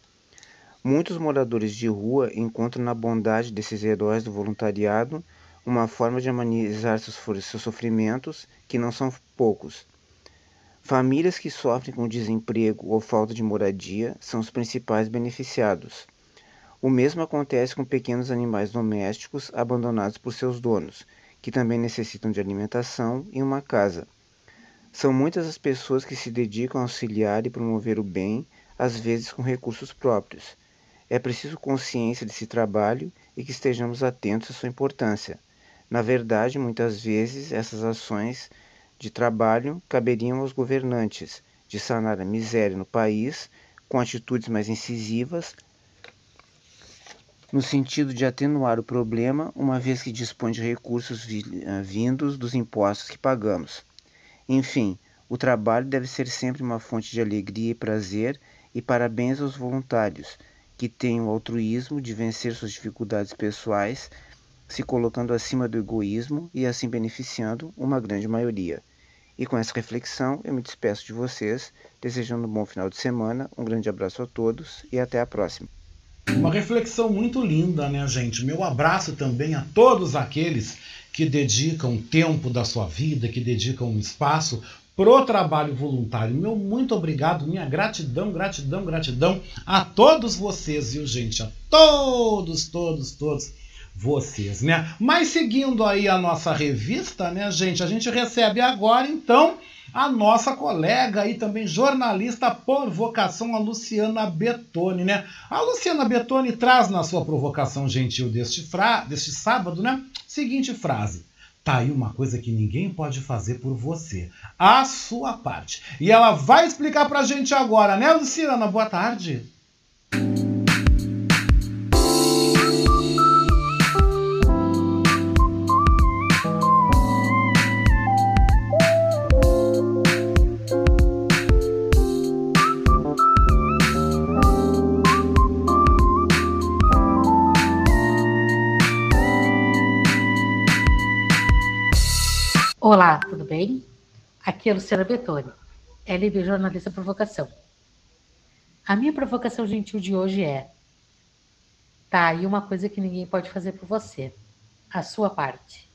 Muitos moradores de rua encontram na bondade desses heróis do voluntariado uma forma de amenizar seus, seus sofrimentos, que não são poucos. Famílias que sofrem com desemprego ou falta de moradia são os principais beneficiados. O mesmo acontece com pequenos animais domésticos abandonados por seus donos, que também necessitam de alimentação e uma casa. São muitas as pessoas que se dedicam a auxiliar e promover o bem, às vezes com recursos próprios. É preciso consciência desse trabalho e que estejamos atentos à sua importância. Na verdade, muitas vezes essas ações de trabalho caberiam aos governantes de sanar a miséria no país com atitudes mais incisivas, no sentido de atenuar o problema, uma vez que dispõe de recursos eh, vindos dos impostos que pagamos. Enfim, o trabalho deve ser sempre uma fonte de alegria e prazer, e parabéns aos voluntários, que têm o altruísmo de vencer suas dificuldades pessoais, se colocando acima do egoísmo e assim beneficiando uma grande maioria. E com essa reflexão, eu me despeço de vocês, desejando um bom final de semana, um grande abraço a todos e até a próxima. Uma reflexão muito linda, né, gente? Meu abraço também a todos aqueles que dedicam tempo da sua vida, que dedicam um espaço pro trabalho voluntário. Meu muito obrigado, minha gratidão, gratidão, gratidão a todos vocês, viu, gente? A todos, todos, todos vocês, né? Mas seguindo aí a nossa revista, né, gente? A gente recebe agora, então, a nossa colega e também jornalista por vocação, a Luciana Betoni, né? A Luciana Betoni traz na sua provocação gentil deste, fra... deste sábado, né? Seguinte frase. Tá aí uma coisa que ninguém pode fazer por você. A sua parte. E ela vai explicar pra gente agora, né, Luciana? Boa tarde. Olá, tudo bem? Aqui é Luciana Betoni, LB Jornalista Provocação. A minha provocação gentil de hoje é: tá aí uma coisa que ninguém pode fazer por você, a sua parte.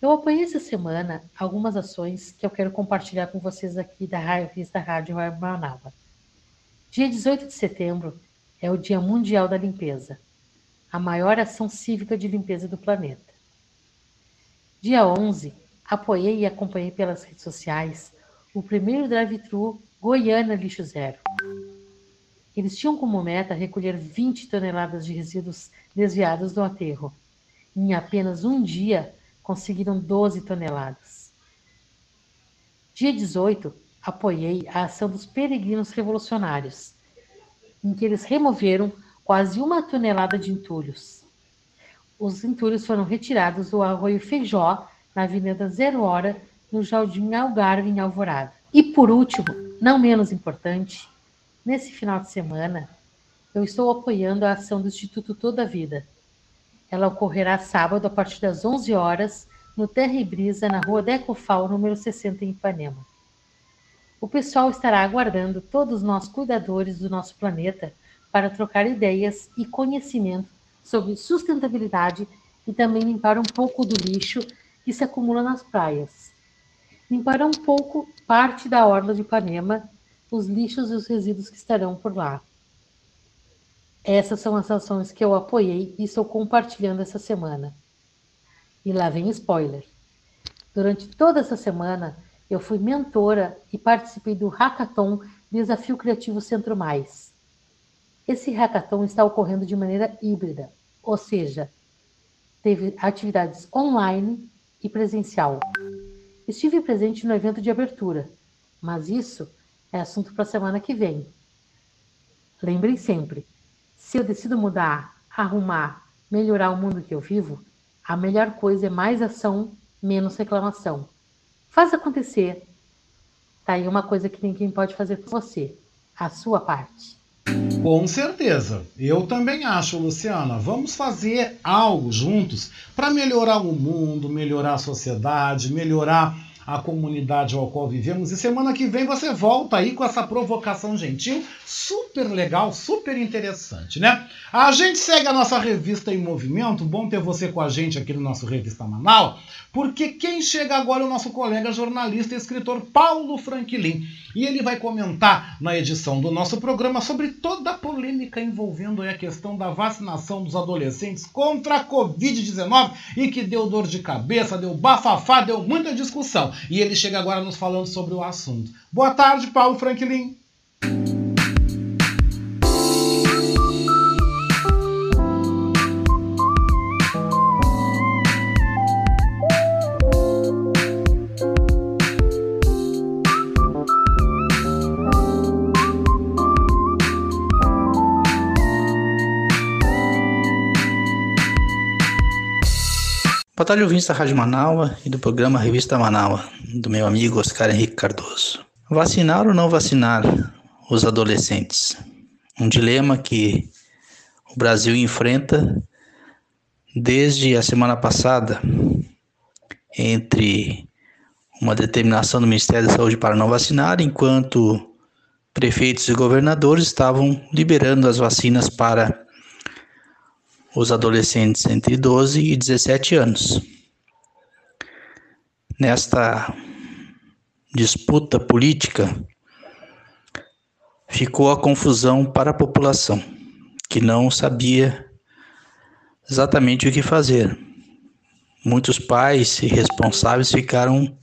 Eu apoiei essa semana algumas ações que eu quero compartilhar com vocês aqui da revista Rádio Web Manaus. Dia 18 de setembro é o Dia Mundial da Limpeza, a maior ação cívica de limpeza do planeta. Dia 11, apoiei e acompanhei pelas redes sociais o primeiro drive-thru Goiânia Lixo Zero. Eles tinham como meta recolher 20 toneladas de resíduos desviados do aterro. Em apenas um dia, conseguiram 12 toneladas. Dia 18, apoiei a ação dos peregrinos revolucionários, em que eles removeram quase uma tonelada de entulhos os entulhos foram retirados do arroio Feijó, na Avenida Zero Hora, no Jardim Algarve, em Alvorada. E por último, não menos importante, nesse final de semana, eu estou apoiando a ação do Instituto Toda Vida. Ela ocorrerá sábado a partir das 11 horas no Terra e Brisa, na rua Decofal, número 60, em Ipanema. O pessoal estará aguardando todos nós cuidadores do nosso planeta para trocar ideias e conhecimento sobre sustentabilidade e também limpar um pouco do lixo que se acumula nas praias. Limpar um pouco parte da orla de Ipanema, os lixos e os resíduos que estarão por lá. Essas são as ações que eu apoiei e estou compartilhando essa semana. E lá vem spoiler. Durante toda essa semana, eu fui mentora e participei do Hackathon Desafio Criativo Centro Mais esse hackathon está ocorrendo de maneira híbrida, ou seja, teve atividades online e presencial. Estive presente no evento de abertura, mas isso é assunto para a semana que vem. Lembrem sempre: se eu decido mudar, arrumar, melhorar o mundo que eu vivo, a melhor coisa é mais ação, menos reclamação. Faz acontecer. Tá aí uma coisa que ninguém pode fazer por você: a sua parte. Com certeza. Eu também acho, Luciana. Vamos fazer algo juntos para melhorar o mundo, melhorar a sociedade, melhorar a comunidade ao qual vivemos. E semana que vem você volta aí com essa provocação gentil, super legal, super interessante, né? A gente segue a nossa revista em movimento. Bom ter você com a gente aqui no nosso Revista Manaus, porque quem chega agora é o nosso colega jornalista e escritor Paulo Franklin. E ele vai comentar na edição do nosso programa sobre toda a polêmica envolvendo a questão da vacinação dos adolescentes contra a Covid-19 e que deu dor de cabeça, deu bafafá, deu muita discussão. E ele chega agora nos falando sobre o assunto. Boa tarde, Paulo Franklin. Tarde, ouvintes da Rádio Manaua e do programa Revista Manaua, do meu amigo Oscar Henrique Cardoso. Vacinar ou não vacinar os adolescentes? Um dilema que o Brasil enfrenta desde a semana passada, entre uma determinação do Ministério da Saúde para não vacinar, enquanto prefeitos e governadores estavam liberando as vacinas para os adolescentes entre 12 e 17 anos. Nesta disputa política, ficou a confusão para a população, que não sabia exatamente o que fazer. Muitos pais e responsáveis ficaram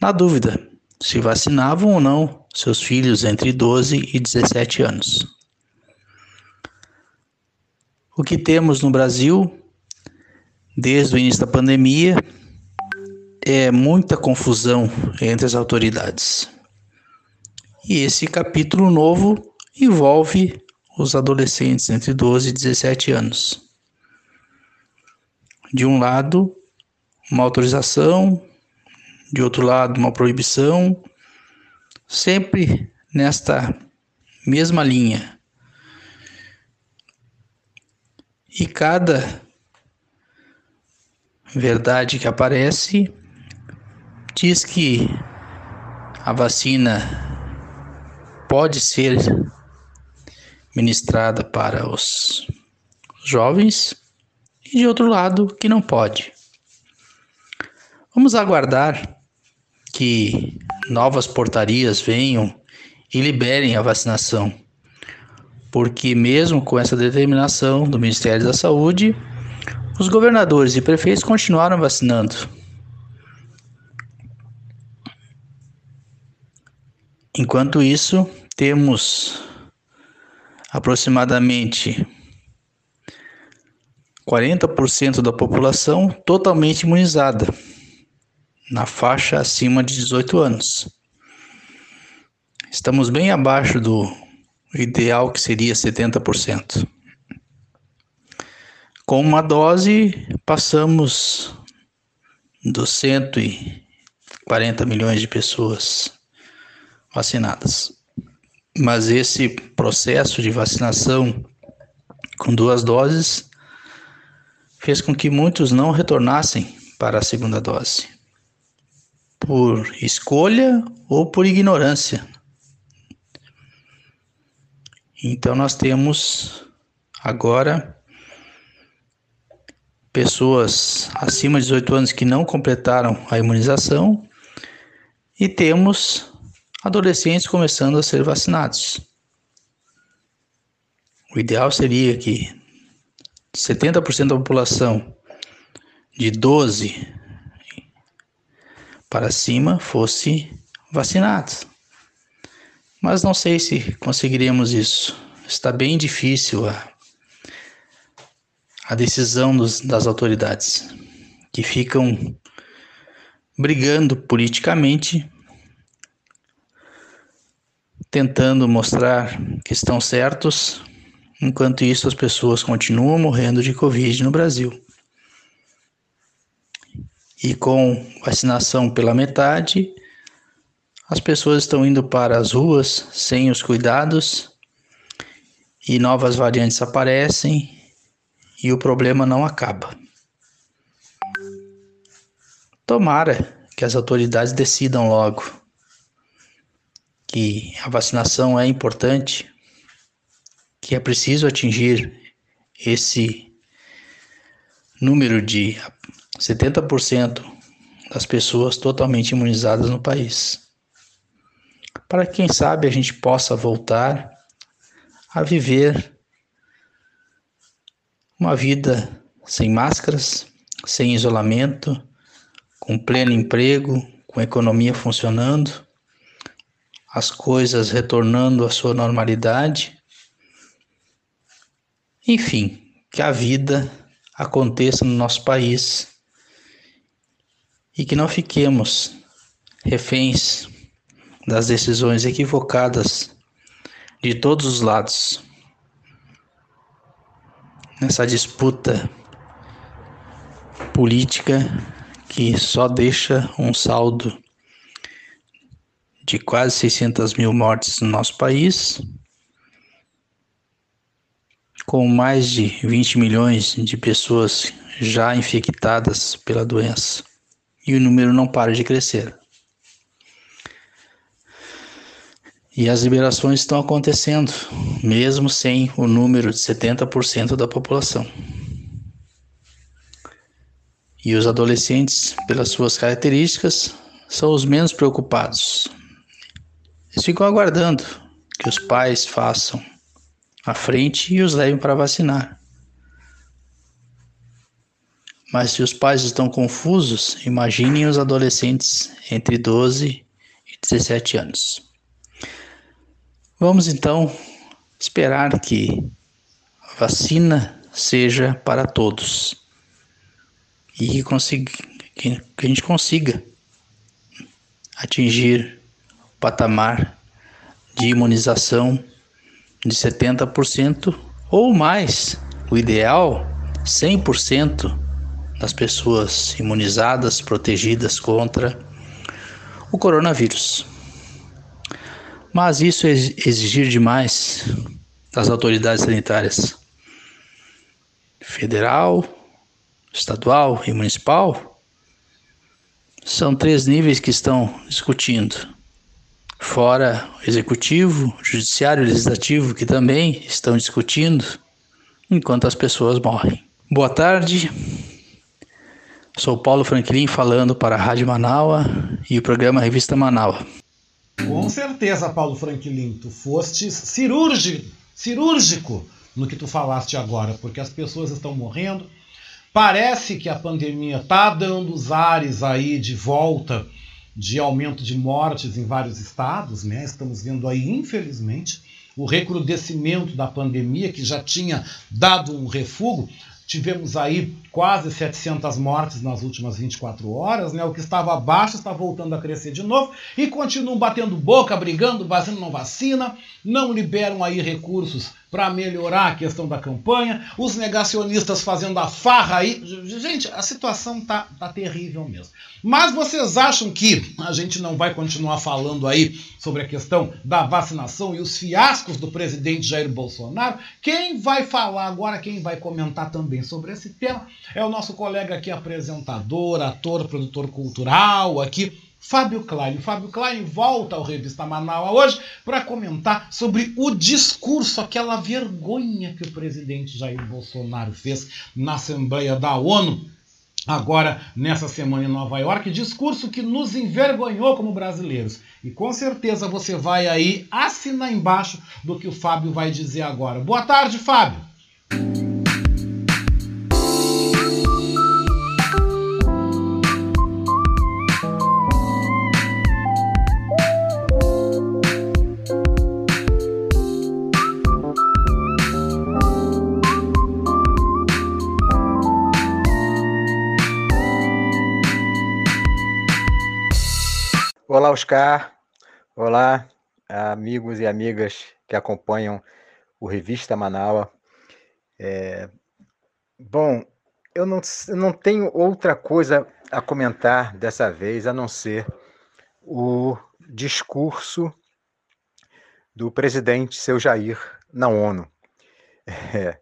na dúvida se vacinavam ou não seus filhos entre 12 e 17 anos. O que temos no Brasil, desde o início da pandemia, é muita confusão entre as autoridades. E esse capítulo novo envolve os adolescentes entre 12 e 17 anos. De um lado, uma autorização, de outro lado, uma proibição, sempre nesta mesma linha E cada verdade que aparece diz que a vacina pode ser ministrada para os jovens e de outro lado que não pode. Vamos aguardar que novas portarias venham e liberem a vacinação porque, mesmo com essa determinação do Ministério da Saúde, os governadores e prefeitos continuaram vacinando. Enquanto isso, temos aproximadamente 40% da população totalmente imunizada, na faixa acima de 18 anos. Estamos bem abaixo do o ideal que seria 70%. Com uma dose, passamos dos 140 milhões de pessoas vacinadas. Mas esse processo de vacinação com duas doses fez com que muitos não retornassem para a segunda dose, por escolha ou por ignorância então nós temos agora pessoas acima de 18 anos que não completaram a imunização e temos adolescentes começando a ser vacinados. O ideal seria que 70% da população de 12 para cima fosse vacinada mas não sei se conseguiremos isso. Está bem difícil a, a decisão dos, das autoridades, que ficam brigando politicamente, tentando mostrar que estão certos, enquanto isso as pessoas continuam morrendo de Covid no Brasil. E com vacinação pela metade, as pessoas estão indo para as ruas sem os cuidados e novas variantes aparecem e o problema não acaba. Tomara que as autoridades decidam logo que a vacinação é importante, que é preciso atingir esse número de 70% das pessoas totalmente imunizadas no país. Para quem sabe a gente possa voltar a viver uma vida sem máscaras, sem isolamento, com pleno emprego, com a economia funcionando, as coisas retornando à sua normalidade. Enfim, que a vida aconteça no nosso país e que não fiquemos reféns das decisões equivocadas de todos os lados nessa disputa política que só deixa um saldo de quase 600 mil mortes no nosso país, com mais de 20 milhões de pessoas já infectadas pela doença, e o número não para de crescer. E as liberações estão acontecendo, mesmo sem o número de 70% da população. E os adolescentes, pelas suas características, são os menos preocupados. Eles ficam aguardando que os pais façam a frente e os levem para vacinar. Mas se os pais estão confusos, imaginem os adolescentes entre 12 e 17 anos. Vamos então esperar que a vacina seja para todos e consiga, que, que a gente consiga atingir o patamar de imunização de 70% ou mais. O ideal, 100% das pessoas imunizadas, protegidas contra o coronavírus. Mas isso é exigir demais das autoridades sanitárias federal, estadual e municipal, são três níveis que estão discutindo. Fora o executivo, judiciário e legislativo, que também estão discutindo, enquanto as pessoas morrem. Boa tarde. Sou Paulo Franklin falando para a Rádio Manaua e o programa Revista Manaua. Com certeza, Paulo Franklin, tu foste cirúrgico, cirúrgico no que tu falaste agora, porque as pessoas estão morrendo, Parece que a pandemia está dando os ares aí de volta de aumento de mortes em vários estados, né? Estamos vendo aí, infelizmente, o recrudescimento da pandemia, que já tinha dado um refúgio. Tivemos aí quase 700 mortes nas últimas 24 horas, né? O que estava abaixo está voltando a crescer de novo e continuam batendo boca, brigando, vacina não vacina, não liberam aí recursos para melhorar a questão da campanha, os negacionistas fazendo a farra aí. Gente, a situação tá, tá terrível mesmo. Mas vocês acham que a gente não vai continuar falando aí sobre a questão da vacinação e os fiascos do presidente Jair Bolsonaro? Quem vai falar agora, quem vai comentar também sobre esse tema é o nosso colega aqui, apresentador, ator, produtor cultural aqui Fábio Klein. Fábio Klein volta ao Revista Manaus hoje para comentar sobre o discurso, aquela vergonha que o presidente Jair Bolsonaro fez na Assembleia da ONU. Agora, nessa semana em Nova York, discurso que nos envergonhou como brasileiros. E com certeza você vai aí assinar embaixo do que o Fábio vai dizer agora. Boa tarde, Fábio! Olá, Oscar. Olá, amigos e amigas que acompanham o Revista Manaua. É, bom, eu não, eu não tenho outra coisa a comentar dessa vez a não ser o discurso do presidente seu Jair na ONU. É,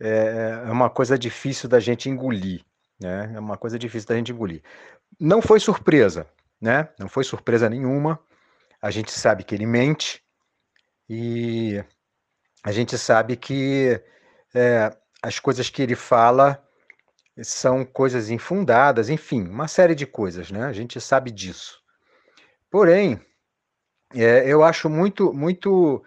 é, é uma coisa difícil da gente engolir, né? É uma coisa difícil da gente engolir. Não foi surpresa, né? Não foi surpresa nenhuma. A gente sabe que ele mente e a gente sabe que é, as coisas que ele fala são coisas infundadas, enfim, uma série de coisas, né? A gente sabe disso. Porém, é, eu acho muito, muito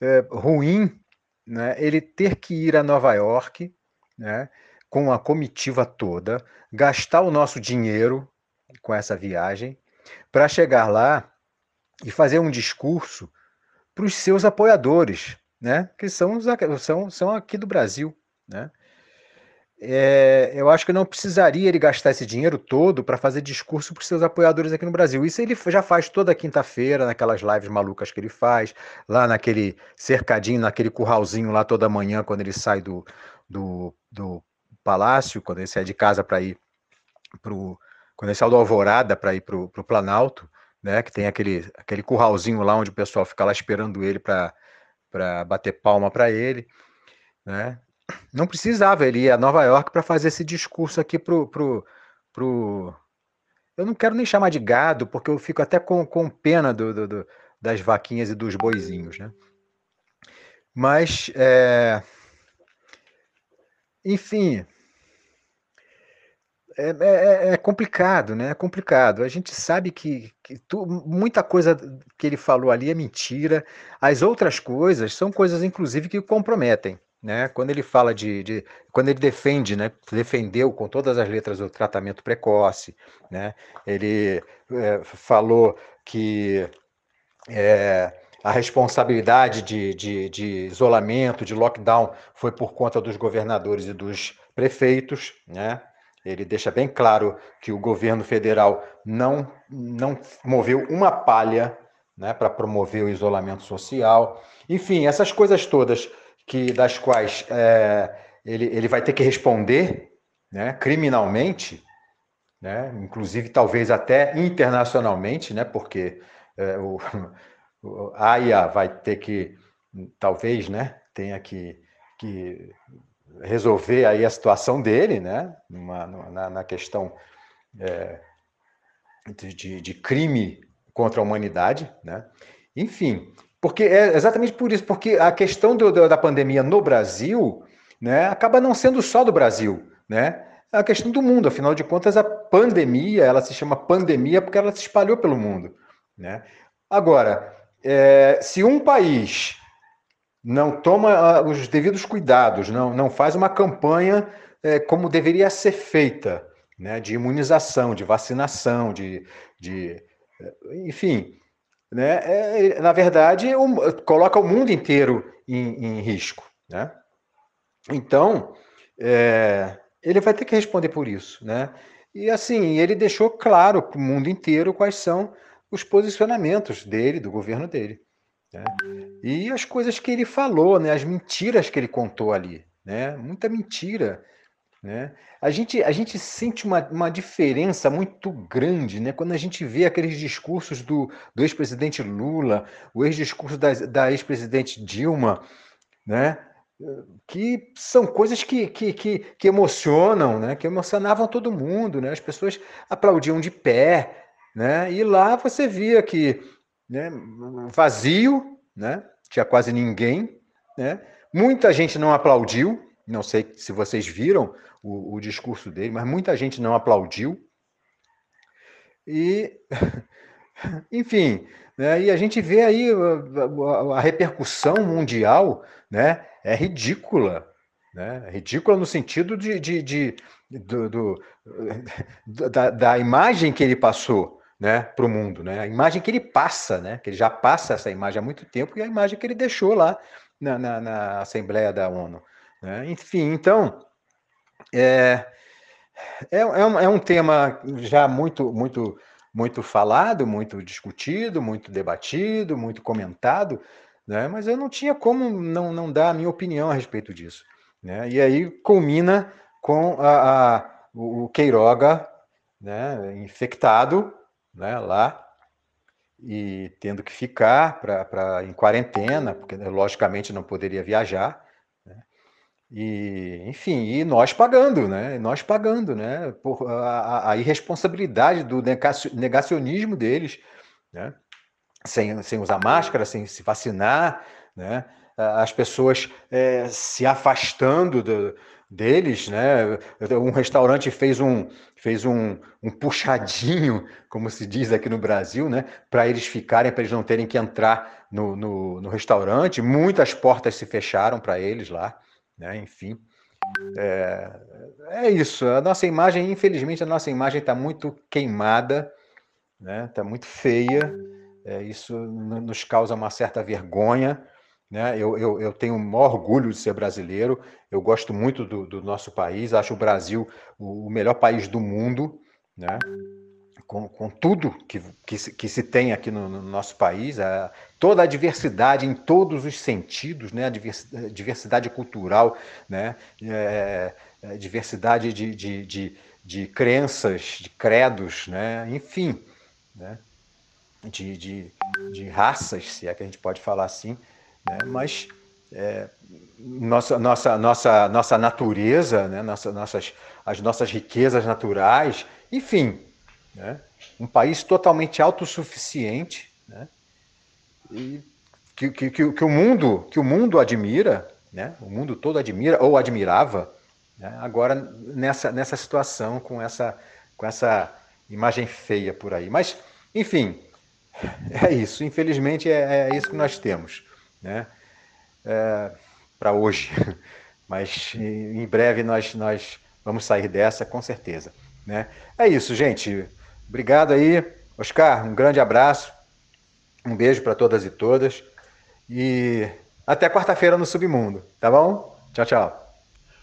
é, ruim né, ele ter que ir a Nova York, né, com a comitiva toda, gastar o nosso dinheiro com essa viagem, para chegar lá e fazer um discurso para os seus apoiadores, né, que são, são, são aqui do Brasil. Né? É, eu acho que não precisaria ele gastar esse dinheiro todo para fazer discurso para os seus apoiadores aqui no Brasil. Isso ele já faz toda quinta-feira, naquelas lives malucas que ele faz, lá naquele cercadinho, naquele curralzinho lá toda manhã, quando ele sai do, do, do palácio, quando ele sai de casa para ir para quando ele sai do Alvorada para ir para o Planalto, né, que tem aquele, aquele curralzinho lá onde o pessoal fica lá esperando ele para bater palma para ele. Né? não precisava, ele ia a Nova York para fazer esse discurso aqui pro, pro, pro. Eu não quero nem chamar de gado, porque eu fico até com, com pena do, do, do das vaquinhas e dos boizinhos, né? Mas, é... enfim, é, é, é, é, complicado, né? É complicado. A gente sabe que, que tu, muita coisa que ele falou ali é mentira. As outras coisas são coisas, inclusive, que comprometem né? Quando ele fala de, de, quando ele defende, né? Defendeu com todas as letras o tratamento precoce, né? Ele é, falou que é, a responsabilidade de, de, de, isolamento, de lockdown, foi por conta dos governadores e dos prefeitos, né? Ele deixa bem claro que o governo federal não, não moveu uma palha né, para promover o isolamento social. Enfim, essas coisas todas que das quais é, ele, ele vai ter que responder né, criminalmente, né, inclusive talvez até internacionalmente, né, porque é, o, [LAUGHS] o AIA vai ter que, talvez, né, tenha que, que resolver aí a situação dele, né, numa, na, na questão é, de, de crime contra a humanidade, né, enfim, porque é exatamente por isso, porque a questão do, da pandemia no Brasil né, acaba não sendo só do Brasil, né? É a questão do mundo, afinal de contas, a pandemia, ela se chama pandemia porque ela se espalhou pelo mundo. Né? Agora, é, se um país não toma ah, os devidos cuidados, não, não faz uma campanha é, como deveria ser feita, né, de imunização, de vacinação, de, de enfim, né, é, na verdade, coloca o mundo inteiro em, em risco. Né? Então, é, ele vai ter que responder por isso. Né? E assim, ele deixou claro para o mundo inteiro quais são os posicionamentos dele, do governo dele. Né? E as coisas que ele falou, né? as mentiras que ele contou ali. Né? Muita mentira. Né? A, gente, a gente sente uma, uma diferença muito grande né? quando a gente vê aqueles discursos do, do ex-presidente Lula, o ex-discurso da, da ex-presidente Dilma, né? que são coisas que, que, que, que, emocionam, né? que emocionavam todo mundo. Né? As pessoas aplaudiam de pé, né? e lá você via que né, vazio, né? tinha quase ninguém, né? muita gente não aplaudiu, não sei se vocês viram, o, o discurso dele, mas muita gente não aplaudiu. E, [LAUGHS] enfim, né, e a gente vê aí a, a, repercussão mundial né, é ridícula. Né, é ridícula no sentido de, de, de do, do, da, da, imagem que ele passou né, para o mundo, né, a imagem que ele passa, né, que ele já passa essa imagem há muito tempo, e a imagem que ele deixou lá na, na, na Assembleia da ONU. Né? Enfim, então, é, é, é, um, é um tema já muito, muito muito falado, muito discutido, muito debatido, muito comentado, né? mas eu não tinha como não, não dar a minha opinião a respeito disso. Né? E aí culmina com a, a o Queiroga né, infectado né, lá e tendo que ficar pra, em quarentena, porque né, logicamente não poderia viajar. Né? E, enfim, e nós pagando, né? Nós pagando, né? Por a, a irresponsabilidade do negacionismo deles, né? Sem, sem usar máscara, sem se vacinar, né? As pessoas é, se afastando do, deles, né? Um restaurante fez um fez um, um puxadinho, como se diz aqui no Brasil, né? Para eles ficarem, para eles não terem que entrar no, no, no restaurante. Muitas portas se fecharam para eles lá, né? Enfim, é, é, isso. A nossa imagem, infelizmente, a nossa imagem está muito queimada, né? Está muito feia. É, isso nos causa uma certa vergonha. Né? Eu, eu, eu tenho o maior orgulho de ser brasileiro, eu gosto muito do, do nosso país, acho o Brasil o, melhor país do mundo, né? com, com tudo que, que, se, que se tem aqui no, no nosso país, a, toda a diversidade em todos os sentidos, né? a diversidade, diversidade cultural, né? É, é, diversidade de, de, de, de, crenças, de credos, né? enfim, né? De, de, de raças, se é que a gente pode falar assim. Né? Mas é, nossa, nossa, nossa, nossa natureza, né? nossa, nossas, as nossas riquezas naturais, enfim, né? um país totalmente autossuficiente, né? e que, que, que, que, o mundo que o mundo admira, né? o mundo todo admira ou admirava, né? agora nessa, nessa situação com essa, com essa imagem feia por aí. Mas, enfim, [LAUGHS] é isso. Infelizmente é, é isso que nós temos né? É, para hoje. [LAUGHS] Mas em breve nós, nós vamos sair dessa, com certeza. Né? É isso, gente. Obrigado aí. Oscar, um grande abraço. Um beijo para todas e todas. E até quarta-feira no Submundo, tá bom? Tchau, tchau.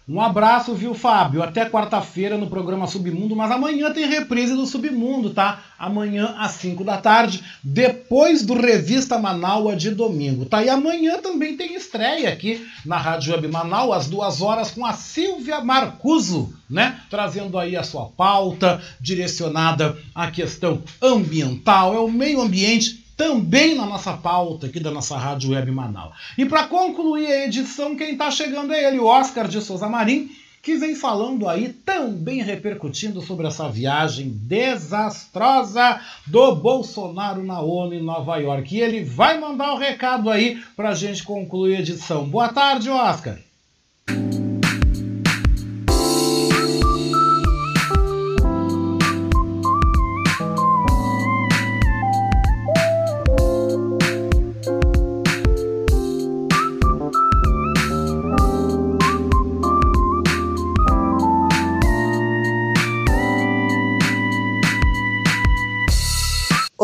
Um abraço, viu, Fábio? Até quarta-feira no programa Submundo, mas amanhã tem reprise do Submundo, tá? Amanhã às 5 da tarde, depois do Revista Manaua de domingo, tá? E amanhã também tem estreia aqui na Rádio Web Manaus, às duas horas, com a Silvia Marcuso, né? Trazendo aí a sua pauta direcionada à questão ambiental, é o meio ambiente também na nossa pauta aqui da nossa Rádio Web Manaus. E para concluir a edição, quem está chegando é ele, o Oscar de Souza Marim, que vem falando aí, também repercutindo sobre essa viagem desastrosa do Bolsonaro na ONU em Nova York. E ele vai mandar o um recado aí para a gente concluir a edição. Boa tarde, Oscar.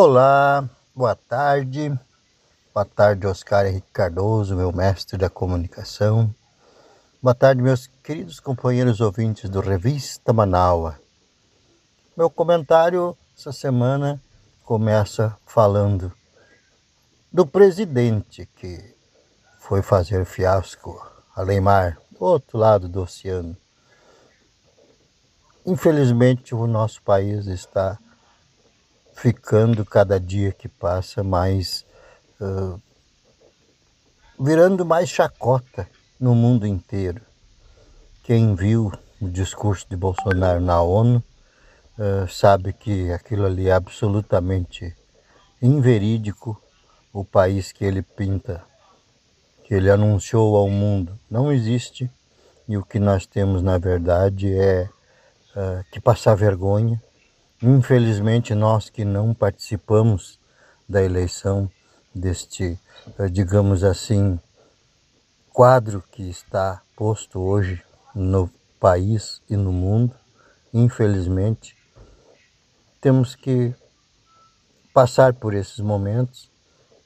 Olá, boa tarde. Boa tarde, Oscar Henrique Cardoso, meu mestre da comunicação. Boa tarde, meus queridos companheiros ouvintes do Revista Manaua. Meu comentário essa semana começa falando do presidente que foi fazer fiasco além mar, do outro lado do oceano. Infelizmente, o nosso país está ficando cada dia que passa mais. Uh, virando mais chacota no mundo inteiro. Quem viu o discurso de Bolsonaro na ONU uh, sabe que aquilo ali é absolutamente inverídico. O país que ele pinta, que ele anunciou ao mundo, não existe. E o que nós temos, na verdade, é uh, que passar vergonha Infelizmente, nós que não participamos da eleição deste, eh, digamos assim, quadro que está posto hoje no país e no mundo, infelizmente, temos que passar por esses momentos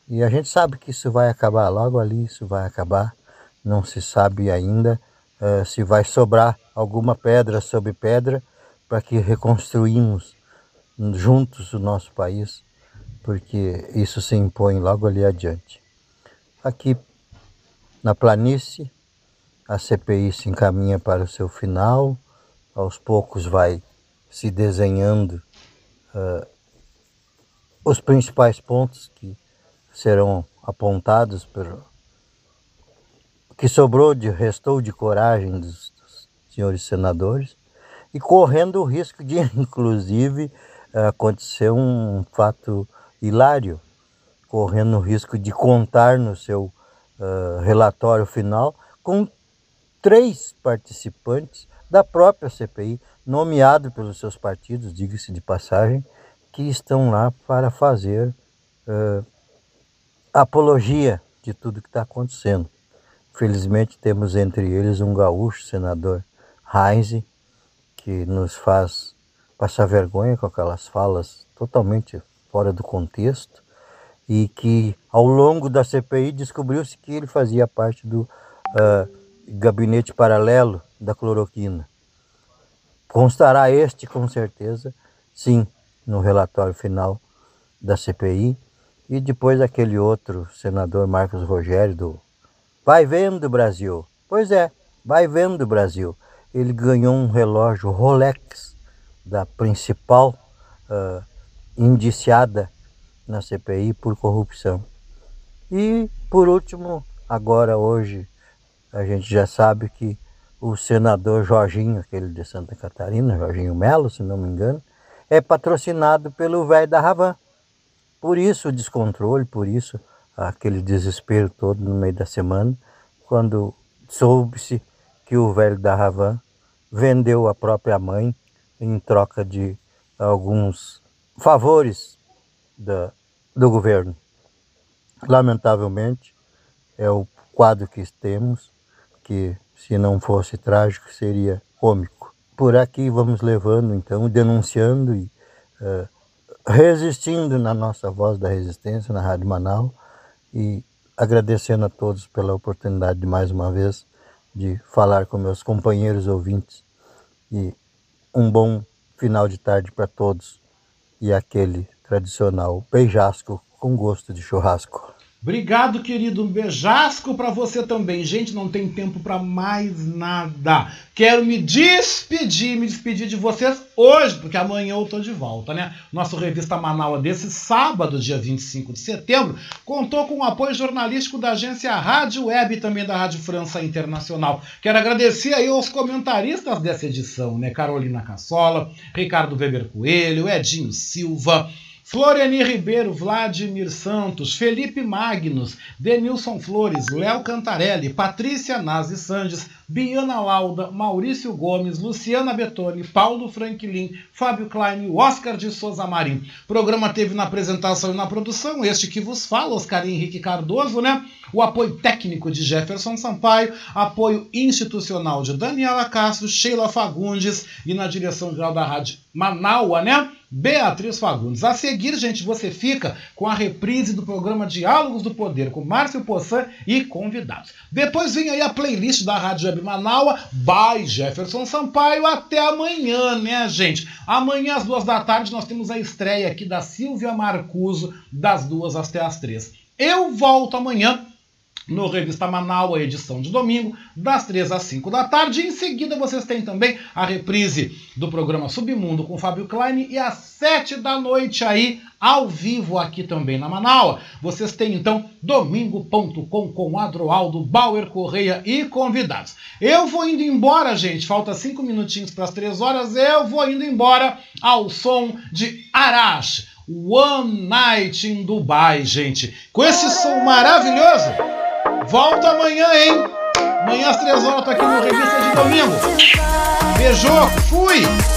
e a gente sabe que isso vai acabar, logo ali isso vai acabar, não se sabe ainda uh, se vai sobrar alguma pedra sobre pedra para que reconstruímos juntos o nosso país, porque isso se impõe logo ali adiante. Aqui na planície, a CPI se encaminha para o seu final, aos poucos vai se desenhando uh, os principais pontos que serão apontados pelo que sobrou de restou de coragem dos, dos senhores senadores e correndo o risco de [LAUGHS] inclusive acontecer um fato hilário, correndo o risco de contar no seu uh, relatório final com três participantes da própria CPI, nomeados pelos seus partidos, diga-se de passagem, que estão lá para fazer uh, apologia de tudo que está acontecendo. Felizmente temos entre eles um gaúcho, senador Heinz, que nos faz passar vergonha com aquelas falas totalmente fora do contexto e que ao longo da CPI descobriu-se que ele fazia parte do uh, gabinete paralelo da cloroquina. Constará este, com certeza, sim, no relatório final da CPI. E depois aquele outro senador Marcos Rogério do Vai vendo Brasil. Pois é, vai vendo Brasil. Ele ganhou um relógio Rolex da principal uh, indiciada na CPI por corrupção. E por último, agora hoje a gente já sabe que o senador Jorginho, aquele de Santa Catarina, Jorginho Melo, se não me engano, é patrocinado pelo velho da Ravan. Por isso o descontrole, por isso aquele desespero todo no meio da semana, quando soube-se que o velho da Ravan vendeu a própria mãe em troca de alguns favores da, do governo. Lamentavelmente, é o quadro que temos, que se não fosse trágico seria cômico. Por aqui vamos levando, então, denunciando e uh, resistindo na nossa voz da resistência, na Rádio Manaus, e agradecendo a todos pela oportunidade de mais uma vez de falar com meus companheiros ouvintes e um bom final de tarde para todos e aquele tradicional beijasco com gosto de churrasco. Obrigado, querido. Um beijasco para você também. Gente, não tem tempo para mais nada. Quero me despedir, me despedir de vocês hoje, porque amanhã eu tô de volta, né? Nosso Revista Manaus desse sábado, dia 25 de setembro, contou com o apoio jornalístico da agência Rádio Web e também da Rádio França Internacional. Quero agradecer aí aos comentaristas dessa edição, né? Carolina Cassola, Ricardo Weber Coelho, Edinho Silva, Floriani Ribeiro, Vladimir Santos, Felipe Magnus, Denilson Flores, Léo Cantarelli, Patrícia Nazi Sandes, Biana Lauda, Maurício Gomes, Luciana Betoni, Paulo Franklin, Fábio Klein Oscar de Souza Marim. O programa teve na apresentação e na produção este que vos fala, Oscar Henrique Cardoso, né? O apoio técnico de Jefferson Sampaio, apoio institucional de Daniela Castro, Sheila Fagundes e na direção geral da Rádio Manaua, né? Beatriz Fagundes. A seguir, gente, você fica com a reprise do programa Diálogos do Poder com Márcio Poçan e convidados. Depois vem aí a playlist da Rádio Web Manaua by Jefferson Sampaio. Até amanhã, né, gente? Amanhã às duas da tarde nós temos a estreia aqui da Silvia Marcuso das duas até as três. Eu volto amanhã no Revista Manaus, edição de domingo, das 3 às 5 da tarde. Em seguida, vocês têm também a reprise do programa Submundo com Fábio Klein e às 7 da noite aí, ao vivo aqui também na Manaus. Vocês têm então domingo.com com Adroaldo, Bauer Correia e convidados. Eu vou indo embora, gente. Falta 5 minutinhos para as 3 horas. Eu vou indo embora ao som de Arash. One Night in Dubai, gente. Com esse som maravilhoso. Volta amanhã, hein? Amanhã às três horas tô aqui no Revista de Domingo. Beijo, fui!